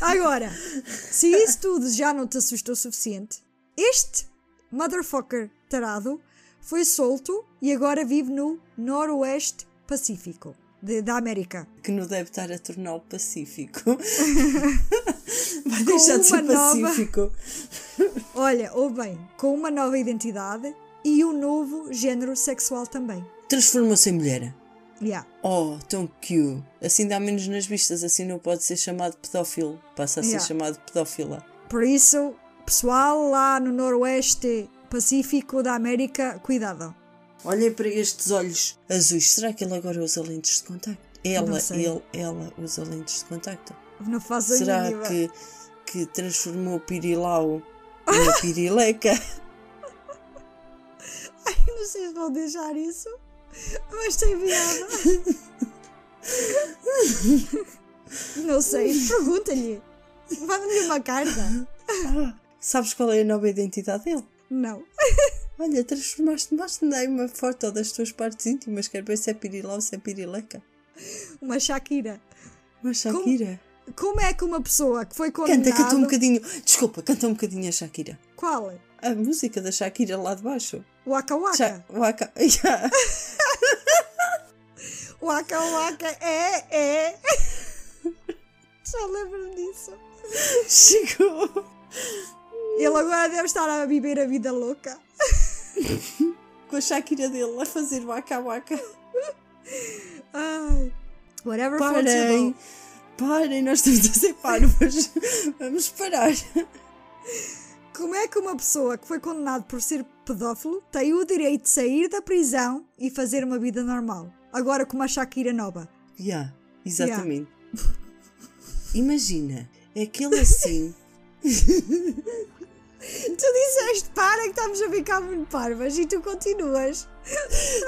Agora, se isso tudo já não te assustou o suficiente, este motherfucker tarado foi solto e agora vive no Noroeste Pacífico de- da América. Que não deve estar a tornar o Pacífico. Vai deixar de ser uma nova- Pacífico. Olha, ou bem, com uma nova identidade e um novo género sexual também. Transformou-se em mulher. Yeah. Oh, tão cute. Assim dá menos nas vistas, assim não pode ser chamado pedófilo. Passa a ser Yeah. chamado pedófila. Por isso, pessoal lá no Noroeste Pacífico da América, cuidado. Olhem para estes olhos azuis. Será que ele agora usa lentes de contacto? Ela, ele, ela usa lentes de contacto. Não faço Será mínima. que, que transformou o pirilau numa pirileca? Não sei se vão deixar isso, mas tem piada. Não sei, pergunta-lhe. Manda-lhe uma carta. Sabes qual é a nova identidade dele? Não. Olha, transformaste-me, dar uma foto das tuas partes íntimas, quero ver se é pirilau ou se é pirileca. Uma Shakira. Mas Shakira. Como é que uma pessoa que foi condenada... Canta, canta um bocadinho. Desculpa, canta um bocadinho a Shakira. Qual? A música da Shakira lá de baixo. Waka Waka. Sha- Waka. Yeah. Waka Waka é, é. Já lembro-me disso. Chegou. Ele agora deve estar a viver a vida louca. Com a Shakira dele a fazer waka waka. Ai. Whatever Parem. Parem, nós estamos a ser parvos. Vamos parar. Como é que uma pessoa que foi condenada por ser pedófilo tem o direito de sair da prisão e fazer uma vida normal? Agora com uma Shakira nova. Yeah, exatamente. Imagina, é aquele assim. Tu disseste para que estamos a ficar muito parvas e tu continuas.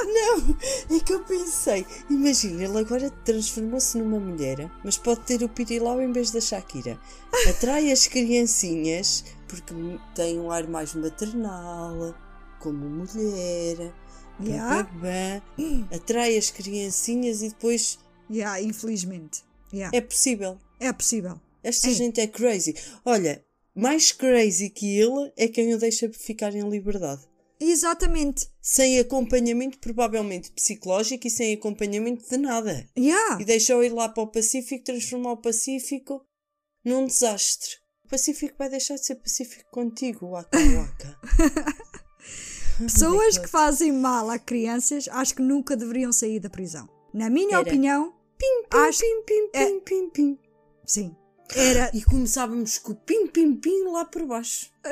Não, é que eu pensei. Imagina, ele agora transformou-se numa mulher, mas pode ter o pirilau em vez da Shakira. Atrai as criancinhas porque tem um ar mais maternal, como mulher. Yeah. babá. Atrai as criancinhas e depois Yeah, infelizmente. Yeah. é possível. É possível. Esta Ei. gente é crazy. Olha, mais crazy que ele é quem o deixa ficar em liberdade. Exatamente. Sem acompanhamento, provavelmente psicológico e sem acompanhamento de nada. Yeah. E deixou ir lá para o Pacífico, transformar o Pacífico num desastre. O Pacífico vai deixar de ser Pacífico contigo, Waka Waka. Pessoas que fazem mal a crianças acho que nunca deveriam sair da prisão. Na minha Era. opinião, Pim, pim, Acho- pim, pim, é- pim, pim, pim. sim. Era. E começávamos com o pim, pim, pim lá por baixo.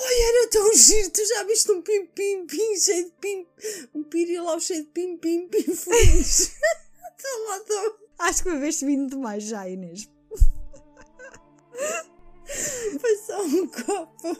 Ai, era tão giro, tu já viste um pim, pim, pim cheio de pim, um pirilau cheio de pim, pim, pim feliz. Estou lá, estou. Acho que uma vez vindo demais já, Inês. Foi só um copo.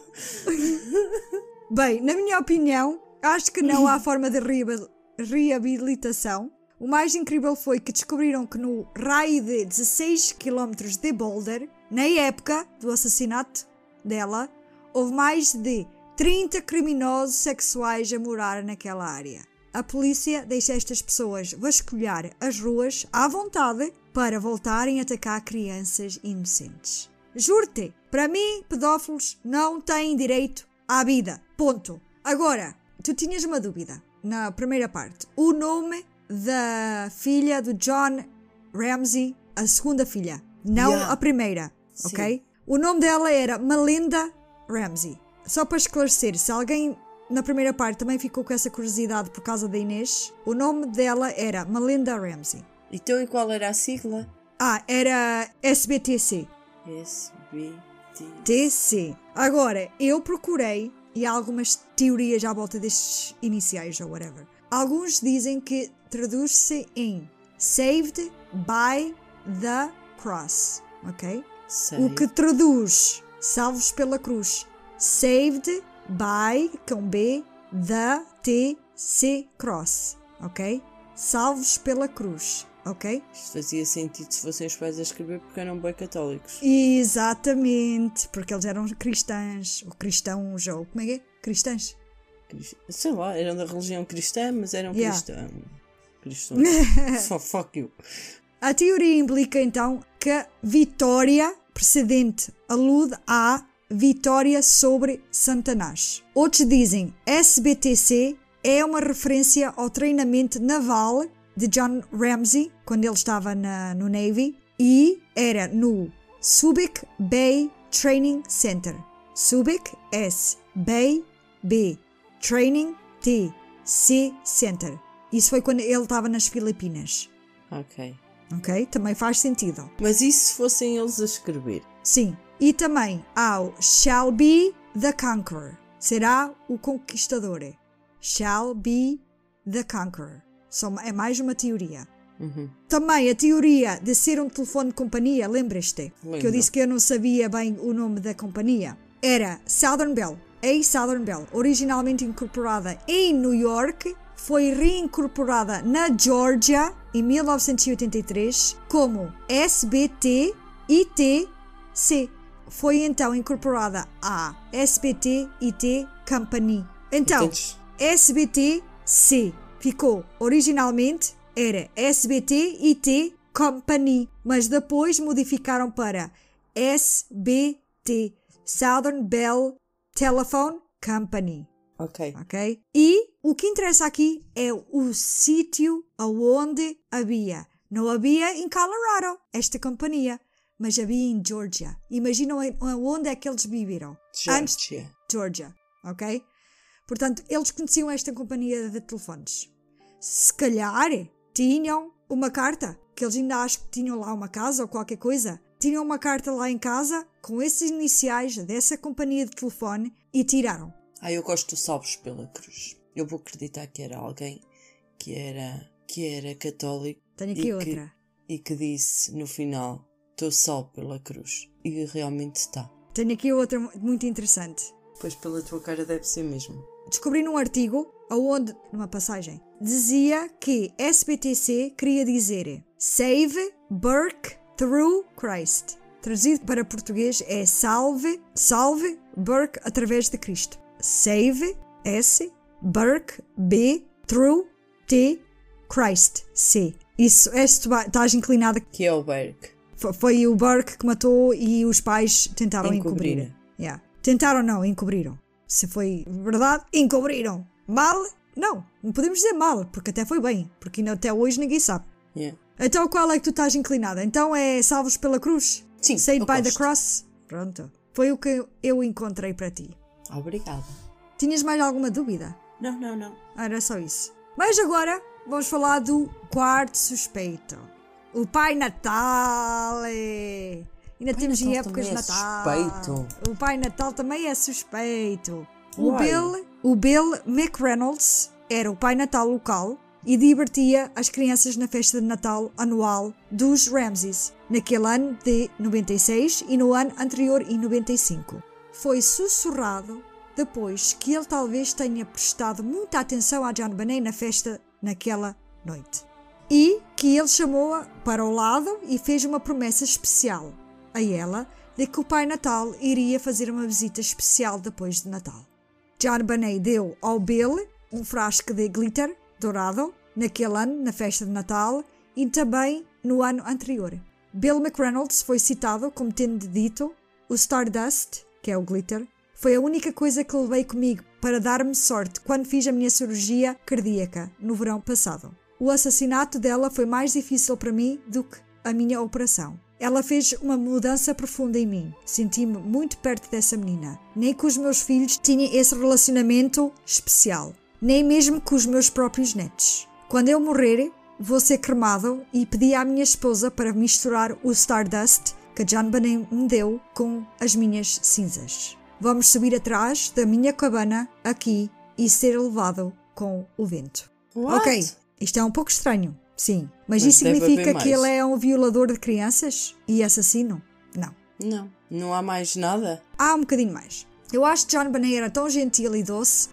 Bem, na minha opinião, acho que não há forma de reabil- reabilitação. O mais incrível foi que descobriram que no raio de 16 km de Boulder, na época do assassinato dela, houve mais de 30 criminosos sexuais a morar naquela área. A polícia deixa estas pessoas vasculhar as ruas à vontade para voltarem a atacar crianças inocentes. Juro-te, para mim, pedófilos não têm direito à vida. Ponto. Agora, tu tinhas uma dúvida na primeira parte. O nome da filha do John Ramsey, a segunda filha, não Yeah. a primeira, Sim. ok? O nome dela era Melinda Ramsey. Só para esclarecer, se alguém na primeira parte também ficou com essa curiosidade por causa da Inês, o nome dela era Melinda Ramsey. Então, e qual era a sigla? Ah, era SBTC. SBT. TC. Agora, eu procurei e há algumas teorias à volta destes iniciais ou whatever. Alguns dizem que traduz-se em Saved by the Cross, ok? O que traduz salvos pela cruz. Saved by, com B, the T C Cross, ok? Salvos pela cruz, ok? Isto fazia sentido se fossem os pais a escrever porque eram bem católicos. Exatamente, porque eles eram cristãs, ou cristãos, ou como é que é? Cristãs. Cris- Sei lá, eram da religião cristã, mas eram Yeah. cristãos. Cristãos. Só fuck you. A teoria implica então que a vitória precedente alude à vitória sobre Satanás. Outros dizem SBTC é uma referência ao treinamento naval de John Ramsey quando ele estava na- no Navy e era no Subic Bay Training Center. Subic S Bay B Training T C Center. Isso foi quando ele estava nas Filipinas. Ok. Ok? Também faz sentido. Mas e se fossem eles a escrever? Sim. E também há o Shall be the conqueror. Será o conquistador. Shall be the conqueror. Só é mais uma teoria. Uhum. Também a teoria de ser um telefone de companhia, lembras-te? Que eu disse que eu não sabia bem o nome da companhia. Era Southern Bell. A Southern Bell, originalmente incorporada em New York, foi reincorporada na Georgia em 1983 como SBT ITC. Foi então incorporada à SBT IT Company. Então, Entendes? SBT-C ficou originalmente era SBT-IT Company, mas depois modificaram para SBT Southern Bell Telephone Company, Ok. ok? E o que interessa aqui é o sítio aonde havia. Não havia em Colorado esta companhia, mas havia em Georgia. Imaginam onde é que eles viveram? Antes Georgia. Georgia, ok? Portanto, eles conheciam esta companhia de telefones. Se calhar tinham uma carta, que eles ainda acho que tinham lá uma casa ou qualquer coisa. Tinham uma carta lá em casa com esses iniciais dessa companhia de telefone e tiraram. Ah, eu gosto de salvos pela cruz. Eu vou acreditar que era alguém que era, que era católico Tenho aqui E que- outra. e que disse no final: Estou salvo pela cruz. E realmente está. Tenho aqui outra mu- muito interessante. Pois pela tua cara deve ser mesmo. Descobri num artigo, aonde, numa passagem, dizia que SBTC queria dizer Save Burke through Christ. Traduzido para português é Salve, Salve Burke através de Cristo. Save, S, Burke, B, through, T, Christ, C. Isso, vai- estás inclinada. Que é o. Fo- Foi o Burke que matou e os pais tentaram encobrir. Encobriram. Yeah. Tentaram não, encobriram. Se foi verdade, encobriram. Mal? Não, não podemos dizer mal, porque até foi bem, porque até hoje ninguém sabe. Yeah. Então qual é que tu estás inclinada? Então é salvos pela cruz? Sim, Saved by the cross? Pronto. Foi o que eu encontrei para ti. Obrigada. Tinhas mais alguma dúvida? Não, não, não. Ah, Era só isso. Mas agora vamos falar do quarto suspeito. O Pai Natal. é. Ainda temos em Natal épocas de é Natal. suspeito. O Pai Natal também é suspeito. O? Bill, o Bill McReynolds era o Pai Natal local e divertia as crianças na festa de Natal anual dos Ramses, naquele ano de 96 e no ano anterior em 95. Foi sussurrado depois que ele talvez tenha prestado muita atenção a John Bonet na festa naquela noite. E que ele chamou-a para o lado e fez uma promessa especial a ela de que o Pai Natal iria fazer uma visita especial depois de Natal. John Bonet deu ao Bill um frasco de glitter dourado naquele ano, na festa de Natal, e também no ano anterior. Bill McReynolds foi citado como tendo dito: o Stardust, que é o glitter, foi a única coisa que levei comigo para dar-me sorte quando fiz a minha cirurgia cardíaca no verão passado. O assassinato dela foi mais difícil para mim do que a minha operação. Ela fez uma mudança profunda em mim. Senti-me muito perto dessa menina. Nem com os meus filhos tinha esse relacionamento especial. Nem mesmo com os meus próprios netos. Quando eu morrer, vou ser cremado e pedi à minha esposa para misturar o Stardust que John Bonet me deu com as minhas cinzas. Vamos subir atrás da minha cabana aqui e ser levado com o vento. What? Ok, isto é um pouco estranho, sim. Mas, Mas isso significa que ele é um violador de crianças e assassino? Não. Não, não há mais nada. Há um bocadinho mais. Eu acho que John Bonet era tão gentil e doce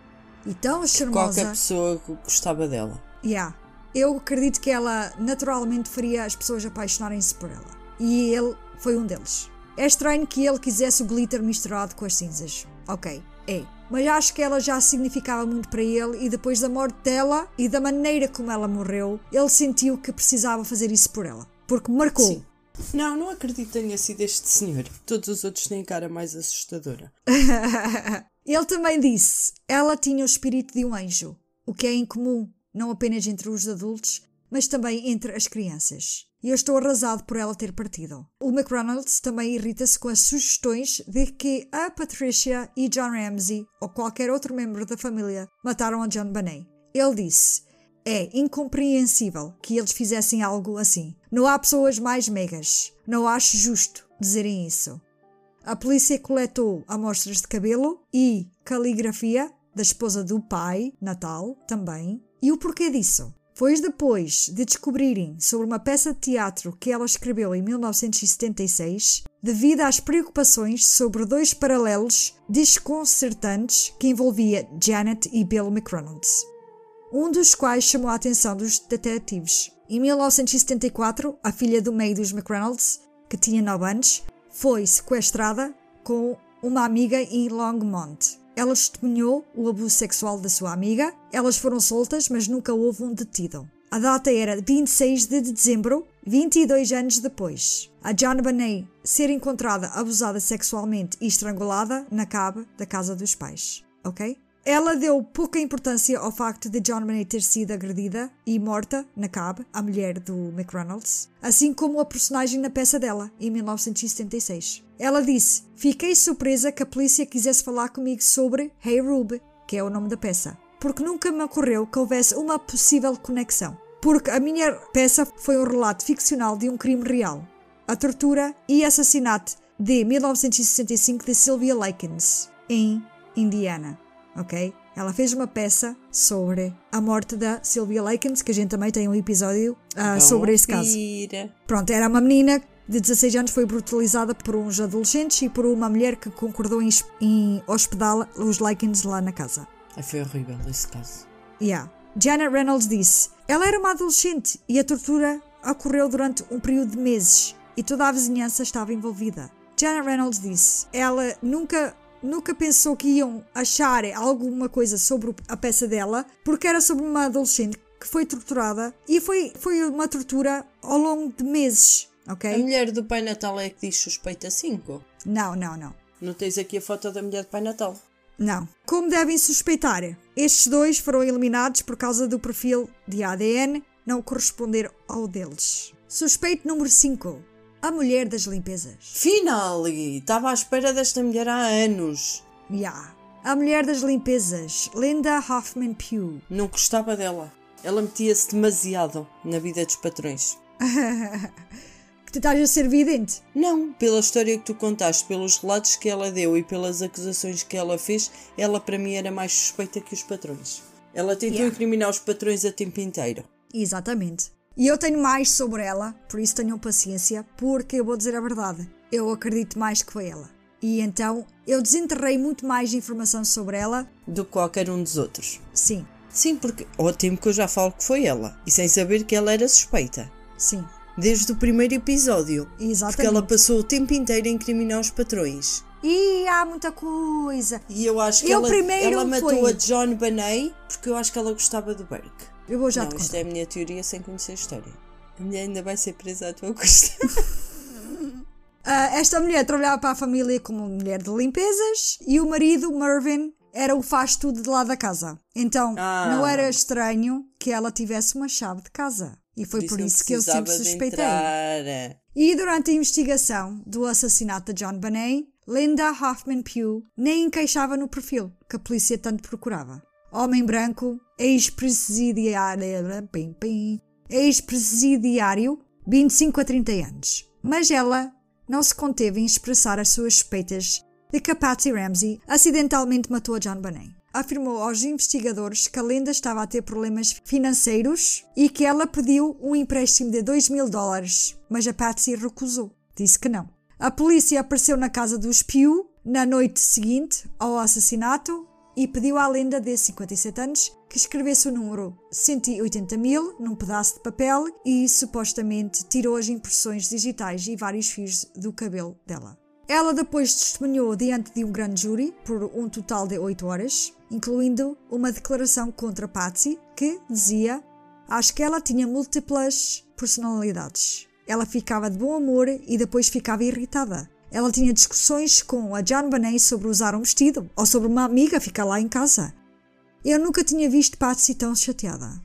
e tão charmosa. Qualquer pessoa gostava dela. Yeah. Eu acredito que ela naturalmente faria as pessoas apaixonarem-se por ela. E ele foi um deles. É estranho que ele quisesse o glitter misturado com as cinzas. Ok, é. Mas acho que ela já significava muito para ele e depois da morte dela e da maneira como ela morreu, ele sentiu que precisava fazer isso por ela. Porque marcou. Sim. Não, não acredito que tenha sido este senhor. Todos os outros têm cara mais assustadora. Ele também disse: ela tinha o espírito de um anjo, o que é incomum, não apenas entre os adultos, mas também entre as crianças. E eu estou arrasado por ela ter partido. O McReynolds também irrita-se com as sugestões de que a Patricia e John Ramsey, ou qualquer outro membro da família, mataram a John Bonet. Ele disse: é incompreensível que eles fizessem algo assim. Não há pessoas mais megas. Não acho justo dizerem isso. A polícia coletou amostras de cabelo e caligrafia da esposa do pai, Natal, também. E o porquê disso? Foi depois de descobrirem sobre uma peça de teatro que ela escreveu em 1976, devido às preocupações sobre dois paralelos desconcertantes que envolvia Janet e Bill McReynolds um dos quais chamou a atenção dos detetives. Em 1974, a filha do meio dos McReynolds, que tinha 9 anos, foi sequestrada com uma amiga em Longmont. Ela testemunhou o abuso sexual da sua amiga, elas foram soltas, mas nunca houve um detido. A data era 26 de dezembro, 22 anos depois. A John Bonet ser encontrada abusada sexualmente e estrangulada na cave da casa dos pais. Ok? Ela deu pouca importância ao facto de John Bonet ter sido agredida e morta na cab, a mulher do McReynolds, assim como a personagem na peça dela, em 1976. Ela disse: Fiquei surpresa que a polícia quisesse falar comigo sobre Hey Rube, que é o nome da peça, porque nunca me ocorreu que houvesse uma possível conexão. Porque a minha peça foi um relato ficcional de um crime real, a tortura e assassinato de 1965 de Sylvia Likens, em Indiana ok? Ela fez uma peça sobre a morte da Sylvia Likens, que a gente também tem um episódio uh, sobre esse caso. Pronto, era uma menina de 16 anos, foi brutalizada por uns adolescentes e por uma mulher que concordou em, em hospedá os Likens lá na casa. Foi horrível esse caso. Yeah. Janet Reynolds disse: Ela era uma adolescente e a tortura ocorreu durante um período de meses e toda a vizinhança estava envolvida. Janet Reynolds disse: Ela nunca nunca pensou que iam achar alguma coisa sobre a peça dela, porque era sobre uma adolescente que foi torturada e foi, foi uma tortura ao longo de meses, ok? A mulher do Pai Natal é que diz suspeita 5. Não, não, não. Não tens aqui a foto da mulher do Pai Natal? Não. Como devem suspeitar, estes dois foram eliminados por causa do perfil de ADN não corresponder ao deles. Suspeito número 5. A mulher das limpezas. Finally! Estava à espera desta mulher há anos. Yeah. A mulher das limpezas, Linda Hoffman Pugh. Não gostava dela. Ela metia-se demasiado na vida dos patrões. que tu estás a ser vidente. Não, pela história que tu contaste, pelos relatos que ela deu e pelas acusações que ela fez, ela para mim era mais suspeita que os patrões. Ela tentou Yeah. incriminar os patrões a tempo inteiro. Exatamente. E eu tenho mais sobre ela, por isso tenham paciência, porque eu vou dizer a verdade. Eu acredito mais que foi ela. E então eu desenterrei muito mais informação sobre ela. Do que qualquer um dos outros. Sim, Sim, porque ao tempo que eu já falo que foi ela. E sem saber que ela era suspeita. sim, Desde o primeiro episódio. exatamente. Porque ela passou o tempo inteiro a incriminar os patrões. E há muita coisa. E eu acho que Eu ela, primeiro ela matou foi- a John Bonet porque eu acho que ela gostava do Burke. Eu vou já não, te isto contar. é a minha teoria sem conhecer a história. A mulher ainda vai ser presa à tua custa. Ah, esta mulher trabalhava para a família como mulher de limpezas e o marido, Mervyn, era o faz tudo de lá da casa. Então Ah. não era estranho que ela tivesse uma chave de casa. E foi por isso, que eu sempre precisava de suspeitei. entrar. E durante a investigação do assassinato de John Bonet, Linda Hoffman Pugh nem encaixava no perfil que a polícia tanto procurava. Homem branco, ex-presidiário, pim, pim, ex-presidiário, 25 a 30 anos. Mas ela não se conteve em expressar as suas suspeitas de que a Patsy Ramsey acidentalmente matou a John Bonet. Afirmou aos investigadores que a lenda estava a ter problemas financeiros e que ela pediu um empréstimo de 2 mil dólares, mas a Patsy recusou. Disse que não. A polícia apareceu na casa dos Pew na noite seguinte ao assassinato e pediu à lenda de 57 anos que escrevesse o número 180 mil num pedaço de papel e supostamente tirou as impressões digitais e vários fios do cabelo dela. Ela depois testemunhou diante de um grande júri por um total de 8 horas, incluindo uma declaração contra Patsy que dizia acho que ela tinha múltiplas personalidades. Ela ficava de bom humor e depois ficava irritada. Ela tinha discussões com a John Bonet sobre usar um vestido ou sobre uma amiga ficar lá em casa. Eu nunca tinha visto Patsy tão chateada.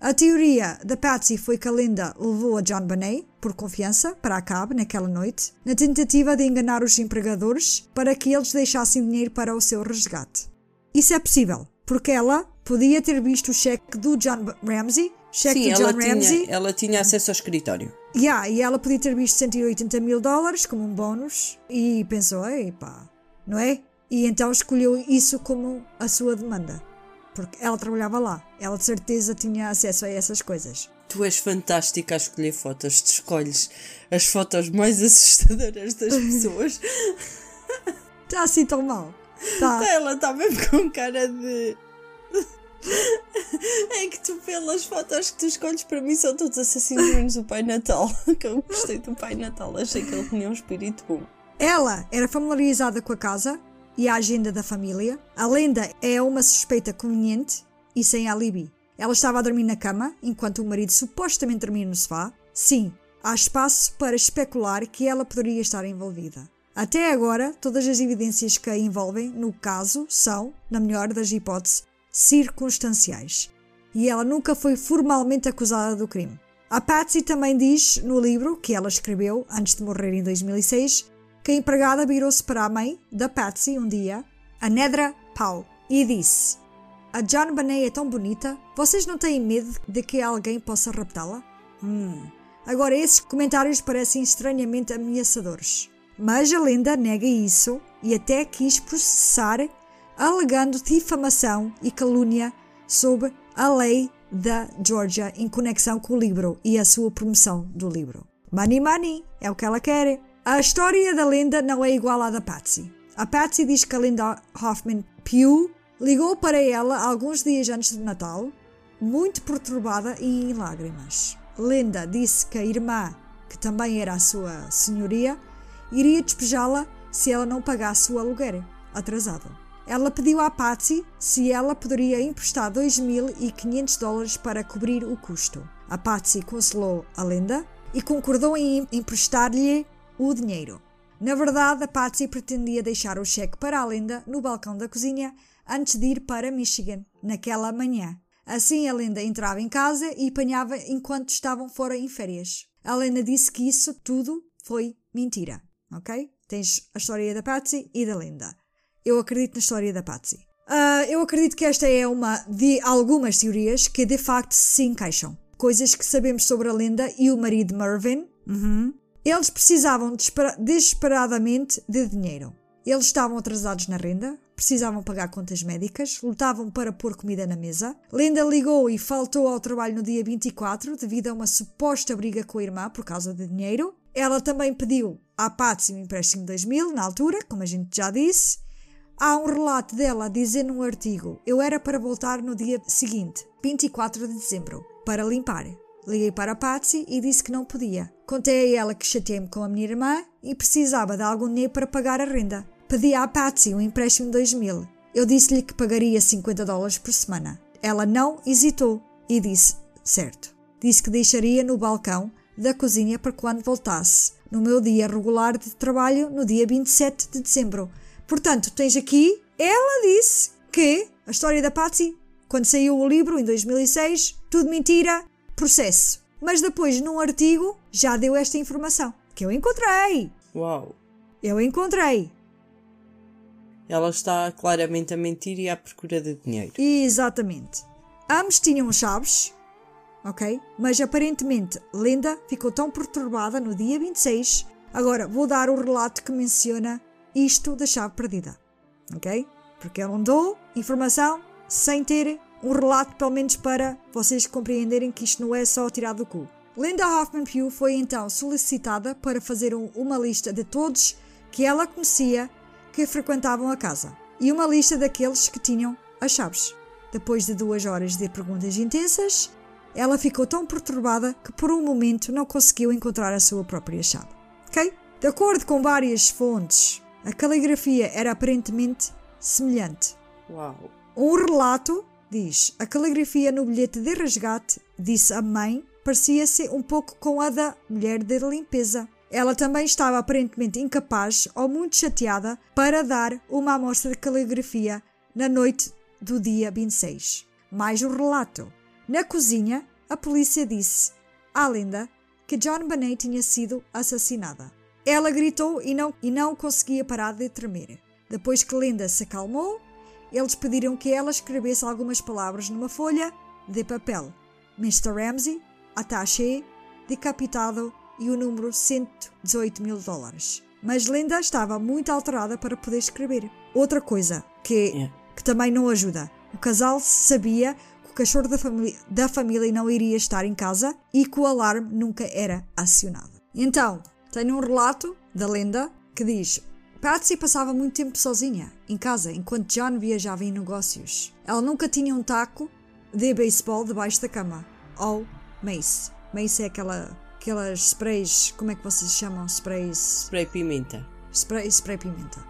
A teoria da Patsy foi que a Linda levou a John Bonet, por confiança, para a cab naquela noite, na tentativa de enganar os empregadores para que eles deixassem dinheiro para o seu resgate. Isso é possível, porque ela podia ter visto o cheque do John Ramsey, cheque Sim, do John tinha, Ramsey, ela tinha acesso ao escritório. Yeah, e ela podia ter visto 180 mil dólares como um bónus e pensou, epá, não é? E então escolheu isso como a sua demanda. Porque ela trabalhava lá. Ela de certeza tinha acesso a essas coisas. Tu és fantástica a escolher fotos. Tu escolhes as fotos mais assustadoras das pessoas. Está assim tão mal. Tá. Ela está mesmo com cara de. É que tu, pelas fotos que tu escolhes, para mim são todos assassinos menos o Pai Natal. Que eu gostei do Pai Natal, achei que ele tinha um espírito bom. Ela era familiarizada com a casa e a agenda da família. A lenda é uma suspeita conveniente e sem alibi. Ela estava a dormir na cama enquanto o marido supostamente dormia no sofá. Sim, há espaço para especular que ela poderia estar envolvida. Até agora, todas as evidências que a envolvem no caso são, na melhor das hipóteses, circunstanciais. E ela nunca foi formalmente acusada do crime. A Patsy também diz no livro que ela escreveu antes de morrer em 2006 que a empregada virou-se para a mãe da Patsy um dia, a Nedra Powell, e disse: A John Bonet é tão bonita, vocês não têm medo de que alguém possa raptá-la? Hum. Agora, esses comentários parecem estranhamente ameaçadores. Mas a lenda nega isso e até quis processar, alegando difamação e calúnia sob a lei da Georgia em conexão com o livro e a sua promoção do livro. Money, money, é o que ela quer. A história da lenda não é igual à da Patsy. A Patsy diz que a Linda Hoffman Pugh ligou para ela alguns dias antes de Natal, muito perturbada e em lágrimas. Linda disse que a irmã, que também era a sua senhoria, iria despejá-la se ela não pagasse o aluguer atrasado. Ela pediu à Patsy se ela poderia emprestar 2.500 dólares para cobrir o custo. A Patsy consolou a Linda e concordou em emprestar-lhe o dinheiro. Na verdade, a Patsy pretendia deixar o cheque para a Linda no balcão da cozinha antes de ir para Michigan, naquela manhã. Assim, a Linda entrava em casa e apanhava enquanto estavam fora em férias. A Linda disse que isso tudo foi mentira, ok? Tens a história da Patsy e da Linda. Eu acredito na história da Patsy. Uh, eu acredito que esta é uma de algumas teorias que de facto se encaixam. Coisas que sabemos sobre a Linda e o marido Mervyn. Uhum. Eles precisavam desesperadamente de dinheiro. Eles estavam atrasados na renda, precisavam pagar contas médicas, lutavam para pôr comida na mesa. Linda ligou e faltou ao trabalho no dia 24 devido a uma suposta briga com a irmã por causa de dinheiro. Ela também pediu à Patsy um empréstimo de 2 mil na altura, como a gente já disse. Há um relato dela a dizer num artigo: Eu era para voltar no dia seguinte, 24 de dezembro, para limpar. Liguei para a Patsy e disse que não podia. Contei a ela que chateei-me com a minha irmã e precisava de algum dinheiro para pagar a renda. Pedi à Patsy um empréstimo de 2 mil. Eu disse-lhe que pagaria 50 dólares por semana. Ela não hesitou e disse certo. Disse que deixaria no balcão da cozinha para quando voltasse, no meu dia regular de trabalho, no dia 27 de dezembro. Portanto, tens aqui, ela disse que a história da Patsy, quando saiu o livro em 2006, tudo mentira, processo. Mas depois, num artigo, já deu esta informação que eu encontrei. Uau! Eu encontrei. Ela está claramente a mentir e à procura de dinheiro. Exatamente. Ambos tinham chaves ok? Mas aparentemente Linda ficou tão perturbada no dia 26. Agora vou dar o relato que menciona isto da chave perdida, ok? Porque eu não dou informação sem ter um relato, pelo menos para vocês compreenderem que isto não é só tirado do cu. Linda Hoffman Pugh foi então solicitada para fazer um, uma lista de todos que ela conhecia que frequentavam a casa e uma lista daqueles que tinham as chaves. Depois de duas horas de perguntas intensas, ela ficou tão perturbada que por um momento não conseguiu encontrar a sua própria chave. Ok? De acordo com várias fontes, a caligrafia era aparentemente semelhante. Uau. Um relato diz: a caligrafia no bilhete de resgate, disse a mãe, parecia-se um pouco com a da mulher de limpeza. Ela também estava aparentemente incapaz ou muito chateada para dar uma amostra de caligrafia na noite do dia 26. Mais um relato. Na cozinha, a polícia disse à Linda que John Bonet tinha sido assassinada. Ela gritou e não, e não conseguia parar de tremer. Depois que Linda se acalmou, eles pediram que ela escrevesse algumas palavras numa folha de papel. Mr. Ramsey, attaché, decapitado e o número 118 mil dólares. Mas Linda estava muito alterada para poder escrever. Outra coisa que, É. que também não ajuda: o casal sabia que o cachorro da, família- da família não iria estar em casa e que o alarme nunca era acionado. Então, tenho um relato da Linda que diz: Patsy passava muito tempo sozinha, em casa, enquanto John viajava em negócios. Ela nunca tinha um taco de beisebol debaixo da cama. Ou mace. Mace é aquela, aquelas sprays, como é que vocês chamam? Sprays. Spray pimenta. Spray, spray pimenta.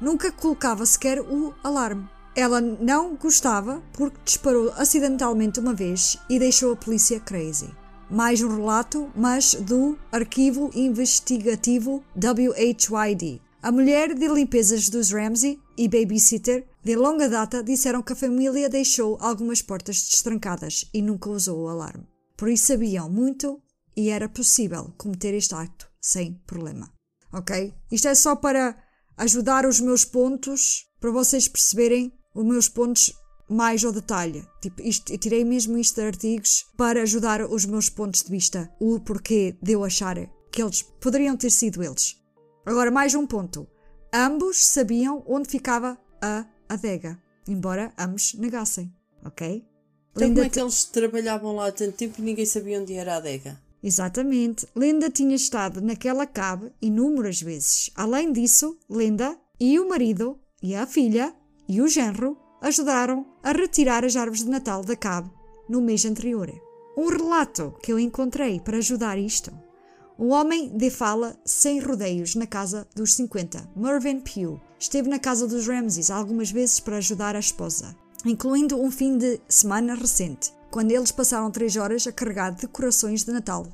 Nunca colocava sequer o alarme. Ela não gostava porque disparou acidentalmente uma vez e deixou a polícia crazy. Mais um relato, mas do arquivo investigativo WHYD. A mulher de limpezas dos Ramsey e babysitter de longa data disseram que a família deixou algumas portas destrancadas e nunca usou o alarme. Por isso sabiam muito e era possível cometer este acto sem problema. Ok? Isto é só para ajudar os meus pontos, para vocês perceberem os meus pontos mais ao detalhe. Tipo, isto, eu tirei mesmo isto de artigos para ajudar os meus pontos de vista, o porquê de eu achar que eles poderiam ter sido eles. Agora, mais um ponto. Ambos sabiam onde ficava a adega, embora ambos negassem, ok? Então Linda como é que eles trabalhavam lá há tanto tempo e ninguém sabia onde era a adega? Exatamente. Linda tinha estado naquela cave inúmeras vezes. Além disso, Linda e o marido, e a filha, e o genro ajudaram a retirar as árvores de Natal da cave no mês anterior. Um relato que eu encontrei para ajudar isto. Um homem de fala sem rodeios na casa dos 50, Mervyn Pugh, esteve na casa dos Ramses algumas vezes para ajudar a esposa, incluindo um fim de semana recente, quando eles passaram três horas a carregar decorações de Natal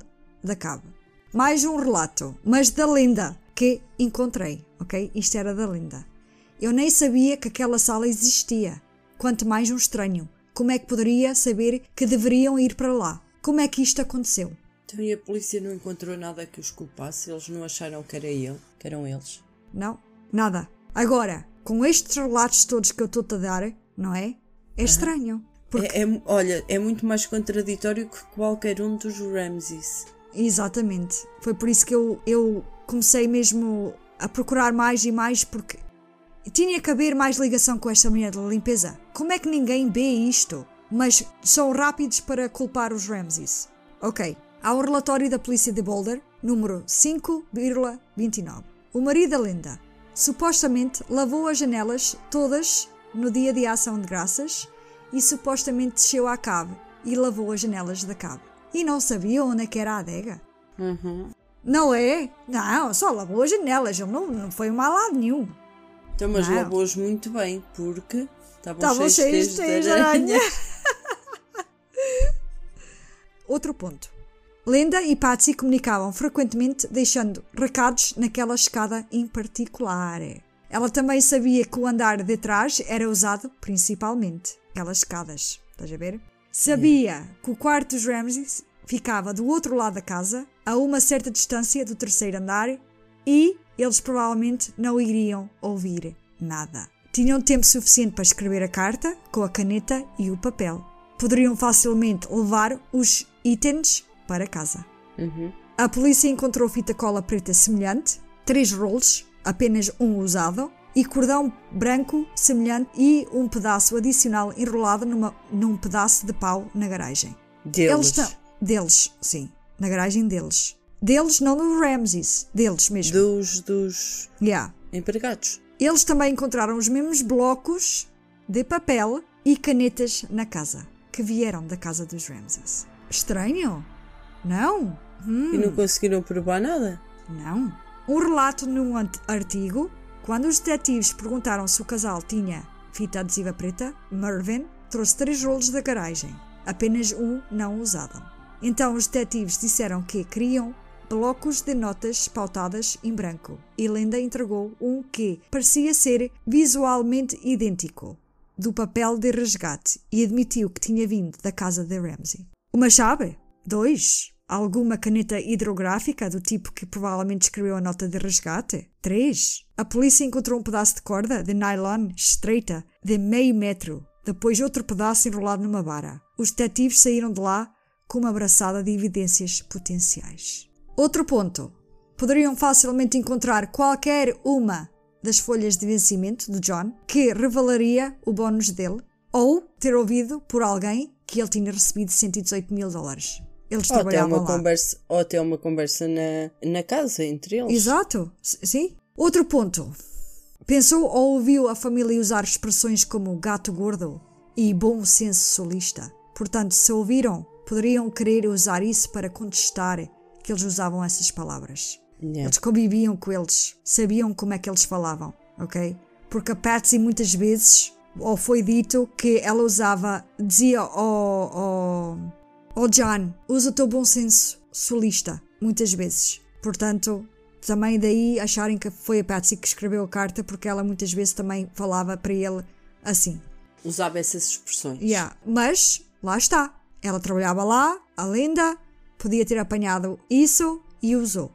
da cave. Mais um relato, mas da Linda, que encontrei, ok? Isto era da Linda. Eu nem sabia que aquela sala existia, quanto mais um estranho. Como é que poderia saber que deveriam ir para lá? Como é que isto aconteceu? Então e a polícia não encontrou nada que os culpasse? Eles não acharam que era ele, que eram eles? Não, nada. Agora, com estes relatos todos que eu estou-te a dar, não é? É estranho. Porque, É, é- olha, é muito mais contraditório que qualquer um dos Ramses. Exatamente. Foi por isso que eu, eu comecei mesmo a procurar mais e mais, porque tinha que haver mais ligação com esta mulher da limpeza. Como é que ninguém vê isto? Mas são rápidos para culpar os Ramses. Ok. Há um relatório da polícia de Boulder, número 5,29. O marido da Linda supostamente lavou as janelas todas no dia de ação de graças e supostamente desceu à cave e lavou as janelas da cave. E não sabia onde é que era a adega. Não é? Não, só lavou as janelas, ele não, não foi mal lado nenhum. Então, mas Não. lavou-os muito bem, porque estavam cheios, cheios de de teias aranha. Outro ponto. Linda e Patsy comunicavam frequentemente, deixando recados naquela escada em particular. Ela também sabia que o andar de trás era usado principalmente aquelas escadas. Estás a ver? Sabia que o quarto dos Ramses ficava do outro lado da casa, a uma certa distância do terceiro andar, e eles provavelmente não iriam ouvir nada. Tinham tempo suficiente para escrever a carta com a caneta e o papel. poderiam facilmente levar os itens para casa. Uhum. A polícia encontrou fita cola preta semelhante, três rolos, apenas um usado, e cordão branco semelhante e um pedaço adicional enrolado numa, num pedaço de pau na garagem. Deles. Eles. Deles, sim. Na garagem deles. Deles, não do Ramses. Deles mesmo. Dos, dos Yeah. empregados. Eles também encontraram os mesmos blocos de papel e canetas na casa, que vieram da casa dos Ramses. Estranho? Não? Hum, E não conseguiram provar nada? não. Um relato num artigo, quando os detetives perguntaram se o casal tinha fita adesiva preta, Mervyn trouxe três rolos da garagem, apenas um não usado. Então os detetives disseram que queriam blocos de notas pautadas em branco e Linda entregou um que parecia ser visualmente idêntico do papel de resgate e admitiu que tinha vindo da casa de Ramsey. Uma chave? Dois. Alguma caneta hidrográfica do tipo que provavelmente escreveu a nota de resgate? Três. A polícia encontrou um pedaço de corda de nylon estreita de meio metro, depois outro pedaço enrolado numa vara. Os detetives saíram de lá com uma abraçada de evidências potenciais. Outro ponto. Poderiam facilmente encontrar qualquer uma das folhas de vencimento do John que revelaria o bónus dele ou ter ouvido por alguém que ele tinha recebido 118 mil dólares. Eles Ou até trabalhavam uma lá. conversa, ou uma conversa na, na casa entre eles. Exato, sim. Outro ponto. Pensou ou ouviu a família usar expressões como gato gordo e bom senso solista. Portanto, se ouviram, poderiam querer usar isso para contestar que eles usavam essas palavras. Yeah. Eles conviviam com eles, sabiam como é que eles falavam, ok? Porque a Patsy muitas vezes, ou foi dito que ela usava, dizia ao, ao, ao John, usa o teu bom senso solista, muitas vezes. Portanto, também daí acharem que foi a Patsy que escreveu a carta, porque ela muitas vezes também falava para ele assim. Usava essas expressões. Yeah. Mas, lá está. Ela trabalhava lá, a Linda podia ter apanhado isso e usou.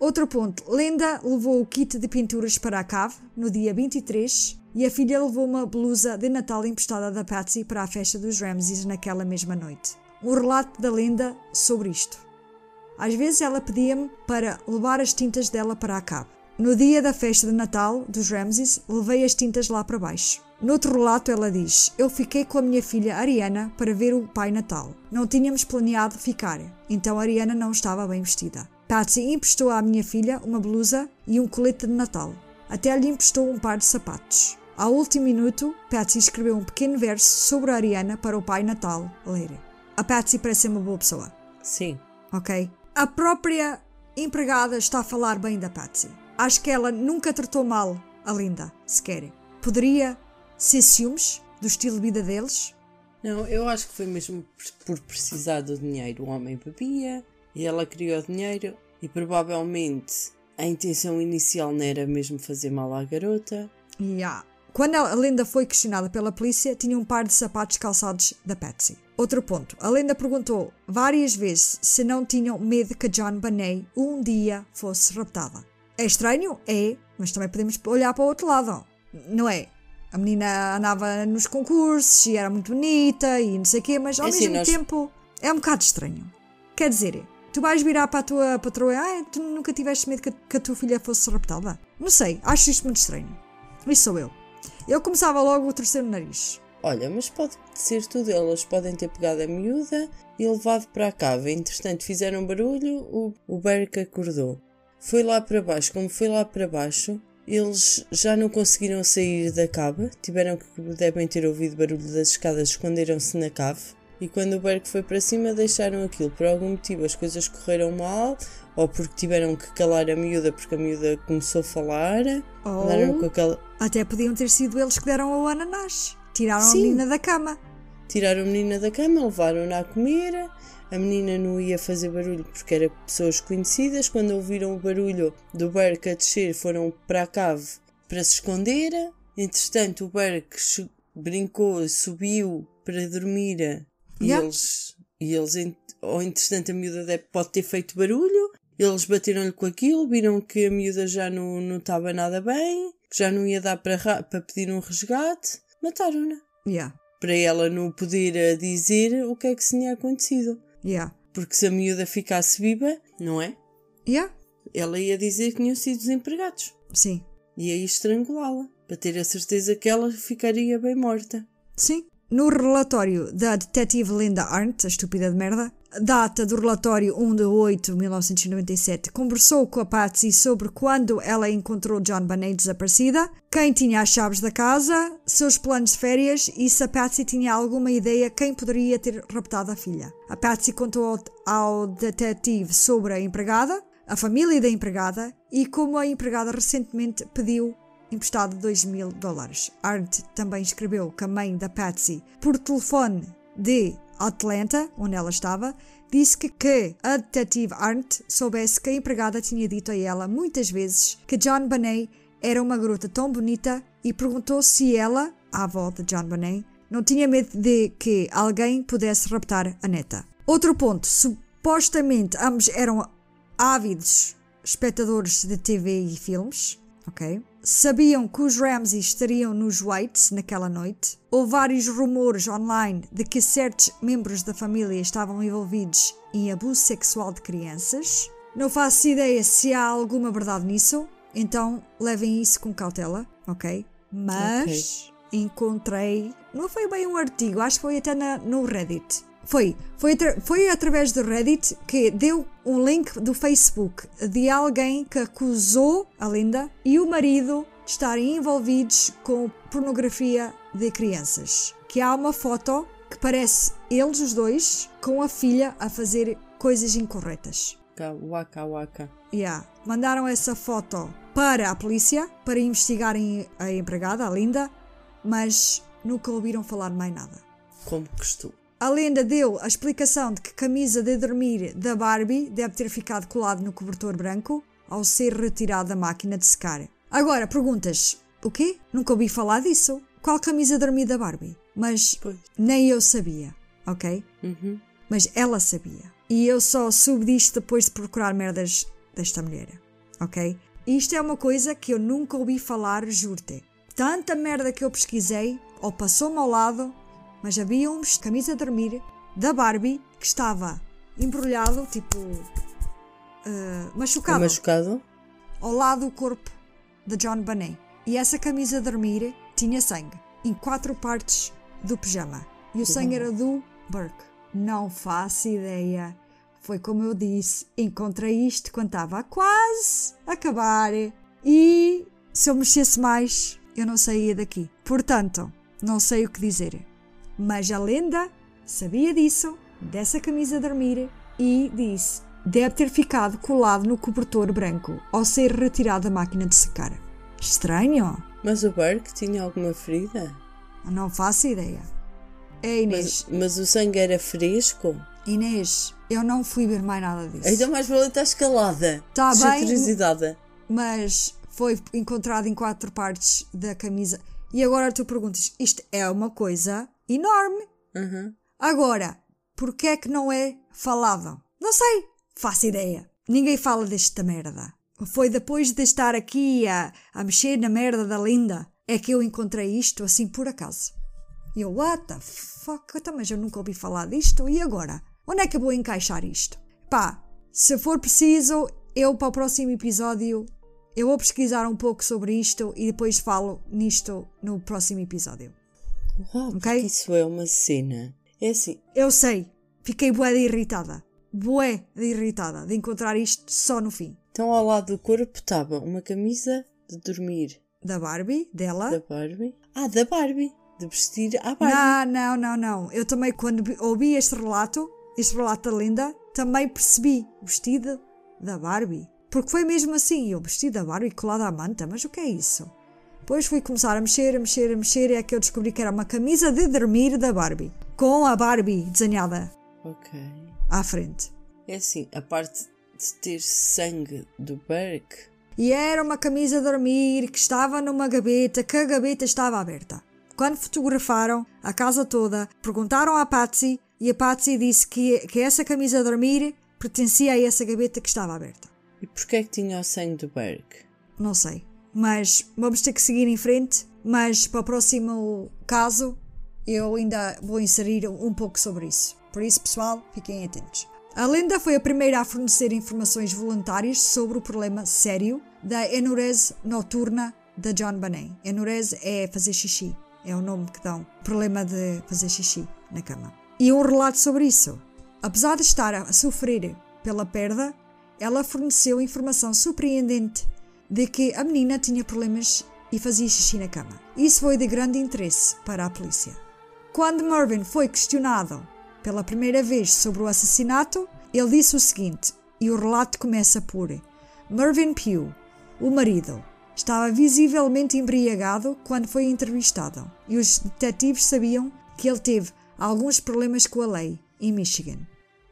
Outro ponto. Linda levou o kit de pinturas para a cave no dia 23 e a filha levou uma blusa de Natal emprestada da Patsy para a festa dos Ramses naquela mesma noite. Um relato da Linda sobre isto. Às vezes ela pedia-me para levar as tintas dela para a cave. No dia da festa de Natal dos Ramses, levei as tintas lá para baixo. Noutro relato, ela diz: Eu fiquei com a minha filha Ariana para ver o Pai Natal. Não tínhamos planeado ficar, então Ariana não estava bem vestida. Patsy emprestou à minha filha uma blusa e um colete de Natal. Até lhe emprestou um par de sapatos. Ao último minuto, Patsy escreveu um pequeno verso sobre a Ariana para o Pai Natal ler. A Patsy parece ser uma boa pessoa Sim. ok? A própria empregada está a falar bem da Patsy. Acho que ela nunca tratou mal a Linda, sequer. Poderia ser ciúmes do estilo de vida deles? Não, eu acho que foi mesmo por- por precisar do dinheiro. O homem bebia e ela queria o dinheiro e provavelmente a intenção inicial não era mesmo fazer mal à garota. Yeah. Quando a Linda foi questionada pela polícia, tinha um par de sapatos calçados da Patsy. Outro ponto. A Linda perguntou várias vezes se não tinham medo que John Bonet um dia fosse raptada. É estranho? É, mas também podemos olhar para o outro lado, não é? A menina andava nos concursos e era muito bonita e não sei o quê, mas ao É assim, mesmo nós- tempo é um bocado estranho. Quer dizer, tu vais virar para a tua patroa ah, tu nunca tiveste medo que, que a tua filha fosse raptada? Não sei, acho isto muito estranho. Isso sou eu. Eu começava logo a torcer o nariz. Olha, mas pode ser tudo. Elas podem ter pegado a miúda e levado para a cava. Entretanto, fizeram barulho, o, o Berk acordou. Foi lá para baixo. Como foi lá para baixo, eles já não conseguiram sair da cava. Tiveram que, devem ter ouvido barulho das escadas, esconderam-se na cave. E quando o Berk foi para cima, deixaram aquilo. Por algum motivo, as coisas correram mal, ou porque tiveram que calar a miúda, porque a miúda começou a falar. Ou aquela. até podiam ter sido eles que deram ao ananás. Tiraram a Sim. menina da cama. Tiraram a menina da cama, levaram-na a comer. A menina não ia fazer barulho porque era pessoas conhecidas. Quando ouviram o barulho do Berk a descer, foram para a cave para se esconder. Entretanto, o Berk che- brincou, subiu para dormir e Yeah. eles, e eles ou entretanto, a miúda pode ter feito barulho. Eles bateram-lhe com aquilo, viram que a miúda já não não estava nada bem, que já não ia dar para, ra- para pedir um resgate. Mataram-na. Yeah. para ela não poder eh, dizer o que é que se tinha acontecido. Yeah. Porque se a miúda ficasse viva, não é? Yeah? Ela ia dizer que tinham sido desempregados. Sim. E aí estrangulá-la, para ter a certeza que ela ficaria bem morta. Sim. No relatório da detetive Linda Arndt, a estúpida de merda, data do relatório 1 de 8 de 1997, conversou com a Patsy sobre quando ela encontrou John Bonet desaparecida, quem tinha as chaves da casa, seus planos de férias e se a Patsy tinha alguma ideia quem poderia ter raptado a filha. A Patsy contou ao, ao detetive sobre a empregada, a família da empregada e como a empregada recentemente pediu emprestado 2 mil dólares. Arndt também escreveu que a mãe da Patsy, por telefone de Atlanta, onde ela estava, disse que, que a detetive Arndt soubesse que a empregada tinha dito a ela muitas vezes que John Bonet era uma garota tão bonita e perguntou se ela, a avó de John Bonet, não tinha medo de que alguém pudesse raptar a neta. Outro ponto, supostamente ambos eram ávidos espectadores de TV e filmes, ok? Sabiam que os Ramsey estariam nos Whites naquela noite. Houve vários rumores online de que certos membros da família estavam envolvidos em abuso sexual de crianças. Não faço ideia se há alguma verdade nisso, então levem isso com cautela, ok? Mas encontrei. Não foi bem um artigo, acho que foi até na, no Reddit. Foi, foi, foi através do Reddit que deu um link do Facebook de alguém que acusou a Linda e o marido de estarem envolvidos com pornografia de crianças. Que há uma foto que parece eles os dois com a filha a fazer coisas incorretas. Waka waka. Yeah. Mandaram essa foto para a polícia para investigarem a empregada, a Linda, mas nunca ouviram falar mais nada. Como costume. A lenda deu a explicação de que a camisa de dormir da Barbie deve ter ficado colado no cobertor branco ao ser retirado da máquina de secar. Agora, perguntas: o quê? Nunca ouvi falar disso. Qual camisa de dormir da Barbie? Mas Pois. nem eu sabia, ok? Uhum. Mas ela sabia. E eu só soube disto depois de procurar merdas desta mulher, ok? E isto é uma coisa que eu nunca ouvi falar, juro-te. Tanta merda que eu pesquisei, ou passou-me ao lado, mas havia um camisa de dormir da Barbie que estava embrulhado, tipo. ah, machucado, Machucado? ao lado do corpo de John Bonet. E essa camisa de dormir tinha sangue em quatro partes do pijama. E o sangue era do Burke. Não faço ideia. Foi como eu disse, encontrei isto quando estava a quase a acabar e se eu mexesse mais, eu não saía daqui. Portanto, não sei o que dizer. Mas a lenda sabia disso, dessa camisa de dormir, e disse: deve ter ficado colado no cobertor branco ao ser retirado da máquina de secar. Estranho? Mas o Burke tinha alguma ferida? Não faço ideia. É Inês. Mas, mas o sangue era fresco? Inês, eu não fui ver mais nada disso. Ainda mais vale estar escalada. Tá Cheia bem. Mas foi encontrado em quatro partes da camisa. E agora tu perguntas: isto é uma coisa enorme. Uhum. Agora, porquê é que não é falado? Não sei, faço ideia. Ninguém fala desta merda. Foi depois de estar aqui a, a mexer na merda da Linda é que eu encontrei isto assim por acaso. E eu, what the fuck? Então, mas eu nunca ouvi falar disto. E agora? Onde é que eu vou encaixar isto? Pá, se for preciso, eu para o próximo episódio eu vou pesquisar um pouco sobre isto e depois falo nisto no próximo episódio. Uau, Ok. isso é uma cena. É assim, Eu sei, fiquei bué de irritada. Bué de irritada de encontrar isto só no fim. então ao lado do corpo estava uma camisa de dormir Da Barbie, dela. da Barbie. Ah, da Barbie. De vestir à Barbie. Não, não, não, não. Eu também, quando vi- ouvi este relato, este relato da Linda, também percebi o vestido da Barbie. Porque foi mesmo assim, eu vestido da Barbie colado à manta, mas o que é isso? Depois fui começar a mexer, a mexer, a mexer, e é que eu descobri que era uma camisa de dormir da Barbie. Com a Barbie desenhada à frente. É assim, a parte de ter sangue do Burke. E era uma camisa de dormir que estava numa gaveta, que a gaveta estava aberta. Quando fotografaram a casa toda, perguntaram à Patsy e a Patsy disse que, que essa camisa de dormir pertencia a essa gaveta que estava aberta. E porquê é que tinha o sangue do Burke? Não sei. Mas vamos ter que seguir em frente. Mas para o próximo caso Eu ainda vou inserir um pouco sobre isso. Por isso, pessoal, fiquem atentos. A lenda foi a primeira a fornecer informações voluntárias sobre o problema sério da enurese noturna de John Bonet. Enurese é fazer xixi, é o nome que dão. Problema de fazer xixi na cama. E um relato sobre isso. Apesar de estar a sofrer pela perda, ela forneceu informação surpreendente de que a menina tinha problemas e fazia xixi na cama. Isso foi de grande interesse para a polícia. Quando Mervyn foi questionado pela primeira vez sobre o assassinato, ele disse o seguinte, e o relato começa por Mervyn Pugh, o marido, estava visivelmente embriagado quando foi entrevistado, e os detetives sabiam que ele teve alguns problemas com a lei em Michigan.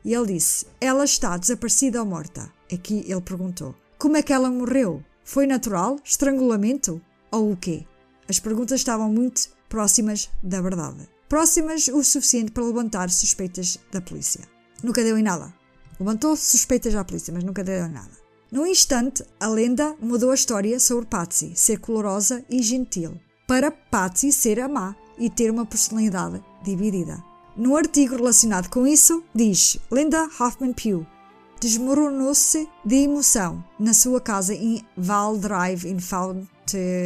E ele disse: Ela está desaparecida ou morta? Aqui ele perguntou: Como é que ela morreu? Foi natural? Estrangulamento? Ou o quê? As perguntas estavam muito próximas da verdade. Próximas o suficiente para levantar suspeitas da polícia. Nunca deu em nada. Levantou suspeitas à polícia, mas nunca deu em nada. Num instante, a lenda mudou a história sobre Patsy ser colorosa e gentil, para Patsy ser a má e ter uma personalidade dividida. No artigo relacionado com isso, diz Linda Hoffman Pugh desmoronou-se de emoção na sua casa em Val Drive, em Fount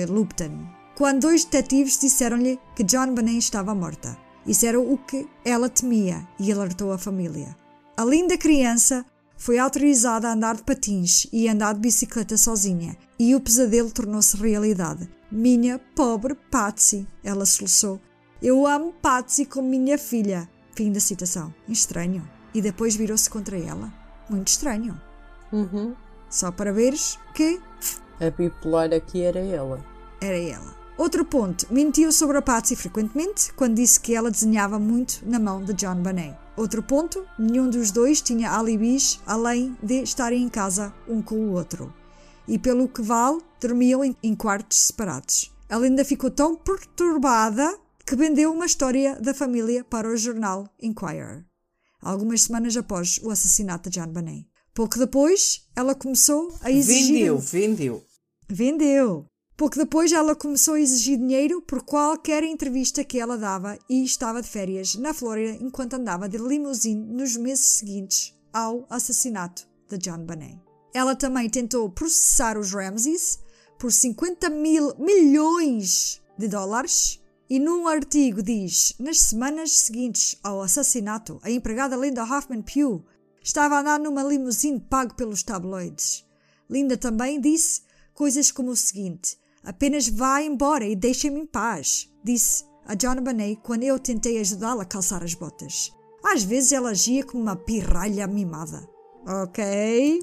Lupton, quando dois detetives disseram-lhe que John Bonet estava morta. Isso era o que ela temia e alertou a família. A linda criança foi autorizada a andar de patins e andar de bicicleta sozinha, e o pesadelo tornou-se realidade. Minha pobre Patsy, ela soluçou. Eu amo Patsy como minha filha. Fim da citação. Estranho. E depois virou-se contra ela. Muito estranho. Uhum. Só para veres que A bipolar aqui era ela. era ela. Outro ponto, mentiu sobre a Patsy frequentemente quando disse que ela desenhava muito na mão de John Bonet. Outro ponto, nenhum dos dois tinha alibis além de estarem em casa um com o outro. E pelo que vale, dormiam em, em quartos separados. Ela ainda ficou tão perturbada que vendeu uma história da família para o jornal Inquirer, algumas semanas após o assassinato de John Bonet. Pouco depois, ela começou a exigir. Vendeu, vendeu. Vendeu. Pouco depois ela começou a exigir dinheiro por qualquer entrevista que ela dava e estava de férias na Flórida enquanto andava de limusine nos meses seguintes ao assassinato de John Bonet. Ela também tentou processar os Ramses por 50 mil milhões de dólares e num artigo diz nas semanas seguintes ao assassinato a empregada Linda Hoffman Pugh estava a andar numa limusine pago pelos tabloides. Linda também disse coisas como o seguinte: apenas vá embora e deixe-me em paz, disse a John Bonet quando eu tentei ajudá-la a calçar as botas. Às vezes ela agia como uma pirralha mimada. Ok?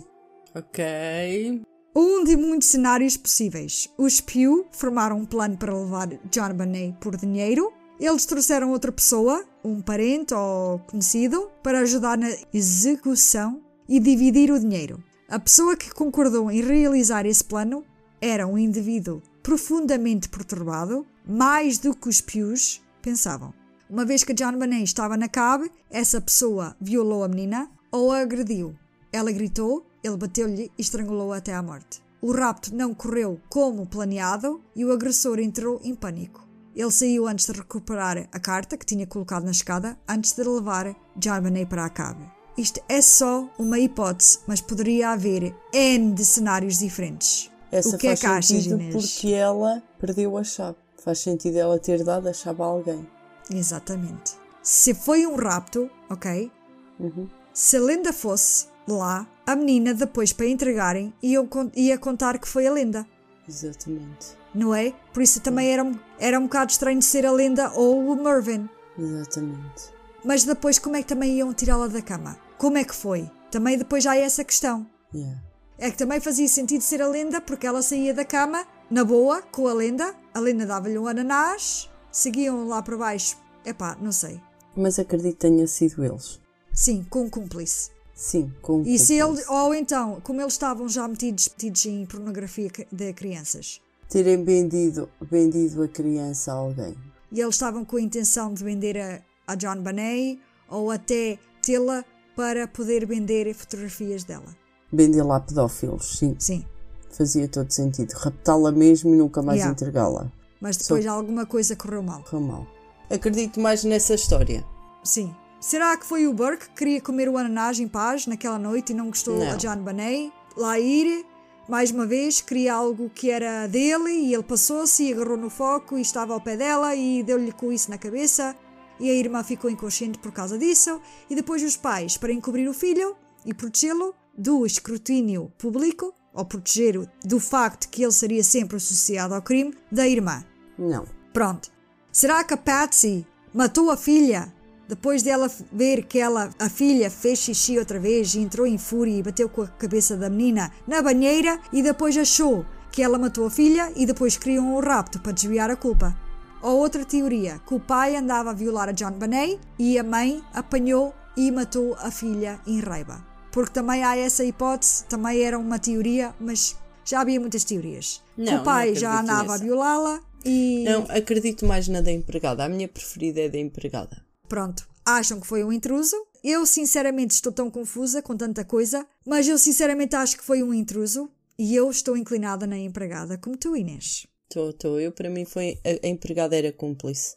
Ok. Um de muitos cenários possíveis. Os Pew formaram um plano para levar John Bonet por dinheiro. Eles trouxeram outra pessoa, um parente ou conhecido, para ajudar na execução e dividir o dinheiro. A pessoa que concordou em realizar esse plano era um indivíduo profundamente perturbado, mais do que os Pews pensavam. Uma vez que John Bonet estava na cave, essa pessoa violou a menina ou a agrediu. Ela gritou, ele bateu-lhe e estrangulou-a até à morte. O rapto não correu como planeado e o agressor entrou em pânico. Ele saiu antes de recuperar a carta que tinha colocado na escada, antes de levar Bonet para a cave. Isto é só uma hipótese, mas poderia haver N de cenários diferentes. Essa o que é faz que achas, Inês? porque ela perdeu a chave. Faz sentido ela ter dado a chave a alguém. Exatamente. Se foi um rapto, ok? Uhum. Se a lenda fosse lá, a menina depois para entregarem ia, ia contar que foi a lenda, Exatamente. não é? Por isso também era, um- era um bocado estranho ser a lenda ou o Mervyn. Exatamente. Mas depois como é que também iam tirá-la da cama? Como é que foi? Também depois já há essa questão. Yeah. É que também fazia sentido ser a lenda porque ela saía da cama, na boa, com a lenda. A lenda dava-lhe um ananás, seguiam lá para baixo. Epá, não sei. Mas acredito que tenha sido eles. Sim, com um cúmplice. Sim, com E se ele, ou então, como eles estavam já metidos, metidos em pornografia de crianças, terem vendido, vendido a criança a alguém. e eles estavam com a intenção de vender a, a John Bonet ou até tê-la para poder vender fotografias dela. Vendê-la a pedófilos, sim. Sim. Fazia todo sentido. Raptá-la mesmo e nunca mais Yeah. entregá-la. Mas depois alguma coisa correu mal. Correu mal. acredito mais nessa história. Sim. Será que foi o Burke que queria comer o ananás em paz naquela noite e não gostou Não. a John Bonet? Lá ir, mais uma vez, queria algo que era dele e ele passou-se e agarrou no foco e estava ao pé dela e deu-lhe com isso na cabeça e a irmã ficou inconsciente por causa disso e depois os pais, para encobrir o filho e protegê-lo do escrutínio público ou proteger-o do facto que ele seria sempre associado ao crime da irmã. Não. Pronto. Será que a Patsy matou a filha depois dela ver que ela, a filha fez xixi outra vez e entrou em fúria e bateu com a cabeça da menina na banheira e depois achou que ela matou a filha e depois criou um rapto para desviar a culpa? Ou outra teoria, que o pai andava a violar a John Bonet e a mãe apanhou e matou a filha em raiva. Porque também há essa hipótese, também era uma teoria, mas já havia muitas teorias. Que Não, o pai já andava a nessa. violá-la e Não, acredito mais na da empregada. A minha preferida é da empregada. Pronto, acham que foi um intruso. Eu, sinceramente, estou tão confusa com tanta coisa, mas eu, sinceramente, acho que foi um intruso e eu estou inclinada na empregada, como tu, Inês. Estou, estou. Eu, para mim, foi a, empregada era cúmplice.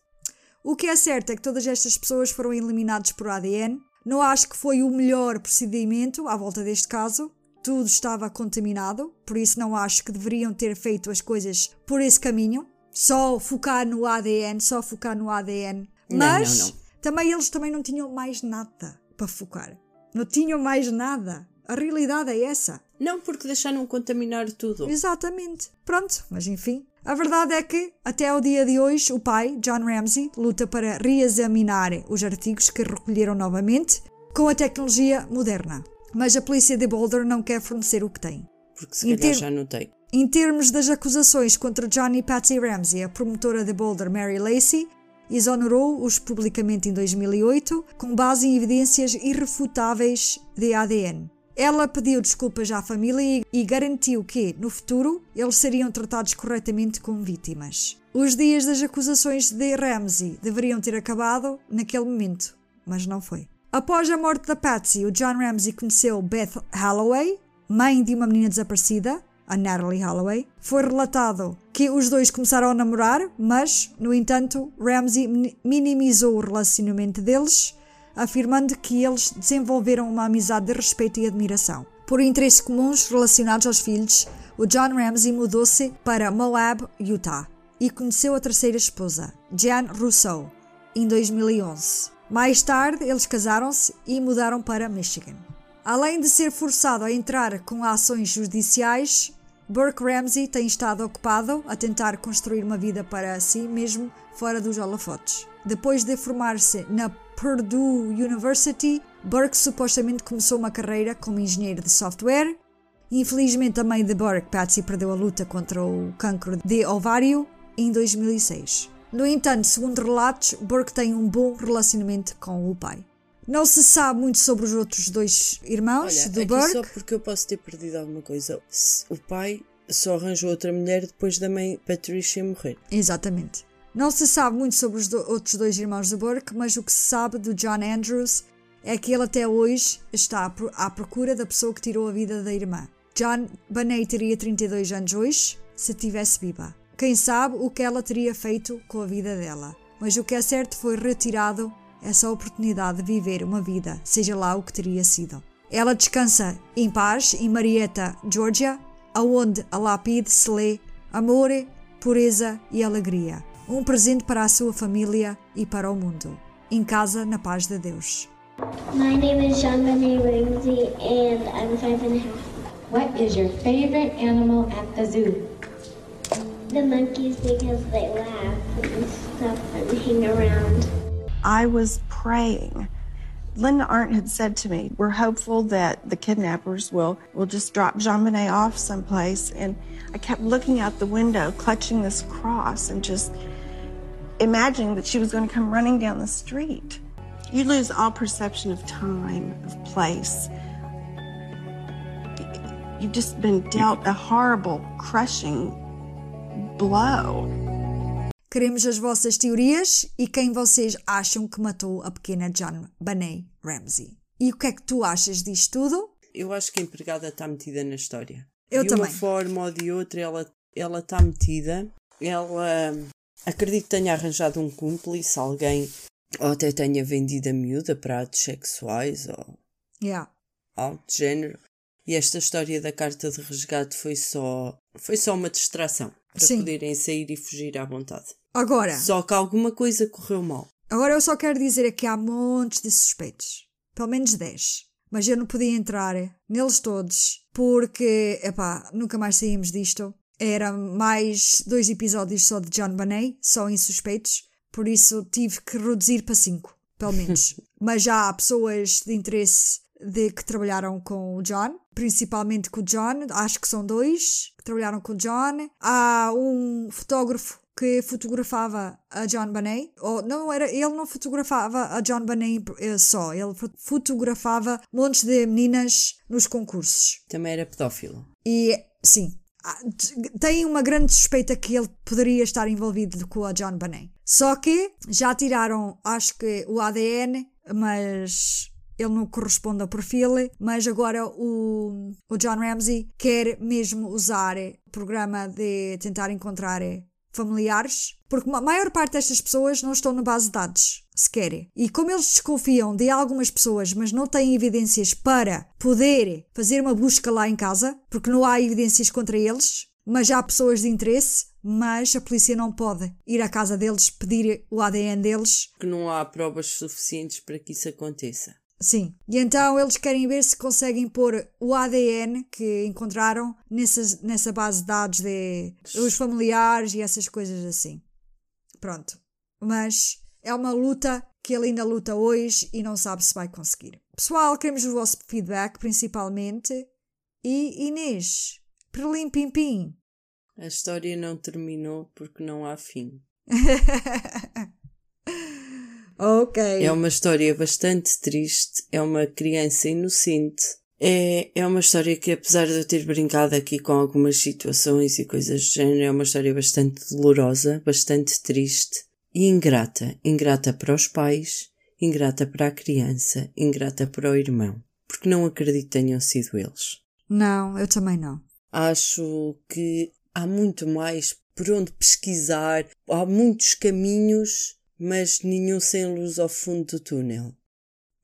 O que é certo é que todas estas pessoas foram eliminadas por ADN. Não acho que foi o melhor procedimento à volta deste caso. Tudo estava contaminado, por isso não acho que deveriam ter feito as coisas por esse caminho. Só focar no ADN, só focar no ADN. Não, Mas não, não. Também eles também não tinham mais nada para focar. Não tinham mais nada. A realidade é essa. Não, porque deixaram contaminar tudo. Exatamente. Pronto, mas enfim. A verdade é que, até ao dia de hoje, o pai, John Ramsey, luta para reexaminar os artigos que recolheram novamente com a tecnologia moderna. Mas a polícia de Boulder não quer fornecer o que tem. Porque se calhar ter- já não tem. Em termos das acusações contra John e Patsy Ramsey, a promotora de Boulder, Mary Lacey, exonerou-os publicamente em 2008 com base em evidências irrefutáveis de ADN. Ela pediu desculpas à família e- garantiu que, no futuro, eles seriam tratados corretamente como vítimas. Os dias das acusações de Ramsey deveriam ter acabado naquele momento, mas não foi. Após a morte da Patsy, o John Ramsey conheceu Beth Holloway, mãe de uma menina desaparecida, a Natalie Holloway. Foi relatado que os dois começaram a namorar, mas, no entanto, Ramsey min- minimizou o relacionamento deles, afirmando que eles desenvolveram uma amizade de respeito e admiração. Por interesses comuns relacionados aos filhos, o John Ramsey mudou-se para Moab, Utah, e conheceu a terceira esposa, Jan Rousseau, em 2011. Mais tarde, eles casaram-se e mudaram para Michigan. Além de ser forçado a entrar com ações judiciais, Burke Ramsey tem estado ocupado a tentar construir uma vida para si mesmo fora dos holofotes. Depois de formar-se na Purdue University, Burke supostamente começou uma carreira como engenheiro de software. Infelizmente, a mãe de Burke, Patsy, perdeu a luta contra o cancro de ovário em 2006. No entanto, segundo relatos, Burke tem um bom relacionamento com o pai. Não se sabe muito sobre os outros dois irmãos Olha, do Burke. só porque eu posso ter perdido alguma coisa. O pai só arranjou outra mulher depois da mãe Patricia morrer. Exatamente. Não se sabe muito sobre os do- outros dois irmãos de Burke, mas o que se sabe do John Andrews é que ele até hoje está à procura da pessoa que tirou a vida da irmã. John Bonet teria 32 anos hoje, se tivesse viva. Quem sabe o que ela teria feito com a vida dela. Mas o que é certo foi retirado essa oportunidade de viver uma vida, seja lá o que teria sido. Ela descansa em paz em Marietta, Georgia, aonde a lápide se lê amor, pureza e alegria. Um presente para a sua família e para o mundo. Em casa, na paz de Deus. My name is Jean Benet Ramsey, and I'm five and a half. What is your favorite animal at the zoo? The monkeys because they laugh and stuff and hang around. I was praying. Linda Arndt had said to me, We're hopeful that the kidnappers will, will just drop Jean Bonnet off someplace. And I kept looking out the window, clutching this cross, and just imagining that she was going to come running down the street. You lose all perception of time, of place. You've just been dealt a horrible, crushing blow. Queremos as vossas teorias e quem vocês acham que matou a pequena John Bonet Ramsey. E o que é que tu achas disto tudo? Eu acho que a empregada está metida na história. Eu de também. uma forma ou de outra, ela ela está metida. Ela Acredito que tenha arranjado um cúmplice, alguém, ou até tenha vendido a miúda para atos sexuais ou Yeah. algo de género. E esta história da carta de resgate foi só, foi só uma distração para Sim. poderem sair e fugir à vontade. Agora, Só que alguma coisa correu mal. agora eu só quero dizer é que há montes de suspeitos. Pelo menos 10. Mas eu não podia entrar neles todos porque, epá, nunca mais saímos disto. Era mais dois episódios só de John Bonet, só em suspeitos. Por isso tive que reduzir para cinco, pelo menos. Mas já há pessoas de interesse de que trabalharam com o John, principalmente com o John, acho que são dois que trabalharam com o John. Há um fotógrafo que fotografava a John Bonet, ou não era, ele não fotografava a John Bonet eh, só, ele fo- fotografava montes de meninas nos concursos. Também era pedófilo. E sim, t- tem uma grande suspeita que ele poderia estar envolvido com a John Bonet. Só que já tiraram, acho que o ADN, mas ele não corresponde ao perfil. Mas agora o, o John Ramsey quer mesmo usar o programa de tentar encontrar familiares, porque a maior parte destas pessoas não estão na base de dados sequer. E como eles desconfiam de algumas pessoas, mas não têm evidências para poder fazer uma busca lá em casa, porque não há evidências contra eles, mas há pessoas de interesse, mas a polícia não pode ir à casa deles pedir o ADN deles Que não há provas suficientes para que isso aconteça. Sim. E então eles querem ver se conseguem pôr o ADN que encontraram nessa, nessa base de dados de os familiares e essas coisas assim. Pronto. Mas é uma luta que ele ainda luta hoje e não sabe se vai conseguir. Pessoal, queremos o vosso feedback principalmente. E Inês, Perlim Pim Pim. A história não terminou porque não há fim. ok. É uma história bastante triste, é uma criança inocente. É, é uma história que, apesar de eu ter brincado aqui com algumas situações e coisas do género, é uma história bastante dolorosa, bastante triste e ingrata. Ingrata para os pais, ingrata para a criança, ingrata para o irmão. Porque não acredito que tenham sido eles. Não, eu também não. Acho que há muito mais por onde pesquisar, há muitos caminhos, mas nenhum sem luz ao fundo do túnel.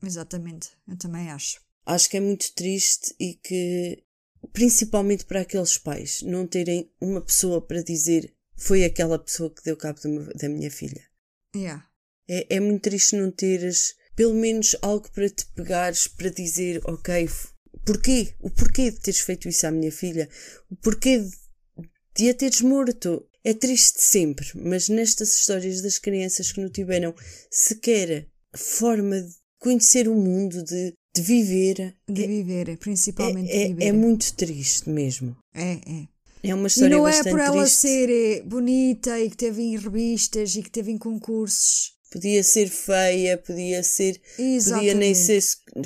Exatamente, eu também acho. Acho que é muito triste e que, principalmente para aqueles pais, não terem uma pessoa para dizer foi aquela pessoa que deu cabo meu- da minha filha. Yeah. É, é muito triste não teres pelo menos algo para te pegares para dizer, ok, porquê? O porquê de teres feito isso à minha filha? O porquê de, de a teres morto? É triste sempre, mas nestas histórias das crianças que não tiveram sequer forma de conhecer o mundo, de, de viver, De viver, principalmente de é, viver. é, é muito triste mesmo. É, é. É uma E história não é por ela triste. ser eh, bonita e que teve em revistas e que teve em concursos. Podia ser feia, podia ser podia nem ser,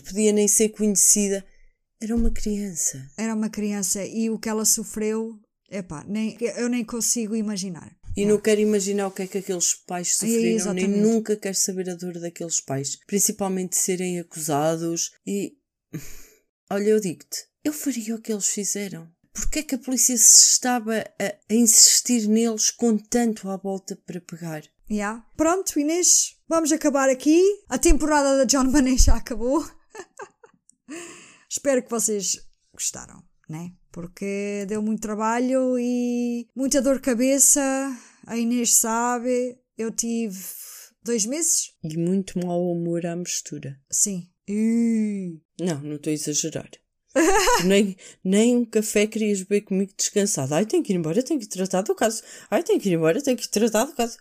podia nem ser conhecida. Era uma criança. Era uma criança e o que ela sofreu, epá, nem, eu nem consigo imaginar. E não quero imaginar o que é que aqueles pais sofreram, nem exatamente. nunca quero saber a dor daqueles pais. Principalmente serem acusados e. Olha, eu digo-te, eu faria o que eles fizeram. Porquê é que a polícia se estava a, a insistir neles com tanto à volta para pegar? Yeah. Pronto, Inês, vamos acabar aqui. A temporada da John Bonet já acabou. Espero que vocês gostaram, né? Porque deu muito trabalho e muita dor de cabeça. A Inês sabe. Eu tive dois meses? E muito mau humor à mistura. Sim. Ih. Não, não estou a exagerar. nem, nem um café querias beber comigo descansado. Ai, tenho que ir embora, tenho que tratar do caso. Ai, tenho que ir embora, tenho que tratar do caso.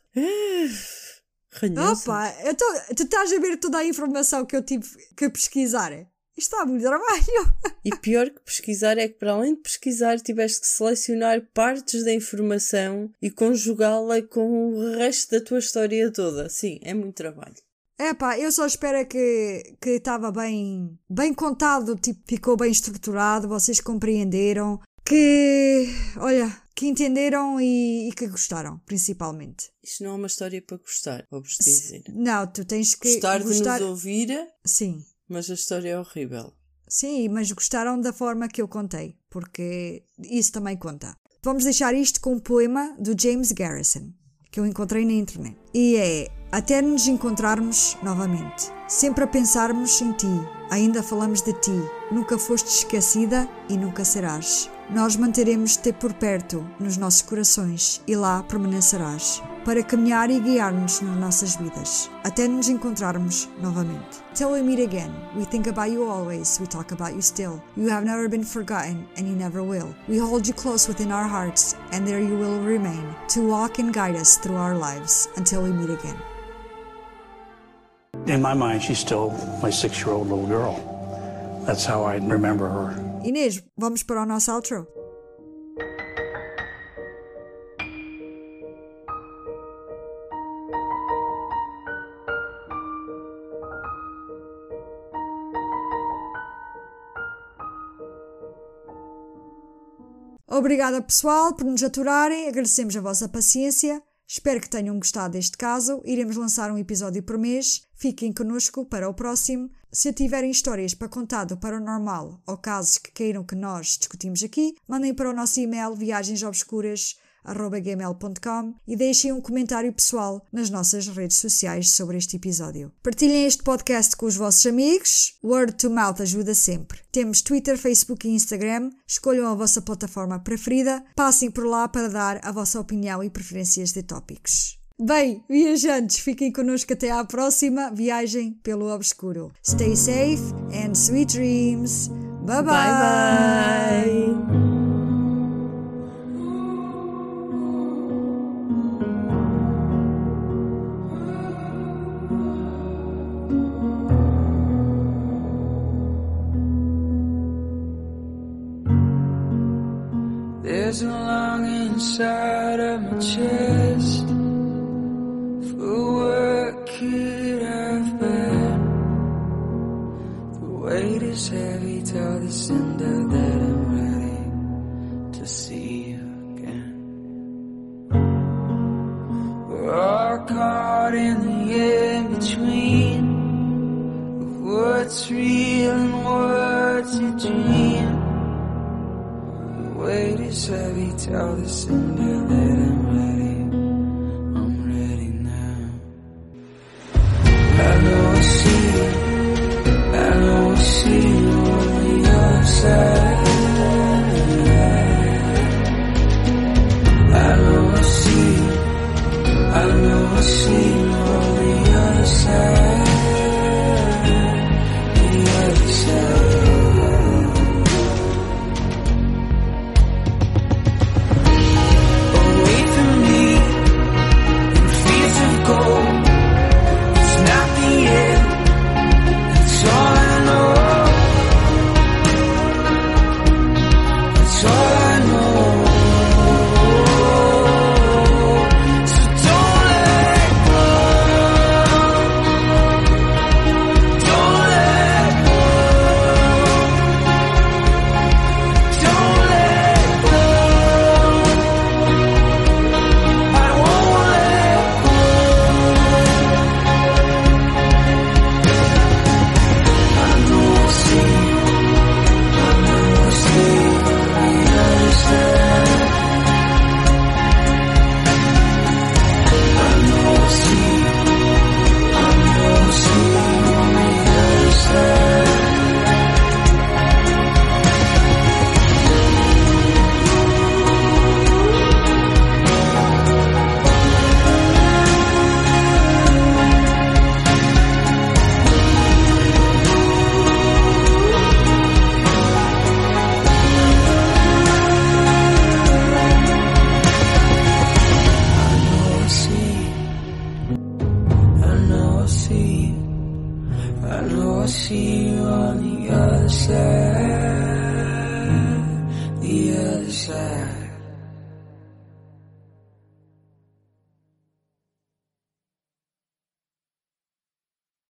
Ranhosa. Opa, eu tô, tu estás a ver toda a informação que eu tive que pesquisar. Isto dá muito trabalho. E pior que pesquisar é que, para além de pesquisar, tiveste que selecionar partes da informação e conjugá-la com o resto da tua história toda. Sim, é muito trabalho. Epá, eu só espero é que que estava bem, bem contado, tipo, ficou bem estruturado, vocês compreenderam, que, olha, que entenderam e, e que gostaram, principalmente. Isto não é uma história para gostar, vou-vos dizer. Não, tu tens que Gostar de gostar. nos ouvir, Sim, mas a história é horrível. sim, mas gostaram da forma que eu contei, porque isso também conta. Vamos deixar isto com um poema do James Garrison, que eu encontrei na internet. E é até nos encontrarmos novamente. Sempre a pensarmos em ti, ainda falamos de ti. Nunca foste esquecida e nunca serás. Nós manteremos-te por perto nos nossos corações e lá permanecerás para caminhar e guiar-nos nas nossas vidas, até nos encontrarmos novamente. Till we meet again, we think about you always, we talk about you still. You have never been forgotten and you never will. We hold you close within our hearts and there you will remain to walk and guide us through our lives until we meet again. In my mind, she's still my six year old little girl. That's how I remember her. Inês, vamos para o nosso outro? Obrigada pessoal por nos aturarem, agradecemos a vossa paciência. Espero que tenham gostado deste caso. Iremos lançar um episódio por mês. Fiquem connosco para o próximo. Se tiverem histórias para contar do paranormal ou casos que queiram que nós discutimos aqui, mandem para o nosso e-mail viagensobscuras.gmail.com e deixem um comentário pessoal nas nossas redes sociais sobre este episódio. Partilhem este podcast com os vossos amigos. Word to mouth ajuda sempre. Temos Twitter, Facebook e Instagram. Escolham a vossa plataforma preferida. Passem por lá para dar a vossa opinião e preferências de tópicos. Bem, viajantes, fiquem connosco até à próxima viagem pelo obscuro. Stay safe and sweet dreams. Bye bye. Bye bye. There's a longing inside of my chest for what could have been. The weight is heavy till the cinder that I'm ready to see you again. We're all caught in the in between of what's real and what's a dream. Weight is heavy, tell the cinder that I'm ready. I'm ready now. I know I see you. I know I see you on the other side.